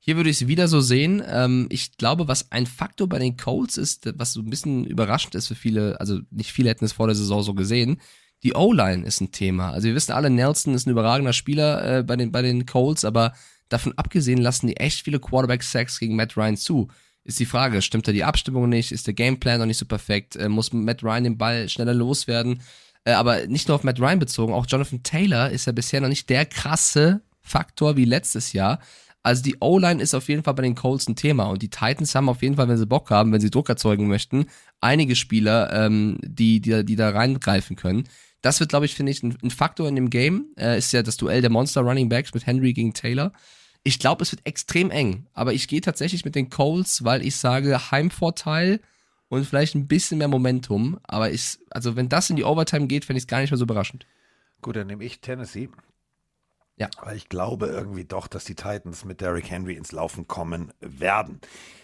Hier würde ich es wieder so sehen. Ähm, ich glaube, was ein Faktor bei den Colts ist, was so ein bisschen überraschend ist für viele, also nicht viele hätten es vor der Saison so gesehen, Die O-Line ist ein Thema. Also wir wissen alle, Nelson ist ein überragender Spieler äh, bei, den, bei den Colts, aber davon abgesehen lassen die echt viele Quarterback-Sacks gegen Matt Ryan zu. Ist die Frage, stimmt da die Abstimmung nicht? Ist der Gameplan noch nicht so perfekt? Äh, muss Matt Ryan den Ball schneller loswerden? Äh, aber nicht nur auf Matt Ryan bezogen, auch Jonathan Taylor ist ja bisher noch nicht der krasse Faktor wie letztes Jahr. Also die O-Line ist auf jeden Fall bei den Colts ein Thema und die Titans haben auf jeden Fall, wenn sie Bock haben, wenn sie Druck erzeugen möchten, einige Spieler, ähm, die, die, die da reingreifen können. Das wird, glaube ich, finde ich, ein, ein, Faktor in dem Game. Äh, ist ja das Duell der Monster Running Backs mit Henry gegen Taylor. Ich glaube, es wird extrem eng, aber ich gehe tatsächlich mit den Colts, weil ich sage Heimvorteil und vielleicht ein bisschen mehr Momentum. Aber ich, also wenn das in die Overtime geht, fände ich es gar nicht mehr so überraschend. Gut, dann nehme ich Tennessee. Ja. Weil ich glaube irgendwie doch, dass die Titans mit Derrick Henry ins Laufen kommen werden.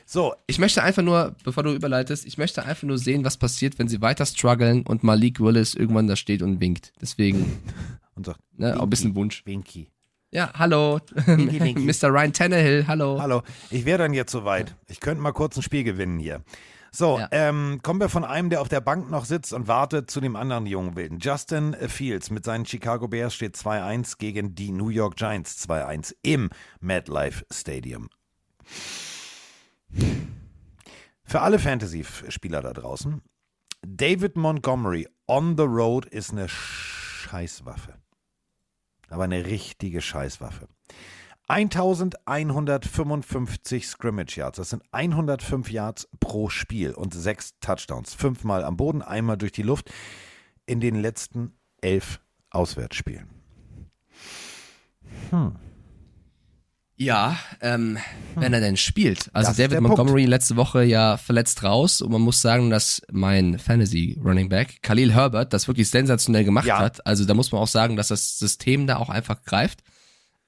So. Ich möchte einfach nur, bevor du überleitest, ich möchte einfach nur sehen, was passiert, wenn sie weiter strugglen und Malik Willis irgendwann da steht und winkt. Deswegen. und sagt, ne, auch ein bisschen Wunsch. Winky. Ja, hallo. Winky, Winky. Mr. Ryan Tannehill, hallo. Hallo. Ich wäre dann jetzt soweit. Ich könnte mal kurz ein Spiel gewinnen hier. So, ja. ähm, kommen wir von einem, der auf der Bank noch sitzt und wartet, zu dem anderen jungen Wilden. Justin Fields mit seinen Chicago Bears steht 2-1 gegen die New York Giants 2-1 im MetLife Stadium. Für alle Fantasy-Spieler da draußen, David Montgomery on the road ist eine Scheißwaffe. Aber eine richtige Scheißwaffe. 1155 Scrimmage Yards. Das sind 105 Yards pro Spiel und sechs Touchdowns. Fünfmal am Boden, einmal durch die Luft in den letzten elf Auswärtsspielen. Hm. Ja, ähm, hm. wenn er denn spielt. Also das David Montgomery Punkt. letzte Woche ja verletzt raus und man muss sagen, dass mein Fantasy Running Back Khalil Herbert das wirklich sensationell gemacht ja. hat. Also da muss man auch sagen, dass das System da auch einfach greift.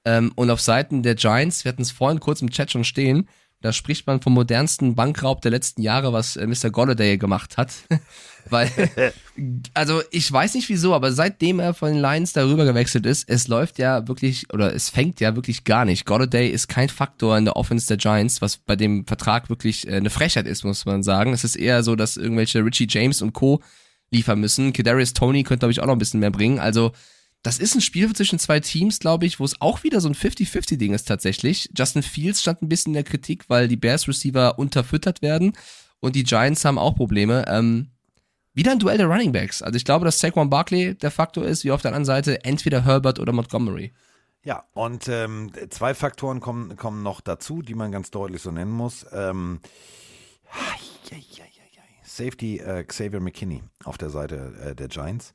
Ähm, und auf Seiten der Giants, wir hatten es vorhin kurz im Chat schon stehen, da spricht man vom modernsten Bankraub der letzten Jahre, was äh, Mr. Golladay gemacht hat. Weil, also ich weiß nicht wieso, aber seitdem er von den Lions darüber gewechselt ist, es läuft ja wirklich, oder es fängt ja wirklich gar nicht. Golladay ist kein Faktor in der Offense der Giants, was bei dem Vertrag wirklich äh, eine Frechheit ist, muss man sagen. Es ist eher so, dass irgendwelche Richie James und Co. liefern müssen. Kadarius Tony könnte, glaube ich, auch noch ein bisschen mehr bringen. Also, das ist ein Spiel zwischen zwei Teams, glaube ich, wo es auch wieder so ein 50-50-Ding ist tatsächlich. Justin Fields stand ein bisschen in der Kritik, weil die Bears-Receiver unterfüttert werden und die Giants haben auch Probleme. Ähm, wieder ein Duell der Running Backs. Also ich glaube, dass Saquon Barkley der Faktor ist, wie auf der anderen Seite entweder Herbert oder Montgomery. Ja, und ähm, zwei Faktoren kommen, kommen noch dazu, die man ganz deutlich so nennen muss. Ähm, Safety äh, Xavier McKinney auf der Seite äh, der Giants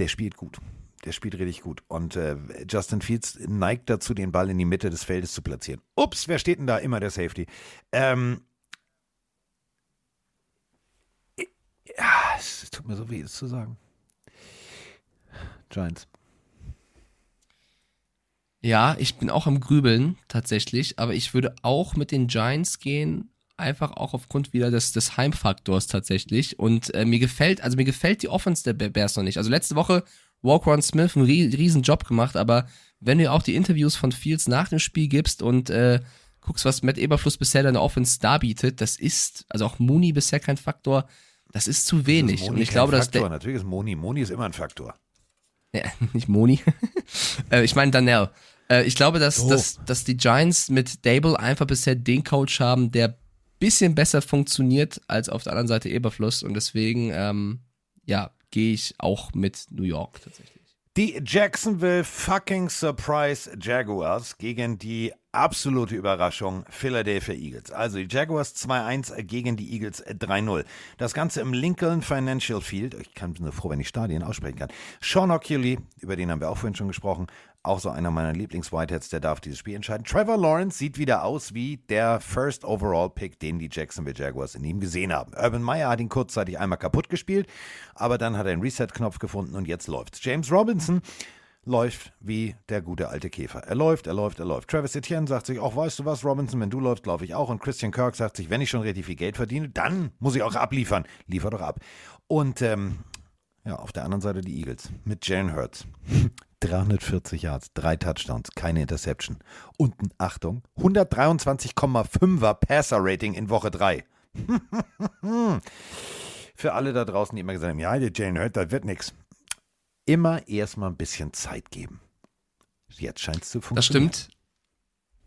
der spielt gut. Der spielt richtig gut. Und äh, Justin Fields neigt dazu, den Ball in die Mitte des Feldes zu platzieren. Ups, wer steht denn da? Immer der Safety. Ähm, ja, es tut mir so weh, es zu sagen. Giants. Ja, ich bin auch am Grübeln tatsächlich, aber ich würde auch mit den Giants gehen, einfach auch aufgrund wieder des, des Heimfaktors tatsächlich. Und äh, mir gefällt, also mir gefällt die Offense der Bears noch nicht. Also letzte Woche Walker Smith einen riesen Job gemacht, aber wenn du auch die Interviews von Fields nach dem Spiel gibst und äh, guckst, was Matt Eberfluss bisher in der Offense darbietet, das ist, also auch Mooney bisher kein Faktor, das ist zu wenig. Ist und ich glaube, Faktor. dass Natürlich ist Moni. Moni ist immer ein Faktor. Ja, nicht Moni. äh, ich meine Danell. Äh, ich glaube, dass, oh. dass, dass die Giants mit Dable einfach bisher den Coach haben, der bisschen besser funktioniert als auf der anderen Seite Eberfluss und deswegen, ähm, ja, gehe ich auch mit New York tatsächlich. Die Jacksonville fucking Surprise Jaguars gegen die absolute Überraschung Philadelphia Eagles. Also die Jaguars 2-1 gegen die Eagles 3-0. Das Ganze im Lincoln Financial Field. Ich kann nur froh, wenn ich Stadien aussprechen kann. Sean O'Keefe, über den haben wir auch vorhin schon gesprochen, auch so einer meiner Lieblings-Whiteheads, der darf dieses Spiel entscheiden. Trevor Lawrence sieht wieder aus wie der First Overall Pick, den die Jacksonville Jaguars in ihm gesehen haben. Urban Meyer hat ihn kurzzeitig einmal kaputt gespielt, aber dann hat er einen Reset-Knopf gefunden und jetzt läuft's. James Robinson läuft wie der gute alte Käfer. Er läuft, er läuft, er läuft. Travis Etienne sagt sich, auch weißt du was, Robinson, wenn du läufst, laufe ich auch. Und Christian Kirk sagt sich, wenn ich schon richtig viel Geld verdiene, dann muss ich auch abliefern. Liefer doch ab. Und ähm, ja, auf der anderen Seite die Eagles mit Jalen Hurts. 340 Yards, drei Touchdowns, keine Interception. Und Achtung, 123,5er Passer-Rating in Woche 3. Für alle da draußen, die immer gesagt haben, ja, der Jalen Hurts, das wird nichts. immer erstmal ein bisschen Zeit geben. Jetzt scheint es zu Das funktionieren. stimmt.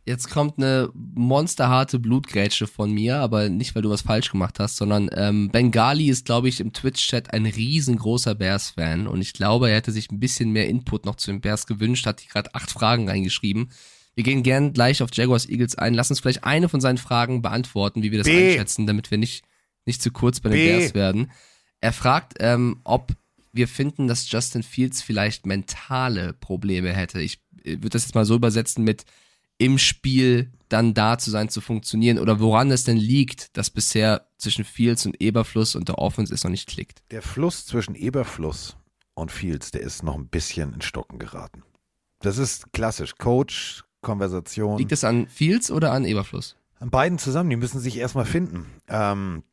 Jetzt kommt eine monsterharte Blutgrätsche von mir, aber nicht, weil du was falsch gemacht hast, sondern ähm, Bengali ist, glaube ich, im Twitch-Chat ein riesengroßer Bears-Fan und ich glaube, er hätte sich ein bisschen mehr Input noch zu den Bears gewünscht, hat die gerade acht Fragen reingeschrieben. Wir gehen gern gleich auf Jaguars Eagles ein. Lass uns vielleicht eine von seinen Fragen beantworten, wie wir das B. einschätzen, damit wir nicht, nicht zu kurz bei den B. Bears werden. Er fragt, ähm, ob wir finden, dass Justin Fields vielleicht mentale Probleme hätte. Ich äh, würde das jetzt mal so übersetzen mit im Spiel dann da zu sein, zu funktionieren oder woran es denn liegt, dass bisher zwischen Fields und Eberfluss und der Offense es noch nicht klickt. Der Fluss zwischen Eberfluss und Fields, der ist noch ein bisschen in Stocken geraten. Das ist klassisch. Coach, Konversation. Liegt es an Fields oder an Eberfluss? An beiden zusammen, die müssen sich erstmal finden. Ähm,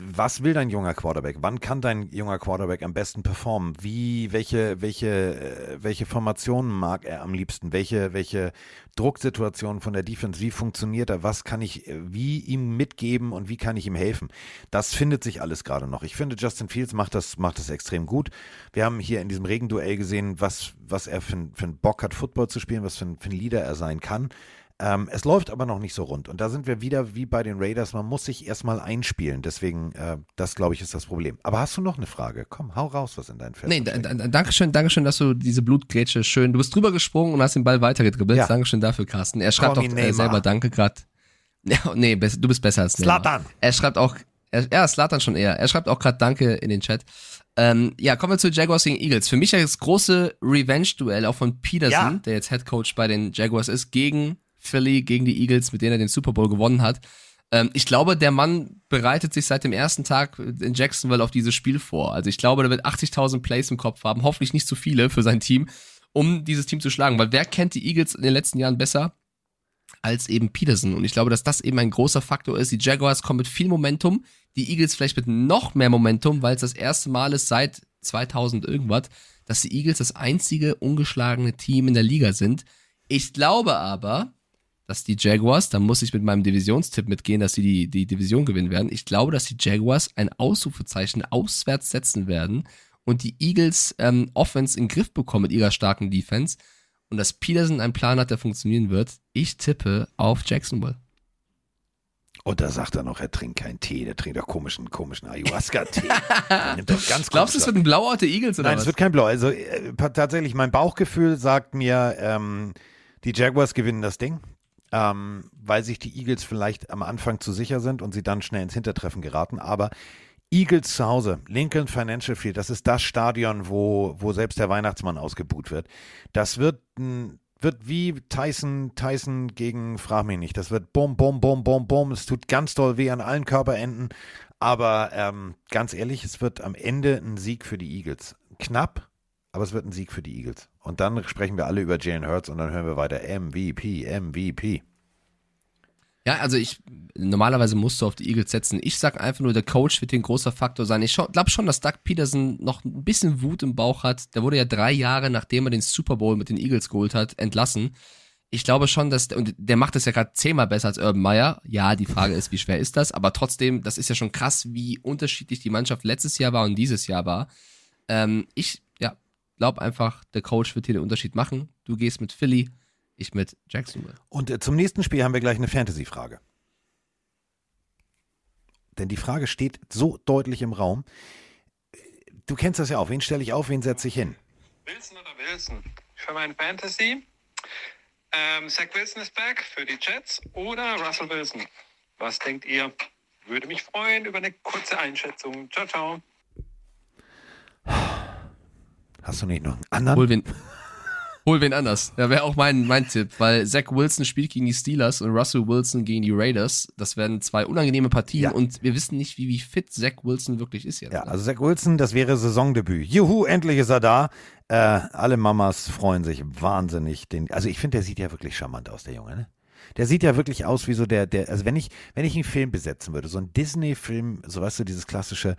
was will dein junger Quarterback? Wann kann dein junger Quarterback am besten performen? Wie, welche, welche, äh, welche Formationen mag er am liebsten? Welche, welche Drucksituationen von der Defense? Wie funktioniert er? Was kann ich, äh, wie ihm mitgeben und wie kann ich ihm helfen? Das findet sich alles gerade noch. Ich finde, Justin Fields macht das, macht das extrem gut. Wir haben hier in diesem Regenduell gesehen, was, was er für, für einen Bock hat, Football zu spielen, was für ein, für ein Leader er sein kann. Ähm, es läuft aber noch nicht so rund. Und da sind wir wieder wie bei den Raiders. Man muss sich erstmal einspielen. Deswegen, äh, das glaube ich, ist das Problem. Aber hast du noch eine Frage? Komm, hau raus, was in dein Feld Nee, da, da, Dankeschön, Dankeschön, dass du diese Blutgrätsche schön, du bist drüber gesprungen und hast den Ball weitergedribbelt. Ja. Dankeschön dafür, Carsten. Er schreibt Call auch me äh, selber Danke gerade. Ja, nee, du bist besser als Neymar. Zlatan. Er schreibt auch, er, ja, Slatan schon eher. Er schreibt auch gerade Danke in den Chat. Ähm, ja, kommen wir zu Jaguars gegen Eagles. Für mich ja das große Revenge-Duell auch von Peterson, Ja. der jetzt Head Coach bei den Jaguars ist, gegen Philly, gegen die Eagles, mit denen er den Super Bowl gewonnen hat. Ähm, ich glaube, der Mann bereitet sich seit dem ersten Tag in Jacksonville auf dieses Spiel vor. Also ich glaube, der wird 80.000 Plays im Kopf haben, hoffentlich nicht zu viele für sein Team, um dieses Team zu schlagen. Weil wer kennt die Eagles in den letzten Jahren besser? als eben Peterson. Und ich glaube, dass das eben ein großer Faktor ist. Die Jaguars kommen mit viel Momentum, die Eagles vielleicht mit noch mehr Momentum, weil es das erste Mal ist seit 2000 irgendwas, dass die Eagles das einzige ungeschlagene Team in der Liga sind. Ich glaube aber, dass die Jaguars, da muss ich mit meinem Divisionstipp mitgehen, dass sie die, die Division gewinnen werden. Ich glaube, dass die Jaguars ein Ausrufezeichen auswärts setzen werden und die Eagles ähm, Offense in den Griff bekommen mit ihrer starken Defense und dass Peterson einen Plan hat, der funktionieren wird. Ich tippe auf Jacksonville. Und da sagt er noch, er trinkt keinen Tee, der trinkt doch komischen, komischen Ayahuasca-Tee. Glaubst du, es wird ein Blauout der Eagles oder Nein, was? es wird kein Blau. Also äh, tatsächlich, mein Bauchgefühl sagt mir, ähm, die Jaguars gewinnen das Ding, ähm, weil sich die Eagles vielleicht am Anfang zu sicher sind und sie dann schnell ins Hintertreffen geraten. Aber Eagles zu Hause, Lincoln Financial Field, das ist das Stadion, wo, wo selbst der Weihnachtsmann ausgebuht wird. Das wird wird wie Tyson, Tyson gegen, frag mich nicht, das wird bum, bum, bum, bum, bum. Es tut ganz doll weh an allen Körperenden. Aber ähm, ganz ehrlich, es wird am Ende ein Sieg für die Eagles. Knapp, aber es wird ein Sieg für die Eagles. Und dann sprechen wir alle über Jalen Hurts und dann hören wir weiter MVP, MVP. Ja, also ich, normalerweise musst du auf die Eagles setzen. Ich sag einfach nur, der Coach wird ein großer Faktor sein. Ich glaube schon, dass Doug Peterson noch ein bisschen Wut im Bauch hat. Der wurde ja drei Jahre, nachdem er den Super Bowl mit den Eagles geholt hat, entlassen. Ich glaube schon, dass, und der macht das ja gerade zehnmal besser als Urban Meyer. Ja, die Frage ist, wie schwer ist das? Aber trotzdem, das ist ja schon krass, wie unterschiedlich die Mannschaft letztes Jahr war und dieses Jahr war. Ähm, ich, glaube einfach, der Coach wird hier den Unterschied machen. Du gehst mit Philly, ich mit Jacksonville. Und äh, zum nächsten Spiel haben wir gleich eine Fantasy-Frage. Denn die Frage steht so deutlich im Raum. Du kennst das ja auch. Wen stelle ich auf, wen setze ich hin? Wilson oder Wilson? Für mein Fantasy. Ähm, Zach Wilson ist back für die Jets oder Russell Wilson? Was denkt ihr? Würde mich freuen über eine kurze Einschätzung. Ciao, ciao. Hast du nicht noch einen anderen? Hol wen, hol wen anders. Ja, wäre auch mein, mein Tipp, weil Zach Wilson spielt gegen die Steelers und Russell Wilson gegen die Raiders. Das werden zwei unangenehme Partien Ja. und wir wissen nicht, wie, wie fit Zach Wilson wirklich ist jetzt. Ja, ne? also Zach Wilson, das wäre Saisondebüt. Juhu, endlich ist er da. Äh, alle Mamas freuen sich wahnsinnig. Den, also ich finde, der sieht ja wirklich charmant aus, der Junge, ne? Der sieht ja wirklich aus wie so der, der, also wenn ich, wenn ich einen Film besetzen würde, so ein Disney-Film, so weißt du, dieses klassische,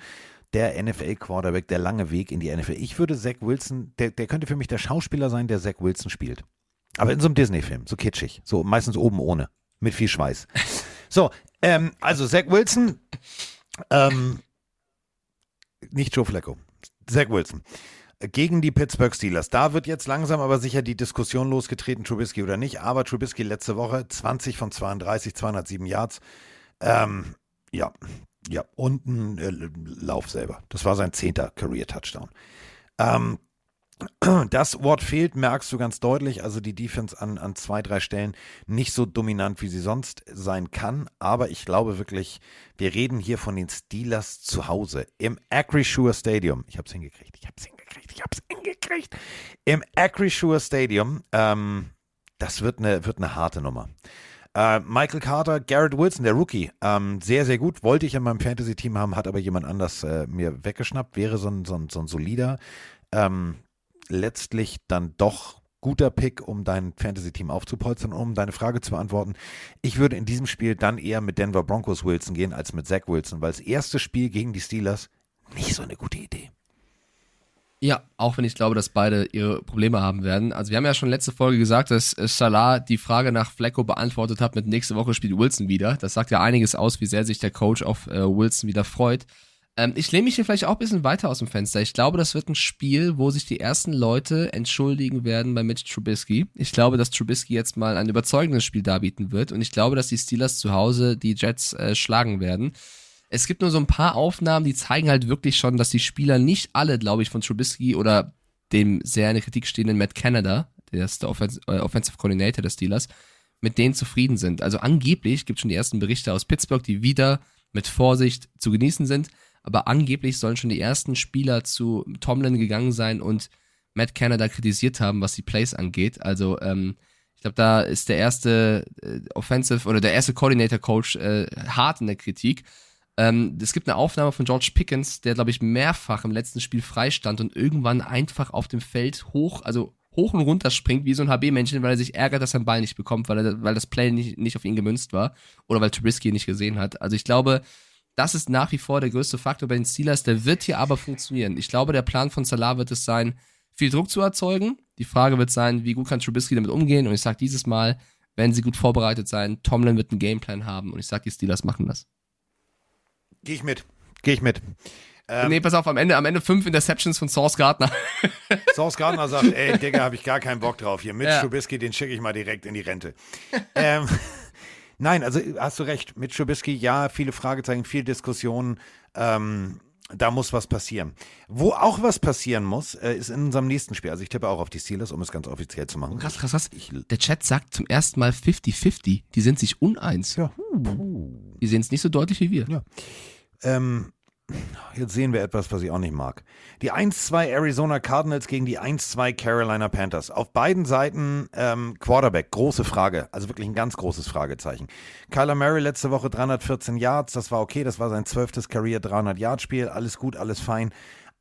der NFL-Quarterback, der lange Weg in die NFL. Ich würde Zach Wilson, der, der könnte für mich der Schauspieler sein, der Zach Wilson spielt. Aber in so einem Disney-Film, so kitschig, so meistens oben ohne, mit viel Schweiß. So, ähm, also Zach Wilson, ähm, nicht Joe Flacco, Zach Wilson. gegen die Pittsburgh Steelers. Da wird jetzt langsam aber sicher die Diskussion losgetreten, Trubisky oder nicht. Aber Trubisky letzte Woche 20 von 32, 207 Yards. Ähm, ja, ja, und ein äh, Lauf selber. Das war sein zehnter Career-Touchdown. Ähm, das Wort fehlt, merkst du ganz deutlich. Also die Defense an, an zwei, drei Stellen nicht so dominant, wie sie sonst sein kann. Aber ich glaube wirklich, wir reden hier von den Steelers zu Hause im Acrisure Stadium. Ich habe es hingekriegt, ich habe es hingekriegt, ich habe es hingekriegt. Im Acrisure Stadium. Ähm, das wird eine, wird eine harte Nummer. Äh, Michael Carter, Garrett Wilson, der Rookie, ähm, sehr, sehr gut. Wollte ich in meinem Fantasy-Team haben, hat aber jemand anders äh, mir weggeschnappt. Wäre so ein, so ein, so ein solider, ähm, letztlich dann doch guter Pick, um dein Fantasy-Team aufzupolstern, um deine Frage zu beantworten. Ich würde in diesem Spiel dann eher mit Denver Broncos Wilson gehen als mit Zach Wilson, weil das erste Spiel gegen die Steelers nicht so eine gute Idee. Ja, auch wenn ich glaube, dass beide ihre Probleme haben werden. Also wir haben ja schon letzte Folge gesagt, dass äh, Salah die Frage nach Flecko beantwortet hat mit nächste Woche spielt Wilson wieder. Das sagt ja einiges aus, wie sehr sich der Coach auf äh, Wilson wieder freut. Ähm, ich lehne mich hier vielleicht auch ein bisschen weiter aus dem Fenster. Ich glaube, das wird ein Spiel, wo sich die ersten Leute entschuldigen werden bei Mitch Trubisky. Ich glaube, dass Trubisky jetzt mal ein überzeugendes Spiel darbieten wird und ich glaube, dass die Steelers zu Hause die Jets äh, schlagen werden. Es gibt nur so ein paar Aufnahmen, die zeigen halt wirklich schon, dass die Spieler nicht alle, glaube ich, von Trubisky oder dem sehr in der Kritik stehenden Matt Canada, der ist der äh, Offensive Coordinator des Steelers, mit denen zufrieden sind. Also angeblich gibt es schon die ersten Berichte aus Pittsburgh, die wieder mit Vorsicht zu genießen sind, aber angeblich sollen schon die ersten Spieler zu Tomlin gegangen sein und Matt Canada kritisiert haben, was die Plays angeht. Also ähm, ich glaube, da ist der erste äh, Offensive oder der erste Coordinator Coach äh, hart in der Kritik. Ähm, es gibt eine Aufnahme von George Pickens, der, glaube ich, mehrfach im letzten Spiel freistand und irgendwann einfach auf dem Feld hoch, also hoch und runter springt wie so ein HB-Männchen, weil er sich ärgert, dass er den Ball nicht bekommt, weil, er, weil das Play nicht, nicht auf ihn gemünzt war oder weil Trubisky ihn nicht gesehen hat. Also ich glaube, das ist nach wie vor der größte Faktor bei den Steelers. Der wird hier aber funktionieren. Ich glaube, der Plan von Salah wird es sein, viel Druck zu erzeugen. Die Frage wird sein, wie gut kann Trubisky damit umgehen? Und ich sage dieses Mal, wenn sie gut vorbereitet sein, Tomlin wird einen Gameplan haben und ich sage, die Steelers machen das. Gehe ich mit. Gehe ich mit. Ähm, nee, pass auf, am Ende, am Ende fünf Interceptions von Source Gardner. Source Gardner sagt, ey, Digga, habe ich gar keinen Bock drauf hier. Mitch ja. Trubisky, den schicke ich mal direkt in die Rente. ähm, nein, also hast du recht. Mitch Trubisky, ja, viele Fragezeichen, viel Diskussionen. Ähm, da muss was passieren. Wo auch was passieren muss, äh, ist in unserem nächsten Spiel. Also ich tippe auch auf die Steelers, um es ganz offiziell zu machen. Krass, krass, krass. Der Chat sagt zum ersten Mal 50-50. Die sind sich uneins. Ja. Die sehen es nicht so deutlich wie wir. Ja. Ähm, jetzt sehen wir etwas, was ich auch nicht mag. Die 1-2 Arizona Cardinals gegen die 1-2 Carolina Panthers. Auf beiden Seiten ähm, Quarterback, große Frage. Also wirklich ein ganz großes Fragezeichen. Kyler Murray letzte Woche 314 Yards, das war okay, das war sein zwölftes Career 300-Yard-Spiel. Alles gut, alles fein.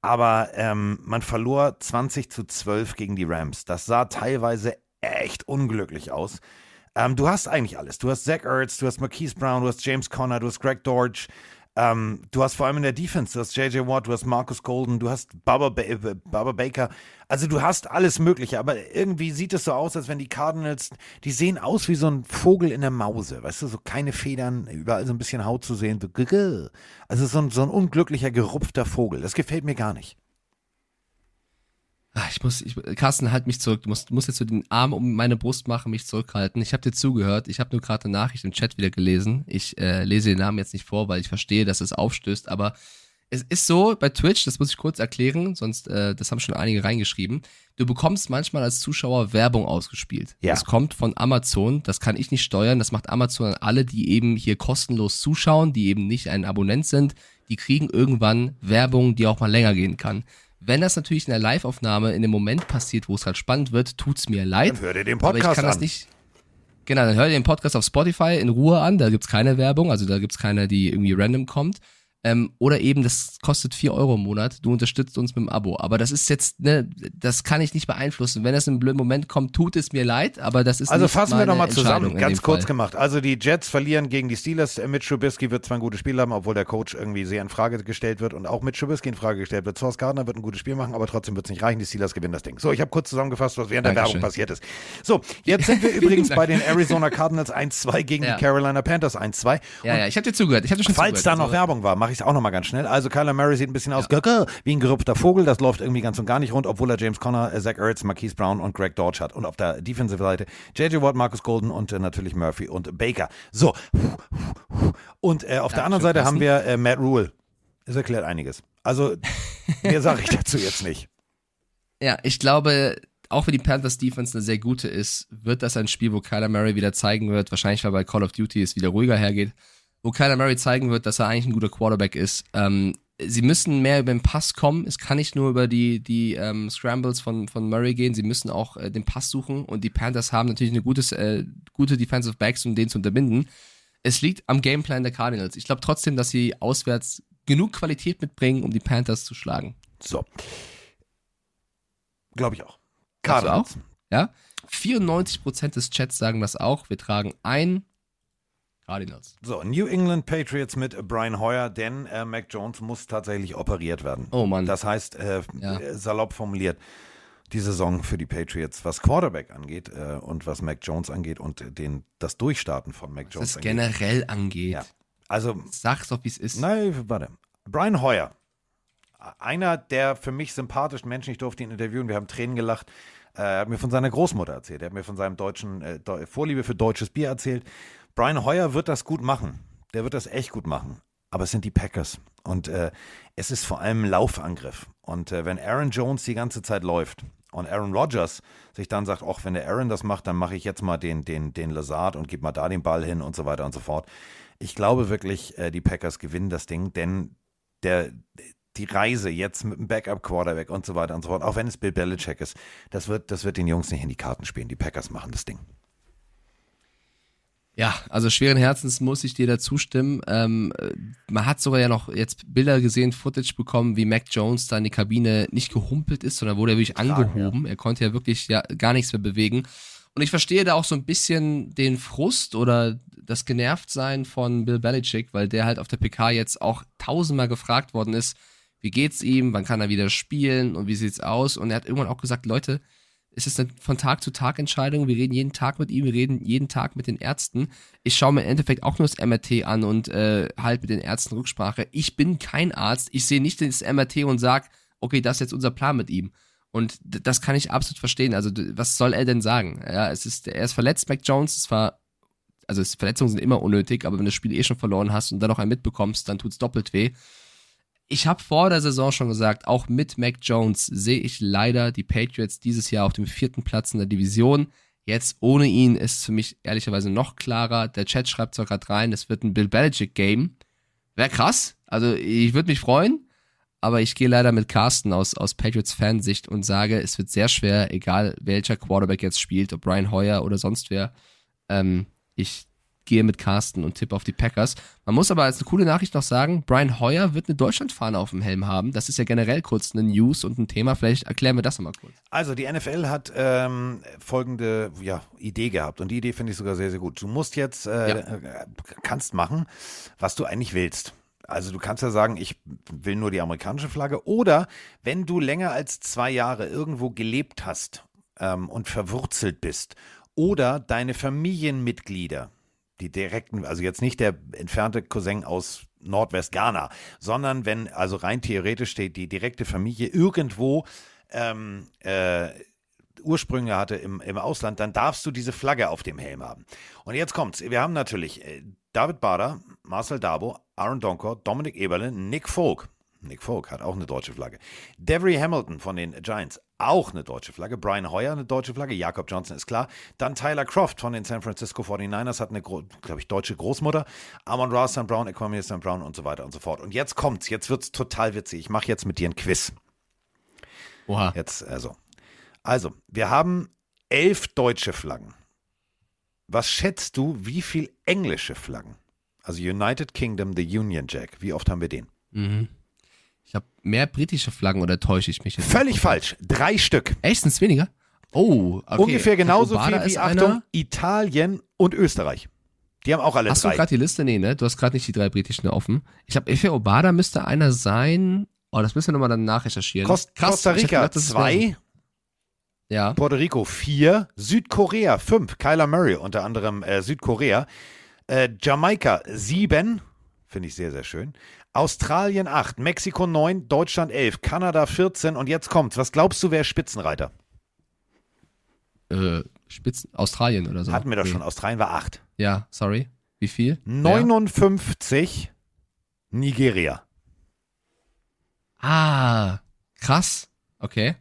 Aber ähm, man verlor 20 zu 12 gegen die Rams. Das sah teilweise echt unglücklich aus. Ähm, du hast eigentlich alles. Du hast Zach Ertz, du hast Marquise Brown, du hast James Conner, du hast Greg Dortch, ähm, du hast vor allem in der Defense, du hast JJ Watt, du hast Marcus Golden, du hast Baba, ba äh, Baba Baker. Also du hast alles Mögliche, aber irgendwie sieht es so aus, als wenn die Cardinals, die sehen aus wie so ein Vogel in der Mause, weißt du, so keine Federn, überall so ein bisschen Haut zu sehen. Also so ein, so ein unglücklicher, gerupfter Vogel. Das gefällt mir gar nicht. Ah, ich muss, ich, Carsten, halt mich zurück. Du musst, du musst jetzt so den Arm um meine Brust machen, mich zurückhalten. Ich habe dir zugehört. Ich habe nur gerade eine Nachricht im Chat wieder gelesen. Ich äh, lese den Namen jetzt nicht vor, weil ich verstehe, dass es aufstößt. Aber es ist so bei Twitch, das muss ich kurz erklären, sonst, äh, das haben schon einige reingeschrieben. Du bekommst manchmal als Zuschauer Werbung ausgespielt. Ja. Das kommt von Amazon. Das kann ich nicht steuern. Das macht Amazon an alle, die eben hier kostenlos zuschauen, die eben nicht ein Abonnent sind. Die kriegen irgendwann Werbung, die auch mal länger gehen kann. Wenn das natürlich in der Live-Aufnahme in dem Moment passiert, wo es halt spannend wird, tut's mir leid. Dann hör dir den Podcast aber ich kann an. das nicht. Genau, dann hör dir den Podcast auf Spotify in Ruhe an. Da gibt's keine Werbung, also da gibt's keine, die irgendwie random kommt. Ähm, oder eben, das kostet vier Euro im Monat. Du unterstützt uns mit dem Abo. Aber das ist jetzt, ne, das kann ich nicht beeinflussen. Wenn es in einem blöden Moment kommt, tut es mir leid, aber das ist Also fassen wir meine doch mal zusammen, ganz kurz Fall. gemacht. Also die Jets verlieren gegen die Steelers. Mitch Trubisky wird zwar ein gutes Spiel haben, obwohl der Coach irgendwie sehr in Frage gestellt wird und auch Mitch Trubisky in Frage gestellt wird. Source Gardner wird ein gutes Spiel machen, aber trotzdem wird es nicht reichen. Die Steelers gewinnen das Ding. So, ich habe kurz zusammengefasst, was während der Dankeschön. Werbung passiert ist. So, jetzt sind wir übrigens bei den Arizona Cardinals 1-2 gegen Ja. die Carolina Panthers 1-2. Ja, ja, ich habe dir zugehört. Ich dir schon Falls zugehört. da noch Also- Werbung war, mache ich ich es auch nochmal ganz schnell. Also Kyler Murray sieht ein bisschen aus wie ein gerüpfter Vogel. Das läuft irgendwie ganz und gar nicht rund, obwohl er James Conner, äh, Zach Ertz, Marquise Brown und Greg Dodge hat. Und auf der Defensive Seite JJ Watt, Marcus Golden und äh, natürlich Murphy und Baker. So. Und äh, auf der anderen Seite haben wir äh, Matt Rule. Das erklärt einiges. Also, mehr sage ich dazu jetzt nicht. Ja, ich glaube, auch wenn die Panthers Defense eine sehr gute ist, wird das ein Spiel, wo Kyler Murray wieder zeigen wird, wahrscheinlich weil bei Call of Duty es wieder ruhiger hergeht, wo Kyler Murray zeigen wird, dass er eigentlich ein guter Quarterback ist. Ähm, sie müssen mehr über den Pass kommen. Es kann nicht nur über die, die ähm, Scrambles von, von Murray gehen. Sie müssen auch äh, den Pass suchen. Und die Panthers haben natürlich eine gutes, äh, gute Defensive Backs, um den zu unterbinden. Es liegt am Gameplan der Cardinals. Ich glaube trotzdem, dass sie auswärts genug Qualität mitbringen, um die Panthers zu schlagen. So. Glaube ich auch. Du auch? Ja. 94% des Chats sagen das auch. Wir tragen ein Cardinals. So, New England Patriots mit Brian Hoyer, denn äh, Mac Jones muss tatsächlich operiert werden. Oh Mann. Das heißt, äh, ja. salopp formuliert, die Saison für die Patriots, was Quarterback angeht äh, und was Mac Jones angeht und den, das Durchstarten von Mac Jones. Was generell angeht. Ja. Also, Sag's doch, wie es ist. Nein, warte. Brian Hoyer, einer der für mich sympathischen Menschen, ich durfte ihn interviewen, wir haben Tränen gelacht. Äh, er hat mir von seiner Großmutter erzählt, er hat mir von seinem deutschen äh, Vorliebe für deutsches Bier erzählt. Brian Hoyer wird das gut machen. Der wird das echt gut machen. Aber es sind die Packers. Und äh, es ist vor allem Laufangriff. Und äh, wenn Aaron Jones die ganze Zeit läuft und Aaron Rodgers sich dann sagt, ach, wenn der Aaron das macht, dann mache ich jetzt mal den, den, den Lazard und gebe mal da den Ball hin und so weiter und so fort. Ich glaube wirklich, äh, die Packers gewinnen das Ding, denn der, die Reise jetzt mit dem Backup-Quarterback und so weiter und so fort, auch wenn es Bill Belichick ist, das wird, das wird den Jungs nicht in die Karten spielen. Die Packers machen das Ding. Ja, also schweren Herzens muss ich dir da zustimmen. Ähm, man hat sogar ja noch jetzt Bilder gesehen, Footage bekommen, wie Mac Jones da in die Kabine nicht gehumpelt ist, sondern wurde er wirklich Tragen, angehoben. Ja. Er konnte ja wirklich ja gar nichts mehr bewegen. Und ich verstehe da auch so ein bisschen den Frust oder das Genervtsein von Bill Belichick, weil der halt auf der PK jetzt auch tausendmal gefragt worden ist, wie geht's ihm, wann kann er wieder spielen und wie sieht's aus? Und er hat irgendwann auch gesagt, Leute, es ist eine von Tag zu Tag Entscheidung. Wir reden jeden Tag mit ihm, wir reden jeden Tag mit den Ärzten. Ich schaue mir im Endeffekt auch nur das MRT an und äh, halt mit den Ärzten Rücksprache. Ich bin kein Arzt. Ich sehe nicht das MRT und sag, okay, das ist jetzt unser Plan mit ihm. Und das kann ich absolut verstehen. Also, was soll er denn sagen? Ja, es ist, er ist verletzt, Mac Jones. Es war, also Verletzungen sind immer unnötig, aber wenn du das Spiel eh schon verloren hast und dann noch einen mitbekommst, dann tut's doppelt weh ich habe vor der Saison schon gesagt, auch mit Mac Jones sehe ich leider die Patriots dieses Jahr auf dem vierten Platz in der Division. Jetzt ohne ihn ist es für mich ehrlicherweise noch klarer. Der Chat schreibt zwar gerade rein, es wird ein Bill Belichick Game. Wäre krass. Also ich würde mich freuen, aber ich gehe leider mit Carsten aus, aus Patriots Fansicht und sage, es wird sehr schwer, egal welcher Quarterback jetzt spielt, ob Brian Hoyer oder sonst wer. Ähm, ich gehe mit Carsten und tippe auf die Packers. Man muss aber als eine coole Nachricht noch sagen, Brian Hoyer wird eine Deutschlandfahne auf dem Helm haben. Das ist ja generell kurz eine News und ein Thema. Vielleicht erklären wir das nochmal kurz. Also die NFL hat ähm, folgende ja, Idee gehabt und die Idee finde ich sogar sehr, sehr gut. Du musst jetzt, äh, ja. Äh, kannst machen, was du eigentlich willst. Also du kannst ja sagen, ich will nur die amerikanische Flagge. Oder wenn du länger als zwei Jahre irgendwo gelebt hast ähm, und verwurzelt bist oder deine Familienmitglieder die direkten, also jetzt nicht der entfernte Cousin aus Nordwest-Ghana, sondern wenn also rein theoretisch steht, die direkte Familie irgendwo ähm, äh, Ursprünge hatte im, im Ausland, dann darfst du diese Flagge auf dem Helm haben. Und jetzt kommt's. Wir haben natürlich äh, David Bader, Marcel Dabo, Aaron Donkor, Dominik Eberle, Nick Folk. Nick Folk hat auch eine deutsche Flagge. Devery Hamilton von den Giants, auch eine deutsche Flagge. Brian Hoyer, eine deutsche Flagge. Jakob Johnson ist klar. Dann Tyler Croft von den San Francisco 49ers hat eine, glaube ich, deutsche Großmutter. Amon Ra, Sam Brown, Equimia Sam Brown und so weiter und so fort. Und jetzt kommt's. Jetzt wird's total witzig. Ich mache jetzt mit dir ein Quiz. Oha. Jetzt, also. Also, wir haben elf deutsche Flaggen. Was schätzt du, wie viel englische Flaggen? Also United Kingdom, the Union Jack. Wie oft haben wir den? Mhm. Ich habe mehr britische Flaggen oder täusche ich mich jetzt? Völlig falsch. Drei Stück. Echt, sind weniger? Oh, okay. Ungefähr genauso viel wie, Achtung, Italien und Österreich. Die haben auch alle Hast drei. Hast du gerade die Liste? Nee, ne? Du hast gerade nicht die drei britischen offen. Ich habe, für Obada müsste einer sein. Oh, das müssen wir nochmal dann nachrecherchieren. Kost Krass, Costa Rica gedacht, zwei. Ja. Puerto Rico vier. Südkorea fünf. Kyler Murray unter anderem äh, Südkorea. Äh, Jamaika sieben. Finde ich sehr, sehr schön. Australien 8, Mexiko 9, Deutschland 11, Kanada 14 und jetzt kommt's. Was glaubst du, wer ist Spitzenreiter? Äh, Spitzen, Australien oder so. Hatten wir doch Nee. schon. Australien war 8. Ja, sorry. Wie viel? 59 Nigeria. Ah, krass. Okay.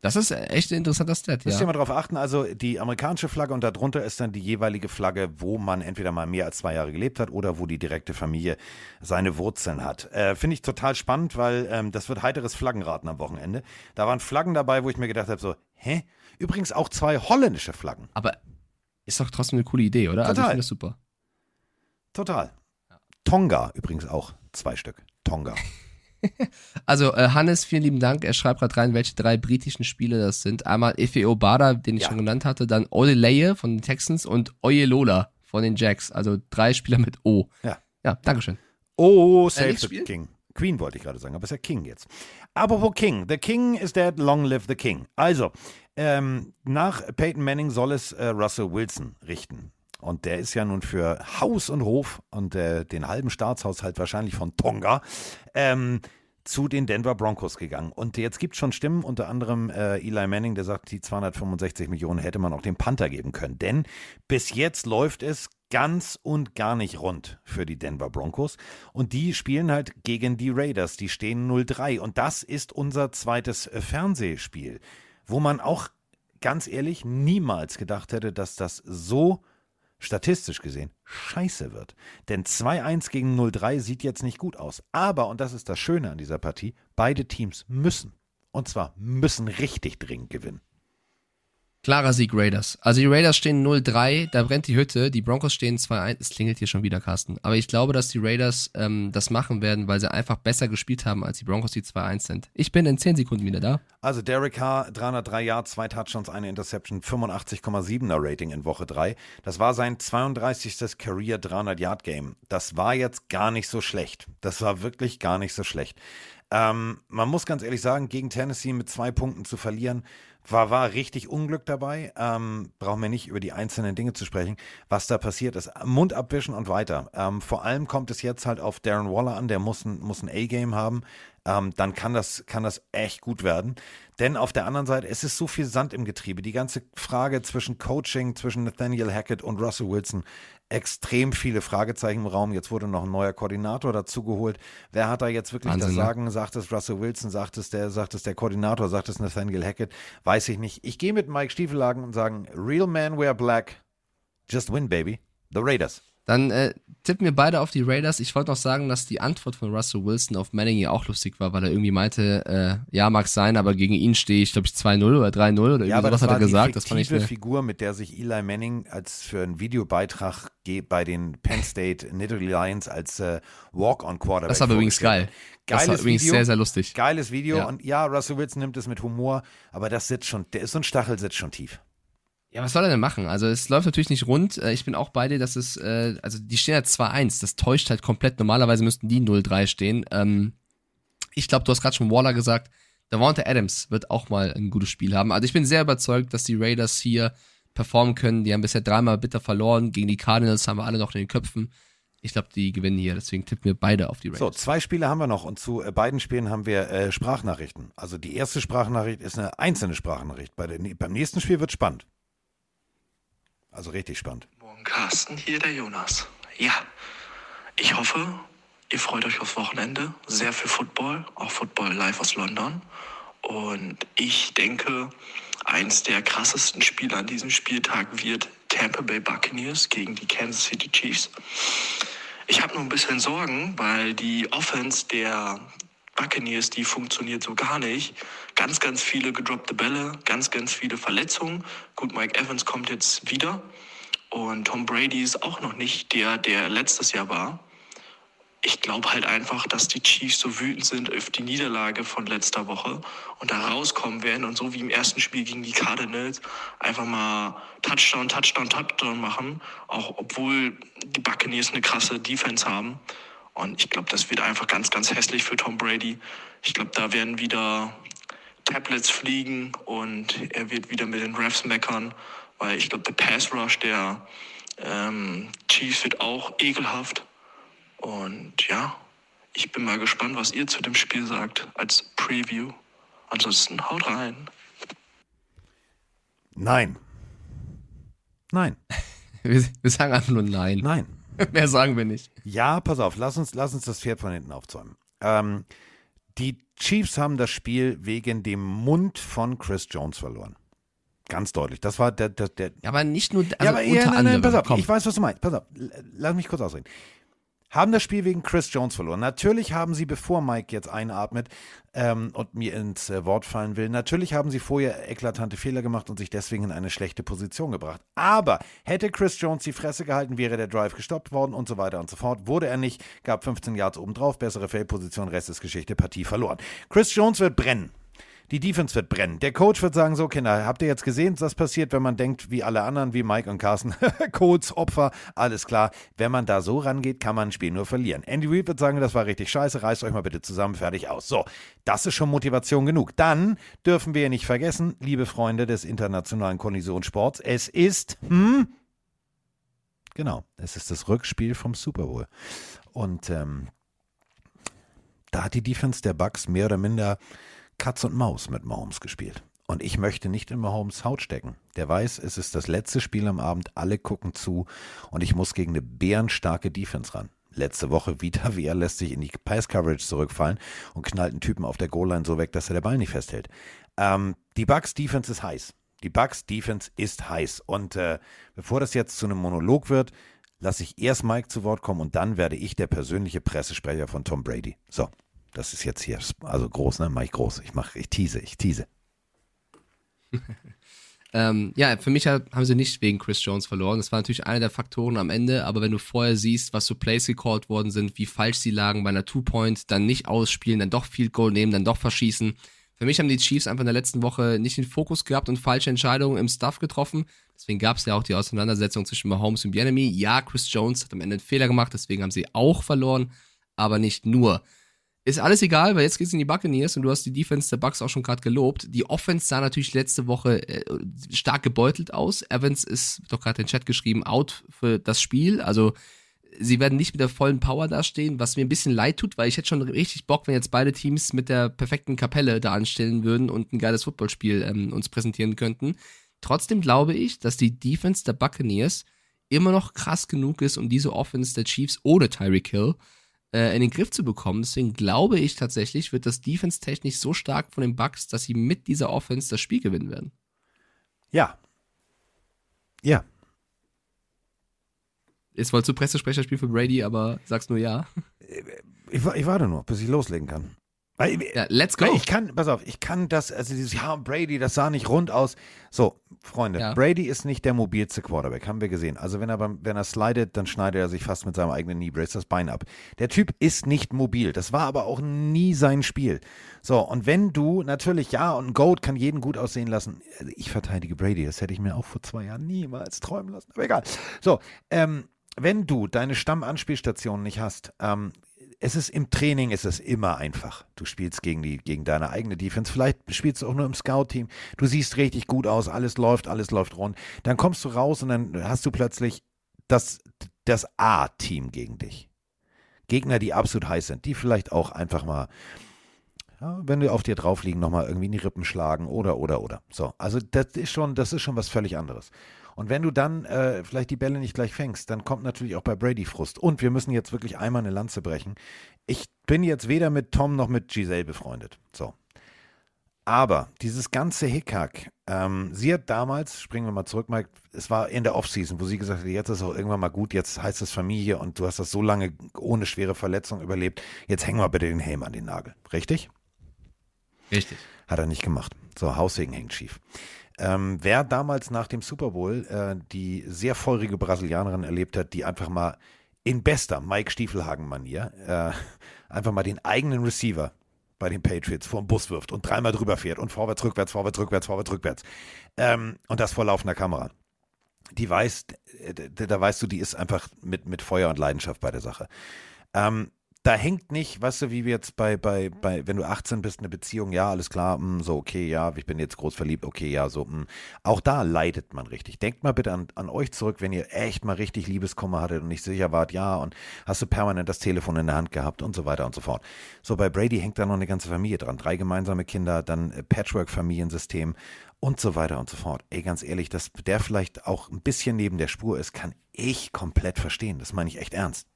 Das ist echt ein interessanter Stat, Müsst ihr ja. mal drauf achten, also die amerikanische Flagge und darunter ist dann die jeweilige Flagge, wo man entweder mal mehr als zwei Jahre gelebt hat oder wo die direkte Familie seine Wurzeln hat. Äh, Finde ich total spannend, weil ähm, das wird heiteres Flaggenraten am Wochenende. Da waren Flaggen dabei, wo ich mir gedacht habe, so, hä? Übrigens auch zwei holländische Flaggen. Aber ist doch trotzdem eine coole Idee, oder? Also ich Total. finde das super. Total. Tonga übrigens auch zwei Stück. Tonga. Also, äh, Hannes, vielen lieben Dank. Er schreibt gerade rein, welche drei britischen Spiele das sind. Einmal Efe Obada, den ich Ja. schon genannt hatte, dann Oleleye von den Texans und Oyelola von den Jacks. Also drei Spieler mit O. Ja. Ja, Dankeschön. Oh, save nichts the? King. Queen wollte ich gerade sagen, aber ist ja King jetzt. Apropos King. The King is dead, long live the King. Also, ähm, nach Peyton Manning soll es äh, Russell Wilson richten. Und der ist ja nun für Haus und Hof und äh, den halben Staatshaushalt wahrscheinlich von Tonga ähm, zu den Denver Broncos gegangen. Und jetzt gibt es schon Stimmen, unter anderem äh, Eli Manning, der sagt, die 265 Millionen hätte man auch dem Panther geben können. Denn bis jetzt läuft es ganz und gar nicht rund für die Denver Broncos. Und die spielen halt gegen die Raiders. Die stehen 0-3. Und das ist unser zweites äh, Fernsehspiel, wo man auch ganz ehrlich niemals gedacht hätte, dass das so statistisch gesehen scheiße wird. Denn 2-1 gegen 0-3 sieht jetzt nicht gut aus. Aber, und das ist das Schöne an dieser Partie, beide Teams müssen. Und zwar müssen richtig dringend gewinnen. Klarer Sieg Raiders. Also die Raiders stehen 0-3, da brennt die Hütte, die Broncos stehen 2-1, es klingelt hier schon wieder, Carsten. Aber ich glaube, dass die Raiders ähm, das machen werden, weil sie einfach besser gespielt haben als die Broncos, die 2-1 sind. Ich bin in 10 Sekunden wieder da. Also Derek Carr, 303 Yards, zwei Touchdowns, eine Interception, 85,7er Rating in Woche 3. Das war sein 32. Career 300 Yard Game. Das war jetzt gar nicht so schlecht. Das war wirklich gar nicht so schlecht. Ähm, man muss ganz ehrlich sagen, gegen Tennessee mit zwei Punkten zu verlieren, war, war richtig Unglück dabei. Ähm, brauchen wir nicht über die einzelnen Dinge zu sprechen, was da passiert ist. Mund abwischen und weiter. Ähm, vor allem kommt es jetzt halt auf Darren Waller an, der muss ein, muss ein A-Game haben. Ähm, dann kann das, kann das echt gut werden. Denn auf der anderen Seite, es ist so viel Sand im Getriebe. Die ganze Frage zwischen Coaching, zwischen Nathaniel Hackett und Russell Wilson, extrem viele Fragezeichen im Raum. Jetzt wurde noch ein neuer Koordinator dazugeholt. Wer hat da jetzt wirklich Wahnsinn, das ne? Sagen? Sagt es Russell Wilson? Sagt es der, sagt es der Koordinator? Sagt es Nathaniel Hackett? Weiß ich nicht. Ich gehe mit Mike Stiefelhagen und sagen, Real men wear black. Just win, baby. The Raiders. Dann äh, tippen wir beide auf die Raiders. Ich wollte noch sagen, dass die Antwort von Russell Wilson auf Manning ja auch lustig war, weil er irgendwie meinte, äh, ja, mag sein, aber gegen ihn stehe ich, glaube ich, 2-0 oder 3-0 oder irgendwie sowas hat er gesagt. Das fand ich eine, Figur, mit der sich Eli Manning als für einen Videobeitrag bei den Penn State Nittany Lions als äh, Walk-on-Quarterback das war übrigens geil. hat. Das war Geiles übrigens Video. sehr, sehr lustig. Geiles Video Ja. und ja, Russell Wilson nimmt es mit Humor, aber das sitzt schon, der ist so ein Stachel, sitzt schon tief. Ja, was soll er denn machen? Also es läuft natürlich nicht rund. Äh, Ich bin auch bei dir, dass es, äh, also die stehen ja 2-1, das täuscht halt komplett. Normalerweise müssten die 0-3 stehen. Ähm, ich glaube, du hast gerade schon Waller gesagt, Davante Adams wird auch mal ein gutes Spiel haben. Also ich bin sehr überzeugt, dass die Raiders hier performen können. Die haben bisher dreimal bitter verloren. Gegen die Cardinals haben wir alle noch in den Köpfen. Ich glaube, die gewinnen hier. Deswegen tippen wir beide auf die So, Raiders. zwei Spiele haben wir noch und zu äh, beiden Spielen haben wir äh, Sprachnachrichten. Also die erste Sprachnachricht ist eine einzelne Sprachnachricht. Bei der, beim nächsten Spiel wird spannend. Also richtig spannend. Morgen Carsten, hier der Jonas. Ja, ich hoffe, ihr freut euch aufs Wochenende. Sehr viel Football, auch Football live aus London. Und ich denke, eins der krassesten Spiele an diesem Spieltag wird Tampa Bay Buccaneers gegen die Kansas City Chiefs. Ich habe nur ein bisschen Sorgen, weil die Offense der Buccaneers, die funktioniert so gar nicht. Ganz, ganz viele gedroppte Bälle, ganz, ganz viele Verletzungen. Gut, Mike Evans kommt jetzt wieder. Und Tom Brady ist auch noch nicht der, der letztes Jahr war. Ich glaube halt einfach, dass die Chiefs so wütend sind auf die Niederlage von letzter Woche und da rauskommen werden und so wie im ersten Spiel gegen die Cardinals einfach mal Touchdown, Touchdown, Touchdown machen, auch obwohl die Buccaneers eine krasse Defense haben. Und ich glaube, das wird einfach ganz, ganz hässlich für Tom Brady. Ich glaube, da werden wieder Tablets fliegen und er wird wieder mit den Refs meckern, weil ich glaube, der Pass Rush der ähm, Chiefs wird auch ekelhaft. Und ja, ich bin mal gespannt, was ihr zu dem Spiel sagt als Preview. Ansonsten haut rein. Nein. Nein. Wir, wir sagen einfach nur nein. Nein. Mehr sagen wir nicht. Ja, pass auf, lass uns, lass uns das Pferd von hinten aufzäumen. Ähm, die Chiefs haben das Spiel wegen dem Mund von Chris Jones verloren. Ganz deutlich. Das war der, der, der Ja, aber nicht nur, also ja, aber unter ja, nein, anderem. nein, pass auf, Komm. ich weiß, was du meinst. Pass auf, lass mich kurz ausreden. Haben das Spiel wegen Chris Jones verloren. Natürlich haben sie, bevor Mike jetzt einatmet ähm, und mir ins äh, Wort fallen will, natürlich haben sie vorher eklatante Fehler gemacht und sich deswegen in eine schlechte Position gebracht. Aber hätte Chris Jones die Fresse gehalten, wäre der Drive gestoppt worden und so weiter und so fort. Wurde er nicht, gab 15 Yards obendrauf, bessere Feldposition, Rest ist Geschichte, Partie verloren. Chris Jones wird brennen. Die Defense wird brennen. Der Coach wird sagen: So, Kinder, habt ihr jetzt gesehen, was passiert, wenn man denkt, wie alle anderen, wie Mike und Carsten, Codes, Opfer, alles klar. Wenn man da so rangeht, kann man ein Spiel nur verlieren. Andy Reid wird sagen: Das war richtig scheiße, reißt euch mal bitte zusammen, fertig aus. So, das ist schon Motivation genug. Dann dürfen wir nicht vergessen, liebe Freunde des internationalen Kollisionssports, es ist, hm, genau, es ist das Rückspiel vom Super Bowl. Und ähm, da hat die Defense der Bucks mehr oder minder Katz und Maus mit Mahomes gespielt. Und ich möchte nicht in Mahomes Haut stecken. Der weiß, es ist das letzte Spiel am Abend, alle gucken zu und ich muss gegen eine bärenstarke Defense ran. Letzte Woche Vita Vea lässt sich in die Pass-Coverage zurückfallen und knallt einen Typen auf der Goal-Line so weg, dass er der Ball nicht festhält. Ähm, die Bucks Defense ist heiß. Die Bucks Defense ist heiß. Und äh, bevor das jetzt zu einem Monolog wird, lasse ich erst Mike zu Wort kommen und dann werde ich der persönliche Pressesprecher von Tom Brady. So, das ist jetzt hier, also groß, ne? Mike groß. Ich mache, ich tease, ich tease. Ähm, ja, für mich haben sie nicht wegen Chris Jones verloren. Das war natürlich einer der Faktoren am Ende, aber wenn du vorher siehst, was so Plays gecallt worden sind, wie falsch sie lagen bei einer Two-Point, dann nicht ausspielen, dann doch Field Goal nehmen, dann doch verschießen. Für mich haben die Chiefs einfach in der letzten Woche nicht den Fokus gehabt und falsche Entscheidungen im Stuff getroffen. Deswegen gab es ja auch die Auseinandersetzung zwischen Mahomes und Bienemy. Ja, Chris Jones hat am Ende einen Fehler gemacht, deswegen haben sie auch verloren, aber nicht nur. Ist alles egal, weil jetzt geht's in die Buccaneers und du hast die Defense der Bucks auch schon gerade gelobt. Die Offense sah natürlich letzte Woche äh, stark gebeutelt aus. Evans ist, doch gerade in den Chat geschrieben, out für das Spiel. Also sie werden nicht mit der vollen Power dastehen, was mir ein bisschen leid tut, weil ich hätte schon richtig Bock, wenn jetzt beide Teams mit der perfekten Kapelle da anstellen würden und ein geiles Footballspiel ähm, uns präsentieren könnten. Trotzdem glaube ich, dass die Defense der Buccaneers immer noch krass genug ist, um diese Offense der Chiefs ohne Tyreek Hill äh, in den Griff zu bekommen. Deswegen glaube ich tatsächlich, wird das Defense technisch so stark von den Bucks, dass sie mit dieser Offense das Spiel gewinnen werden. Ja. Ja. Jetzt wolltest du Pressesprecherspiel für Brady, aber sagst nur ja. Ich, wa- ich warte nur, bis ich loslegen kann. Weil, Ja, let's go. Ich kann, pass auf, ich kann das, also dieses, ja, Brady, das sah nicht rund aus. So, Freunde, Ja. Brady ist nicht der mobilste Quarterback, haben wir gesehen. Also wenn er beim, wenn er slidet, dann schneidet er sich fast mit seinem eigenen Knee Brace das Bein ab. Der Typ ist nicht mobil. Das war aber auch nie sein Spiel. So, und wenn du natürlich, ja, und ein Goat kann jeden gut aussehen lassen. Also ich verteidige Brady, das hätte ich mir auch vor zwei Jahren niemals träumen lassen. Aber egal. So, ähm, wenn du deine Stammanspielstationen nicht hast, ähm, es ist im Training ist es immer einfach. Du spielst gegen die gegen deine eigene Defense. Vielleicht spielst du auch nur im Scout-Team. Du siehst richtig gut aus, alles läuft, alles läuft rund. Dann kommst du raus und dann hast du plötzlich das das A-Team gegen dich. Gegner, die absolut heiß sind, die vielleicht auch einfach mal ja, wenn die auf dir drauf liegen, nochmal irgendwie in die Rippen schlagen oder, oder, oder. So, also das ist schon, das ist schon was völlig anderes. Und wenn du dann äh, vielleicht die Bälle nicht gleich fängst, dann kommt natürlich auch bei Brady Frust. Und wir müssen jetzt wirklich einmal eine Lanze brechen. Ich bin jetzt weder mit Tom noch mit Giselle befreundet. So. Aber dieses ganze Hickhack, ähm, sie hat damals, springen wir mal zurück, Mike, es war in der Offseason, wo sie gesagt hat, jetzt ist auch irgendwann mal gut, jetzt heißt es Familie und du hast das so lange ohne schwere Verletzung überlebt, jetzt hängen wir bitte den Helm an den Nagel. Richtig? Richtig. Hat er nicht gemacht. So, Haussegen hängt schief. Ähm, wer damals nach dem Super Bowl äh, die sehr feurige Brasilianerin erlebt hat, die einfach mal in bester Mike Stiefelhagen-Manier äh, einfach mal den eigenen Receiver bei den Patriots vor den Bus wirft und dreimal drüber fährt und vorwärts, rückwärts, vorwärts, rückwärts, vorwärts, rückwärts. Ähm, und das vor laufender Kamera. Die weiß, äh, da, weißt du, die ist einfach mit, mit Feuer und Leidenschaft bei der Sache. Ähm, da hängt nicht, weißt du, wie wir jetzt bei, bei, bei, wenn du 18 bist, eine Beziehung, ja, alles klar, mh, so, okay, ja, ich bin jetzt groß verliebt, okay, ja, so, mh. auch da leidet man richtig. Denkt mal bitte an, an euch zurück, wenn ihr echt mal richtig Liebeskummer hattet und nicht sicher wart, ja, und hast du permanent das Telefon in der Hand gehabt und so weiter und so fort. So, bei Brady hängt da noch eine ganze Familie dran. Drei gemeinsame Kinder, dann äh, Patchwork-Familiensystem und so weiter und so fort. Ey, ganz ehrlich, dass der vielleicht auch ein bisschen neben der Spur ist, kann ich komplett verstehen. Das meine ich echt ernst.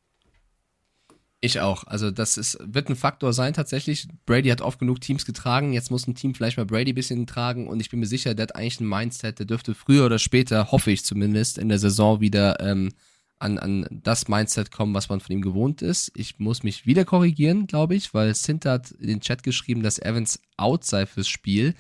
Ich auch. Also das ist, wird ein Faktor sein tatsächlich. Brady hat oft genug Teams getragen. Jetzt muss ein Team vielleicht mal Brady ein bisschen tragen. Und ich bin mir sicher, der hat eigentlich ein Mindset, der dürfte früher oder später, hoffe ich zumindest, in der Saison wieder ähm, an, an das Mindset kommen, was man von ihm gewohnt ist. Ich muss mich wieder korrigieren, glaube ich, weil Sint hat in den Chat geschrieben, dass Evans out sei fürs Spiel.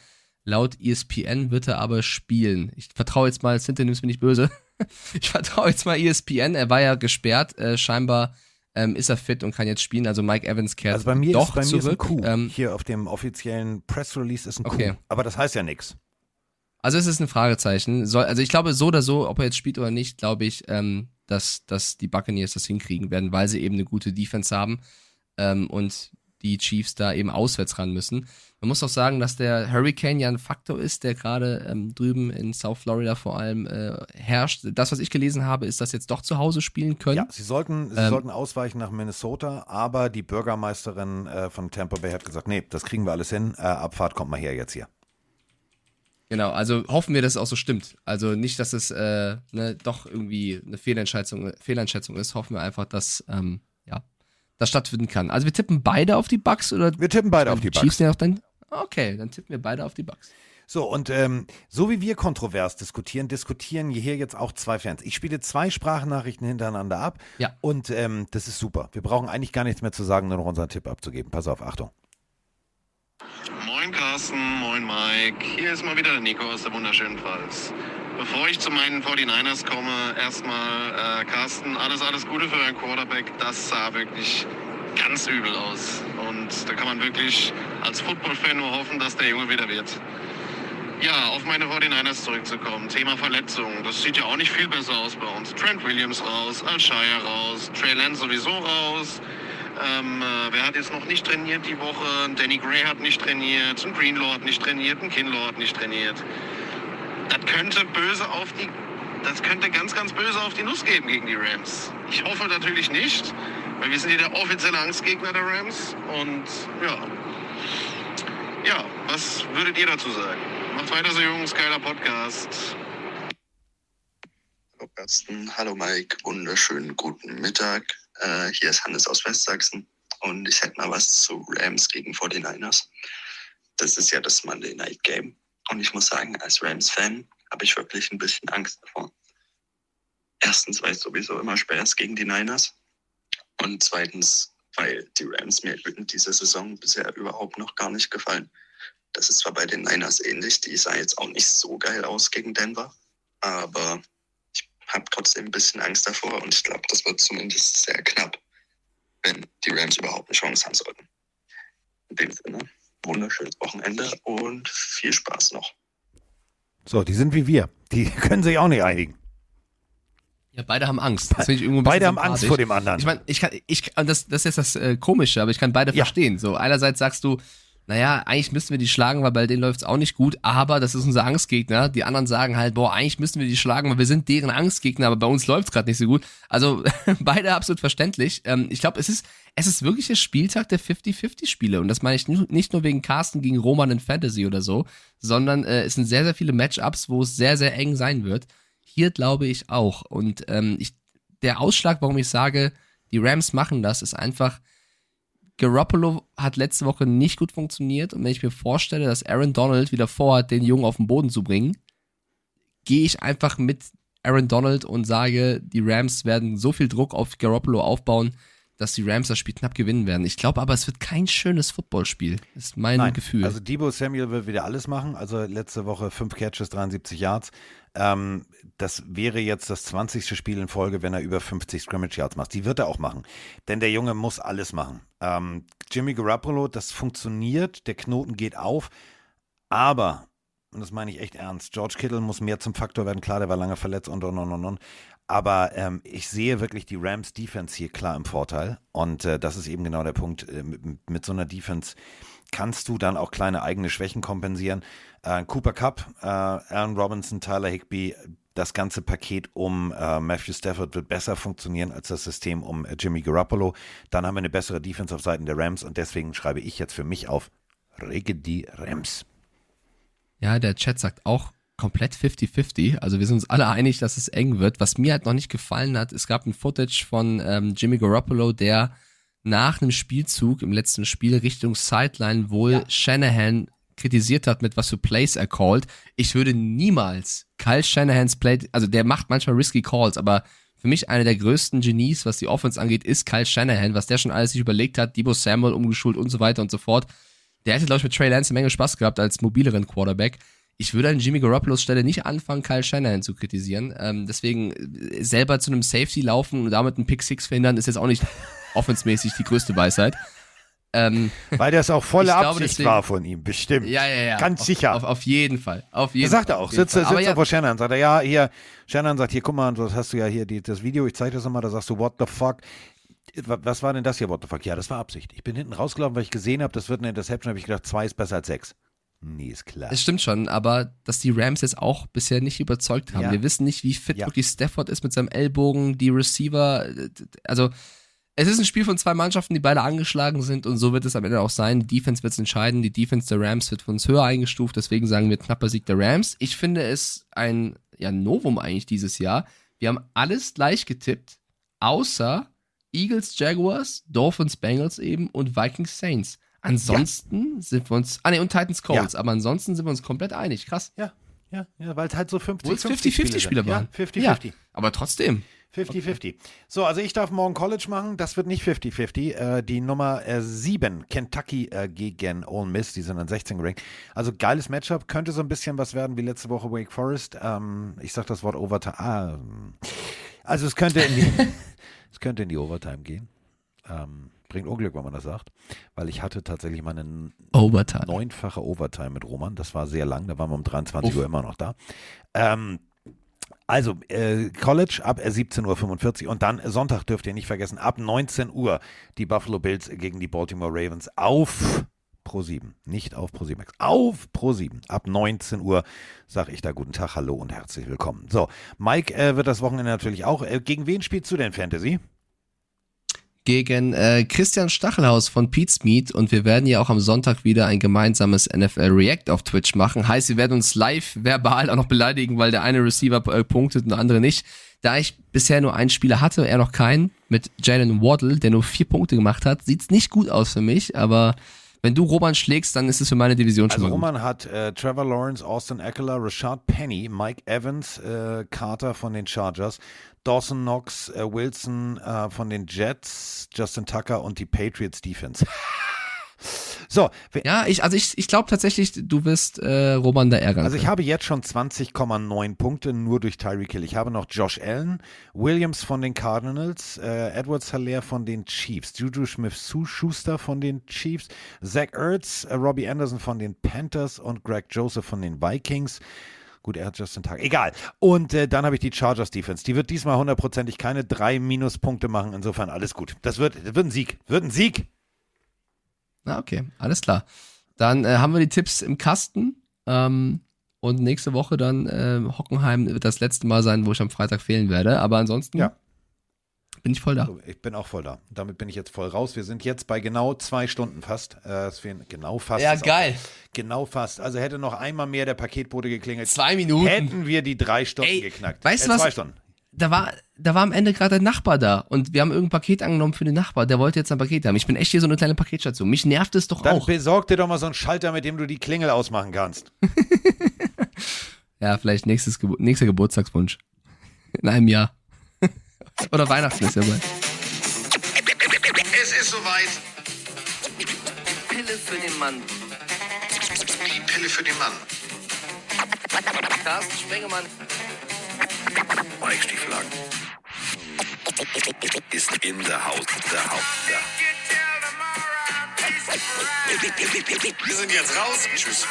Laut ESPN wird er aber spielen. Ich vertraue jetzt mal, Sint, nimm's mir nicht böse. ich vertraue jetzt mal ESPN. Er war ja gesperrt, äh, scheinbar ähm, ist er fit und kann jetzt spielen. Also Mike Evans kehrt Also bei mir, doch ist, bei mir zurück. ist ein Coup. Ähm, Hier auf dem offiziellen Press Release ist ein Okay. Coup. Aber das heißt ja nichts. Also es ist ein Fragezeichen. Soll, also ich glaube so oder so, ob er jetzt spielt oder nicht, glaube ich, ähm, dass, dass die Buccaneers das hinkriegen werden, weil sie eben eine gute Defense haben ähm, und die Chiefs da eben auswärts ran müssen. Man muss auch sagen, dass der Hurricane ja ein Faktor ist, der gerade ähm, drüben in South Florida vor allem äh, herrscht. Das, was ich gelesen habe, ist, dass sie jetzt doch zu Hause spielen können. Ja, sie sollten, sie Ähm, sollten ausweichen nach Minnesota, aber die Bürgermeisterin äh, von Tampa Bay hat gesagt, nee, das kriegen wir alles hin. Äh, Abfahrt kommt mal her jetzt hier. Genau, also hoffen wir, dass es auch so stimmt. Also nicht, dass es äh, ne, doch irgendwie eine Fehleinschätzung, Fehleinschätzung ist. Hoffen wir einfach, dass ähm, das stattfinden kann. Also wir tippen beide auf die Bucks oder Wir tippen beide auf die Chiefs Bucks. ja auch dann. Okay, dann tippen wir beide auf die Bucks. So, und ähm, so wie wir kontrovers diskutieren, diskutieren hier jetzt auch zwei Fans. Ich spiele zwei Sprachnachrichten hintereinander ab. Ja. Und ähm, das ist super. Wir brauchen eigentlich gar nichts mehr zu sagen, nur noch unseren Tipp abzugeben. Pass auf, Achtung. Moin Carsten, moin Mike. Hier ist mal wieder der Nico aus der wunderschönen Pfalz. Bevor ich zu meinen 49ers komme, erstmal äh, Carsten, alles, alles Gute für deinen Quarterback. Das sah wirklich ganz übel aus. Und da kann man wirklich als Football-Fan nur hoffen, dass der Junge wieder wird. Ja, auf meine 49ers zurückzukommen. Thema Verletzungen. Das sieht ja auch nicht viel besser aus bei uns. Trent Williams raus, Alshire raus, Trey Lance sowieso raus. Ähm, äh, wer hat jetzt noch nicht trainiert die Woche? Danny Gray hat nicht trainiert, ein Greenlaw hat nicht trainiert, ein Kinlaw hat nicht trainiert. Könnte böse auf die, das könnte ganz, ganz böse auf die Nuss geben gegen die Rams. Ich hoffe natürlich nicht, weil wir sind hier der offizielle Angstgegner der Rams. Und ja, ja, was würdet ihr dazu sagen? Macht weiter so, Jungs, geiler Podcast. Hallo Carsten, hallo Mike, wunderschönen guten Mittag. Äh, hier ist Hannes aus Westsachsen und ich hätte mal was zu Rams gegen 49ers. Das ist ja das Monday Night Game und ich muss sagen, als Rams-Fan habe ich wirklich ein bisschen Angst davor. Erstens, weil es sowieso immer schwer ist gegen die Niners und zweitens, weil die Rams mir in dieser Saison bisher überhaupt noch gar nicht gefallen. Das ist zwar bei den Niners ähnlich, die sah jetzt auch nicht so geil aus gegen Denver, aber habe trotzdem ein bisschen Angst davor und ich glaube, das wird zumindest sehr knapp, wenn die Rams überhaupt eine Chance haben sollten. In dem Sinne, wunderschönes Wochenende und viel Spaß noch. So, die sind wie wir. Die können sich auch nicht einigen. Ja, beide haben Angst. Das ich irgendwo Beide haben Angst vor dem anderen. Ich meine, ich kann, ich, das, das ist jetzt das äh, Komische, aber ich kann beide Ja. verstehen. So, einerseits sagst du, naja, eigentlich müssten wir die schlagen, weil bei denen läuft's auch nicht gut, aber das ist unser Angstgegner. Die anderen sagen halt, boah, eigentlich müssten wir die schlagen, weil wir sind deren Angstgegner, aber bei uns läuft's gerade nicht so gut. Also beide absolut verständlich. Ähm, ich glaube, es ist, es ist wirklich der Spieltag der 50-50-Spiele. Und das meine ich nicht nur wegen Carsten gegen Roman in Fantasy oder so, sondern äh, es sind sehr, sehr viele Matchups, wo es sehr, sehr eng sein wird. Hier glaube ich auch. Und ähm, ich, der Ausschlag, warum ich sage, die Rams machen das, ist einfach, Garoppolo hat letzte Woche nicht gut funktioniert und wenn ich mir vorstelle, dass Aaron Donald wieder vorhat, den Jungen auf den Boden zu bringen, gehe ich einfach mit Aaron Donald und sage, die Rams werden so viel Druck auf Garoppolo aufbauen, dass die Rams das Spiel knapp gewinnen werden. Ich glaube aber, es wird kein schönes Footballspiel. Ist mein Nein, Gefühl. Also Debo Samuel wird wieder alles machen. Also letzte Woche fünf Catches, 73 Yards. Ähm, das wäre jetzt das 20. Spiel in Folge, wenn er über 50 Scrimmage Yards macht. Die wird er auch machen. Denn der Junge muss alles machen. Ähm, Jimmy Garoppolo, das funktioniert, der Knoten geht auf. Aber und das meine ich echt ernst, George Kittle muss mehr zum Faktor werden. Klar, der war lange verletzt und und und und. und. Aber ähm, ich sehe wirklich die Rams Defense hier klar im Vorteil. Und äh, das ist eben genau der Punkt. Äh, mit, mit, so einer Defense kannst du dann auch kleine eigene Schwächen kompensieren. Äh, Cooper Cup, äh, Allen Robinson, Tyler Higby, das ganze Paket um äh, Matthew Stafford wird besser funktionieren als das System um äh, Jimmy Garoppolo. Dann haben wir eine bessere Defense auf Seiten der Rams und deswegen schreibe ich jetzt für mich auf Rege die Rams. Ja, der Chat sagt auch komplett 50-50. Also wir sind uns alle einig, dass es eng wird. Was mir halt noch nicht gefallen hat, es gab ein Footage von ähm, Jimmy Garoppolo, der nach einem Spielzug im letzten Spiel Richtung Sideline wohl ja. Shanahan kritisiert hat, mit was für Plays er called. Ich würde niemals Kyle Shanahans Play, also der macht manchmal risky Calls, aber für mich einer der größten Genies, was die Offense angeht, ist Kyle Shanahan, was der schon alles sich überlegt hat, Debo Samuel umgeschult und so weiter und so fort. Der hätte, glaube ich, mit Trey Lance eine Menge Spaß gehabt als mobileren Quarterback. Ich würde an Jimmy Garoppolo's Stelle nicht anfangen, Kyle Shanahan zu kritisieren. Ähm, deswegen äh, selber zu einem Safety laufen und damit einen Pick Six verhindern, ist jetzt auch nicht offensmäßig die größte Weisheit. Ähm, Weil das auch volle Absicht deswegen, war von ihm, bestimmt. Ja, ja, ja. Ganz auf, sicher. Auf, auf, jeden Fall. Auf jeden das sagt er auch. Sitzt, sitzt er vor Shannon, sagt er, ja, hier, Shannon sagt, hier, guck mal, das hast du ja hier, die, das Video, ich zeige das nochmal, da sagst du, what the fuck. Was war denn das hier, what the fuck? Ja, das war Absicht. Ich bin hinten rausgelaufen, weil ich gesehen habe, das wird eine Interception, habe ich gedacht, zwei ist besser als sechs. Nee, ist klar. Es stimmt schon, aber dass die Rams jetzt auch bisher nicht überzeugt haben. Ja. Wir wissen nicht, wie fit ja. wirklich Stafford ist mit seinem Ellbogen, die Receiver, also es ist ein Spiel von zwei Mannschaften, die beide angeschlagen sind und so wird es am Ende auch sein. Die Defense wird es entscheiden. Die Defense der Rams wird von uns höher eingestuft, deswegen sagen wir knapper Sieg der Rams. Ich finde es ein ja, Novum eigentlich dieses Jahr. Wir haben alles gleich getippt, außer Eagles, Jaguars, Dolphins, Bengals eben und Vikings, Saints. Ansonsten ja. sind wir uns, ah ne, und Titans, Colts, ja. aber ansonsten sind wir uns komplett einig. Krass. Ja, ja, ja, weil es halt so 50 50-50 Spieler waren. Ja, 50-50. Ja, aber trotzdem. 50-50. Okay. So, also ich darf morgen College machen. Das wird nicht 50-50. Äh, die Nummer äh, 7, Kentucky äh, gegen Ole Miss, die sind an 16 gerankt. Also geiles Matchup. Könnte so ein bisschen was werden wie letzte Woche Wake Forest. Ähm, ich sag das Wort Overtime. Ah, also es könnte in die, es könnte in die Overtime gehen. Ähm, bringt Unglück, wenn man das sagt. Weil ich hatte tatsächlich meine Overtime. neunfache Overtime mit Roman. Das war sehr lang. Da waren wir um 23 Uff. Uhr immer noch da. Ähm, also, äh, College ab 17.45 Uhr und dann Sonntag dürft ihr nicht vergessen, ab 19 Uhr die Buffalo Bills gegen die Baltimore Ravens auf Pro7, nicht auf Pro7 auf Pro7. Ab 19 Uhr sage ich da guten Tag, hallo und herzlich willkommen. So, Mike äh, wird das Wochenende natürlich auch. Äh, gegen wen spielst du denn Fantasy? Gegen äh, Christian Stachelhaus von Pete's Meat und wir werden ja auch am Sonntag wieder ein gemeinsames NFL React auf Twitch machen. Heißt, wir werden uns live verbal auch noch beleidigen, weil der eine Receiver äh, punktet und der andere nicht. Da ich bisher nur einen Spieler hatte, er noch keinen, mit Jalen Waddle, der nur vier Punkte gemacht hat, sieht's nicht gut aus für mich, aber wenn du Roman schlägst, dann ist es für meine Division schon also mal Roman hat äh, Trevor Lawrence, Austin Eckler, Rashad Penny, Mike Evans, äh, Carter von den Chargers, Dawson Knox, äh, Wilson äh, von den Jets, Justin Tucker und die Patriots Defense. So. Ja, ich, also ich, ich glaube tatsächlich, du wirst äh, Roman da ärgern. Also ich habe jetzt schon 20,9 Punkte nur durch Tyreek Hill. Ich habe noch Josh Allen, Williams von den Cardinals, äh, Edwards Haller von den Chiefs, Juju Smith-Schuster von den Chiefs, Zach Ertz, äh, Robbie Anderson von den Panthers und Greg Joseph von den Vikings. Gut, er hat Justin Tag. Egal. Und äh, dann habe ich die Chargers Defense. Die wird diesmal hundertprozentig keine drei Minuspunkte machen. Insofern alles gut. Das wird, das wird ein Sieg. Wird ein Sieg. Na, okay. Alles klar. Dann äh, haben wir die Tipps im Kasten. Ähm, und nächste Woche dann äh, Hockenheim wird das letzte Mal sein, wo ich am Freitag fehlen werde. Aber ansonsten ja. Bin ich voll da. Ich bin auch voll da. Damit bin ich jetzt voll raus. Wir sind jetzt bei genau zwei Stunden fast. Äh, es fehlen genau fast. Ja, geil. Genau fast. Also hätte noch einmal mehr der Paketbote geklingelt. Zwei Minuten. Hätten wir die drei Stunden Ey, geknackt. Weißt du äh, was? Zwei Stunden. Da war, da war am Ende gerade ein Nachbar da und wir haben irgendein Paket angenommen für den Nachbar. Der wollte jetzt ein Paket haben. Ich bin echt hier so eine kleine Paketstation. Mich nervt es doch Dann auch. Dann besorg dir doch mal so einen Schalter, mit dem du die Klingel ausmachen kannst. ja, vielleicht nächstes Gebur nächster Geburtstagswunsch. In einem Jahr. Oder Weihnachten ist ja bald. Es ist soweit. Die Pille für den Mann. Die Pille für den Mann. Carsten Spengemann. Mike Stieflagen. Ist in der Haus. Der Haus. Der. Wir sind jetzt raus. Tschüss.